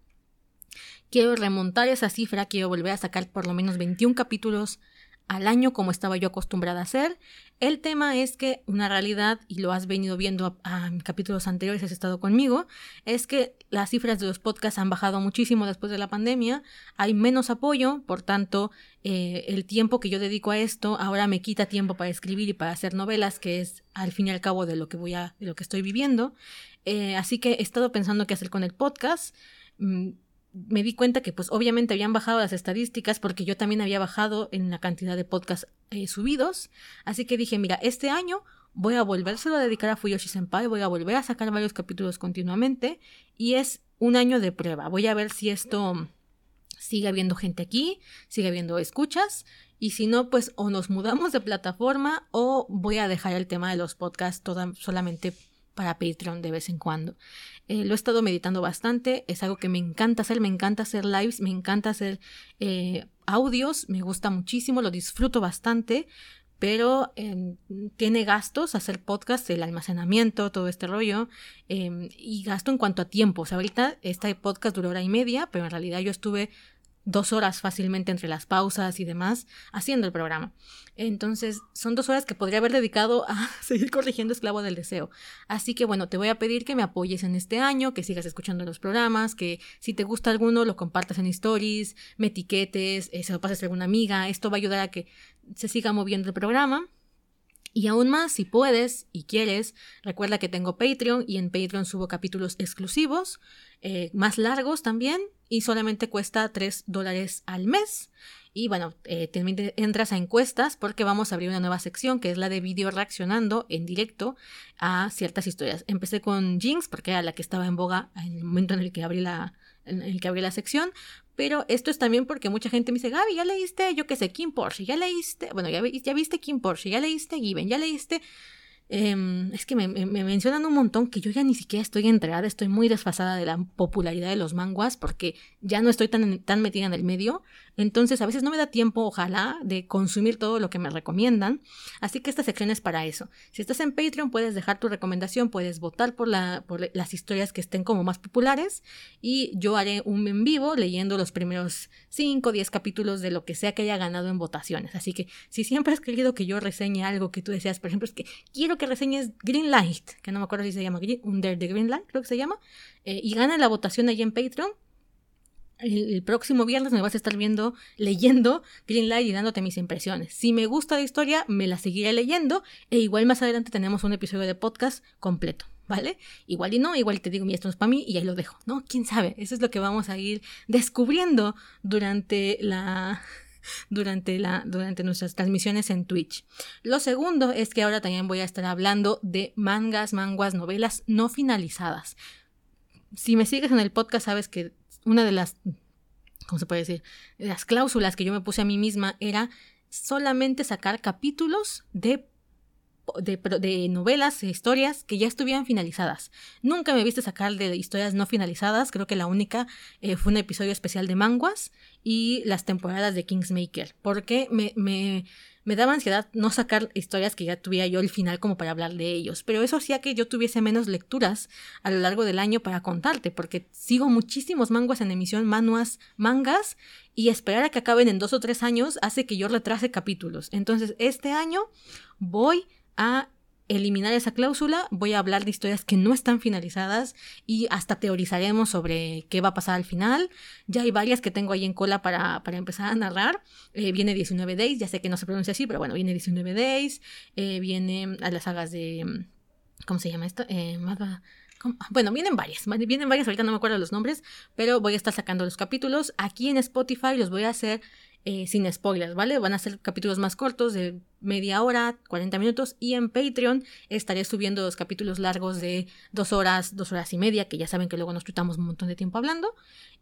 Quiero remontar esa cifra, quiero volver a sacar por lo menos 21 capítulos al año como estaba yo acostumbrada a hacer. El tema es que una realidad, y lo has venido viendo a, capítulos anteriores, has estado conmigo, es que las cifras de los podcasts han bajado muchísimo después de la pandemia, hay menos apoyo, por tanto, eh, el tiempo que yo dedico a esto ahora me quita tiempo para escribir y para hacer novelas, que es al fin y al cabo de lo que voy a, de lo que estoy viviendo. Eh, así que he estado pensando qué hacer con el podcast. Me di cuenta que pues obviamente habían bajado las estadísticas porque yo también había bajado en la cantidad de podcasts eh, subidos. Así que dije, mira, este año voy a volvérselo a dedicar a Fuyoshi Senpai, voy a volver a sacar varios capítulos continuamente y es un año de prueba. Voy a ver si esto sigue habiendo gente aquí, sigue habiendo escuchas y si no, pues o nos mudamos de plataforma o voy a dejar el tema de los podcasts solamente para Patreon de vez en cuando. Eh, lo he estado meditando bastante, es algo que me encanta hacer, me encanta hacer lives, me encanta hacer eh, audios, me gusta muchísimo, lo disfruto bastante, pero em, tiene gastos hacer podcast, el almacenamiento, todo este rollo, em, y gasto en cuanto a tiempo. O sea, ahorita este podcast duró hora y media, pero en realidad yo estuve dos horas fácilmente entre las pausas y demás haciendo el programa. Entonces, son dos horas que podría haber dedicado a seguir corrigiendo Esclavo del Deseo. Así que bueno, te voy a pedir que me apoyes en este año, que sigas escuchando los programas, que si te gusta alguno lo compartas en stories, me etiquetes, eh, se lo pases a alguna amiga. Esto va a ayudar a que se siga moviendo el programa. Y aún más, si puedes y quieres, recuerda que tengo Patreon y en Patreon subo capítulos exclusivos, eh, más largos también, y solamente cuesta 3 dólares al mes. Y bueno, eh, entras a encuestas porque vamos a abrir una nueva sección que es la de vídeo reaccionando en directo a ciertas historias. Empecé con Jinx porque era la que estaba en boga en el momento en el que abrí la, en el que abrí la sección, pero esto es también porque mucha gente me dice, Gaby, ya leíste, yo qué sé, Kim Porsche, ya leíste, bueno, ya, ya viste Kim Porsche, ya leíste Given, ya leíste Em, es que me, mencionan un montón que yo ya ni siquiera estoy enterada, estoy muy desfasada de la popularidad de los manguas porque ya no estoy tan, tan metida en el medio. Entonces a veces no me da tiempo, ojalá, de consumir todo lo que me recomiendan. Así que esta sección es para eso. Si estás en Patreon puedes dejar tu recomendación, puedes votar por, la, por las historias que estén como más populares y yo haré un en vivo leyendo los primeros 5 o 10 capítulos de lo que sea que haya ganado en votaciones. Así que si siempre has querido que yo reseñe algo que tú deseas, por ejemplo, es que quiero que reseñes Green Light, que no me acuerdo si se llama Under the Green Light, creo que se llama, eh, y gana la votación allí en Patreon. El, próximo viernes me vas a estar viendo, leyendo Green Light y dándote mis impresiones. Si me gusta la historia, me la seguiré leyendo e igual más adelante tenemos un episodio de podcast completo. ¿Vale? Igual y no, igual te digo, mira, esto no es para mí y ahí lo dejo, ¿no? ¿Quién sabe? Eso es lo que vamos a ir descubriendo durante la, durante, la, durante nuestras transmisiones en Twitch. Lo segundo es que ahora también voy a estar hablando de mangas, manguas, novelas no finalizadas. Si me sigues en el podcast, sabes que una de las, ¿cómo se puede decir? Las cláusulas que yo me puse a mí misma era solamente sacar capítulos de de, novelas e historias que ya estuvieran finalizadas. Nunca me viste sacar de historias no finalizadas, creo que la única eh, fue un episodio especial de manguas y las temporadas de Kingsmaker, porque me, me, me, daba ansiedad no sacar historias que ya tuviera yo el final como para hablar de ellos, pero eso hacía que yo tuviese menos lecturas a lo largo del año para contarte, porque sigo muchísimos manguas en emisión, manuas, mangas, y esperar a que acaben en dos o tres años hace que yo retrase capítulos. Entonces, este año voy a eliminar esa cláusula, voy a hablar de historias que no están finalizadas y hasta teorizaremos sobre qué va a pasar al final. Ya hay varias que tengo ahí en cola para, para empezar a narrar. Eh, viene 19 Days, ya sé que no se pronuncia así, pero bueno, viene 19 Days, eh, viene a las sagas de... ¿Cómo se llama esto? Eh, bueno, vienen varias, vienen varias, ahorita no me acuerdo los nombres, pero voy a estar sacando los capítulos. Aquí en Spotify los voy a hacer eh, sin spoilers, ¿vale? Van a ser capítulos más cortos de media hora, 40 minutos y en Patreon estaré subiendo los capítulos largos de dos horas, dos horas y media, que ya saben que luego nos chutamos un montón de tiempo hablando.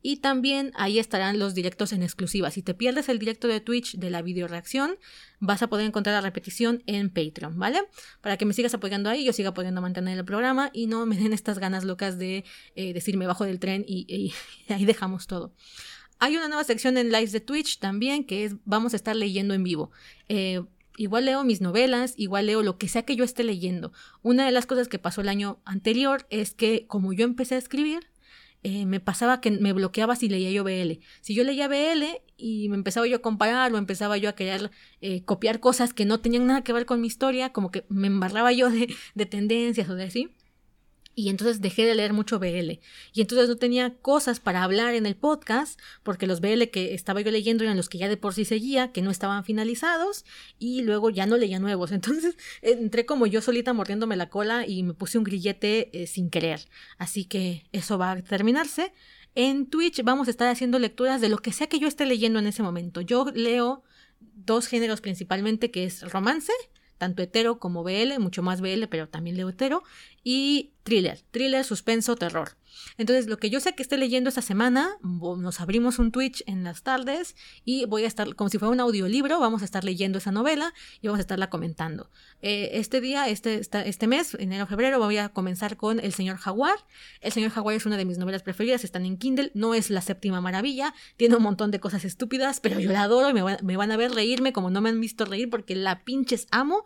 Y también ahí estarán los directos en exclusiva. Si te pierdes el directo de Twitch de la video reacción, vas a poder encontrar la repetición en Patreon, ¿vale? Para que me sigas apoyando ahí, yo siga pudiendo mantener el programa y no me den estas ganas locas de eh, decirme bajo del tren y ahí dejamos todo. Hay una nueva sección en lives de Twitch también que es vamos a estar leyendo en vivo. Eh, igual leo mis novelas, igual leo lo que sea que yo esté leyendo. Una de las cosas que pasó el año anterior es que como yo empecé a escribir, eh, me pasaba que me bloqueaba si leía yo BL. Si yo leía BL y me empezaba yo a comparar o empezaba yo a querer eh, copiar cosas que no tenían nada que ver con mi historia, como que me embarraba yo de, de tendencias o de así. Y entonces dejé de leer mucho BL. Y entonces no tenía cosas para hablar en el podcast, porque los BL que estaba yo leyendo eran los que ya de por sí seguía, que no estaban finalizados, y luego ya no leía nuevos. Entonces entré como yo solita mordiéndome la cola y me puse un grillete eh, sin querer. Así que eso va a terminarse. En Twitch vamos a estar haciendo lecturas de lo que sea que yo esté leyendo en ese momento. Yo leo dos géneros principalmente, que es romance tanto hetero como BL, mucho más BL, pero también leo hetero, y thriller, thriller, suspenso, terror. Entonces, lo que yo sé que esté leyendo esta semana, nos abrimos un Twitch en las tardes y voy a estar, como si fuera un audiolibro, vamos a estar leyendo esa novela y vamos a estarla comentando. Eh, este día, este, este mes, enero, febrero, voy a comenzar con El Señor Jaguar. El Señor Jaguar es una de mis novelas preferidas, están en Kindle, no es la séptima maravilla, tiene un montón de cosas estúpidas, pero yo la adoro y me, me van a ver reírme como no me han visto reír porque la pinches amo.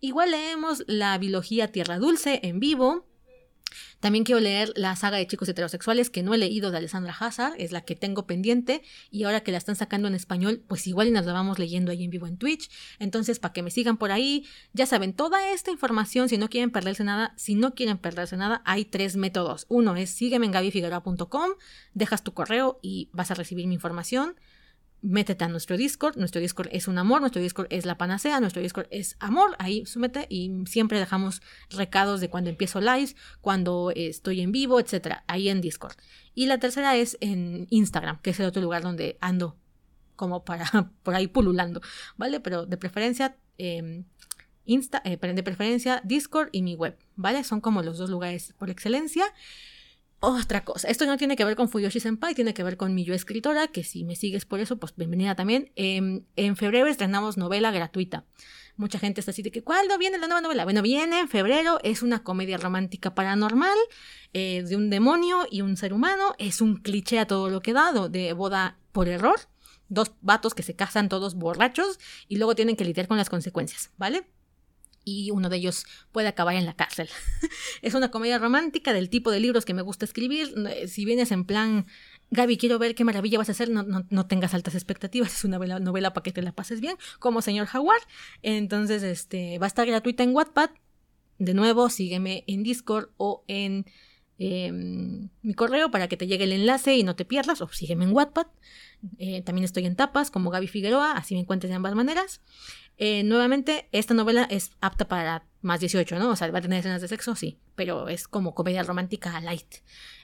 Igual leemos la biología Tierra Dulce en vivo. También quiero leer la saga de chicos heterosexuales que no he leído de Alessandra Hazard, es la que tengo pendiente y ahora que la están sacando en español, pues igual nos la vamos leyendo ahí en vivo en Twitch. Entonces, para que me sigan por ahí, ya saben, toda esta información, si no quieren perderse nada, si no quieren perderse nada, hay tres métodos. Uno es sígueme en gabifigueroa.com, dejas tu correo y vas a recibir mi información métete a nuestro Discord. Nuestro Discord es un amor, nuestro Discord es la panacea, nuestro Discord es amor. Ahí súmete y siempre dejamos recados de cuando empiezo live, cuando estoy en vivo, etcétera, ahí en Discord. Y la tercera es en Instagram, que es el otro lugar donde ando como para por ahí pululando, ¿vale? Pero de preferencia em, Insta, eh, de preferencia Discord y mi web, ¿vale? Son como los dos lugares por excelencia otra cosa. Esto no tiene que ver con Fuyoshi Senpai, tiene que ver con mi yo escritora, que si me sigues por eso, pues bienvenida también. Em, en febrero estrenamos novela gratuita. Mucha gente está así de que, ¿cuándo viene la nueva novela? Bueno, viene en febrero, es una comedia romántica paranormal eh, de un demonio y un ser humano. Es un cliché a todo lo que dado de boda por error. Dos vatos que se casan todos borrachos y luego tienen que lidiar con las consecuencias, ¿vale? Y uno de ellos puede acabar en la cárcel. es una comedia romántica del tipo de libros que me gusta escribir. Eh, si vienes en plan, Gaby, quiero ver qué maravilla vas a hacer, no, no, tengas altas expectativas, es una novela, novela para que te la pases bien, como señor Jaguar. Entonces, este, va a estar gratuita en Wattpad. De nuevo, sígueme en Discord o en em, mi correo para que te llegue el enlace y no te pierdas, o sígueme en Wattpad. Eh, también estoy en tapas como Gaby Figueroa, así me encuentras de ambas maneras. Eh, nuevamente, esta novela es apta para más 18, ¿no? O sea, va a tener escenas de sexo, sí, pero es como comedia romántica light.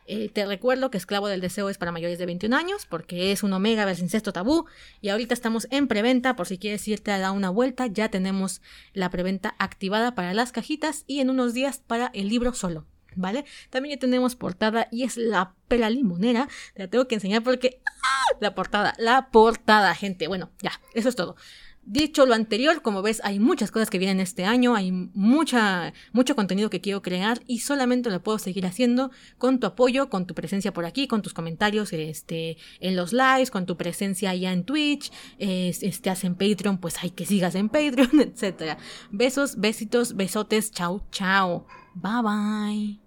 Eh, te recuerdo que Esclavo del Deseo es para mayores de 21 años, porque es un omega versus incesto tabú, y ahorita estamos en preventa, por si quieres irte a dar una vuelta, ya tenemos la preventa activada para las cajitas y en unos días para el libro solo. ¿Vale? También ya tenemos portada y es la pela limonera. Te la tengo que enseñar porque. ¡ah! La portada, la portada, gente. Bueno, ya, eso es todo. Dicho lo anterior, como ves, hay muchas cosas que vienen este año, hay mucha, mucho contenido que quiero crear y solamente lo puedo seguir haciendo con tu apoyo, con tu presencia por aquí, con tus comentarios este, en los lives, con tu presencia allá en Twitch, eh, estás en Patreon, pues hay que sigas en Patreon, etc. Besos, besitos, besotes, chao, chao. Bye bye.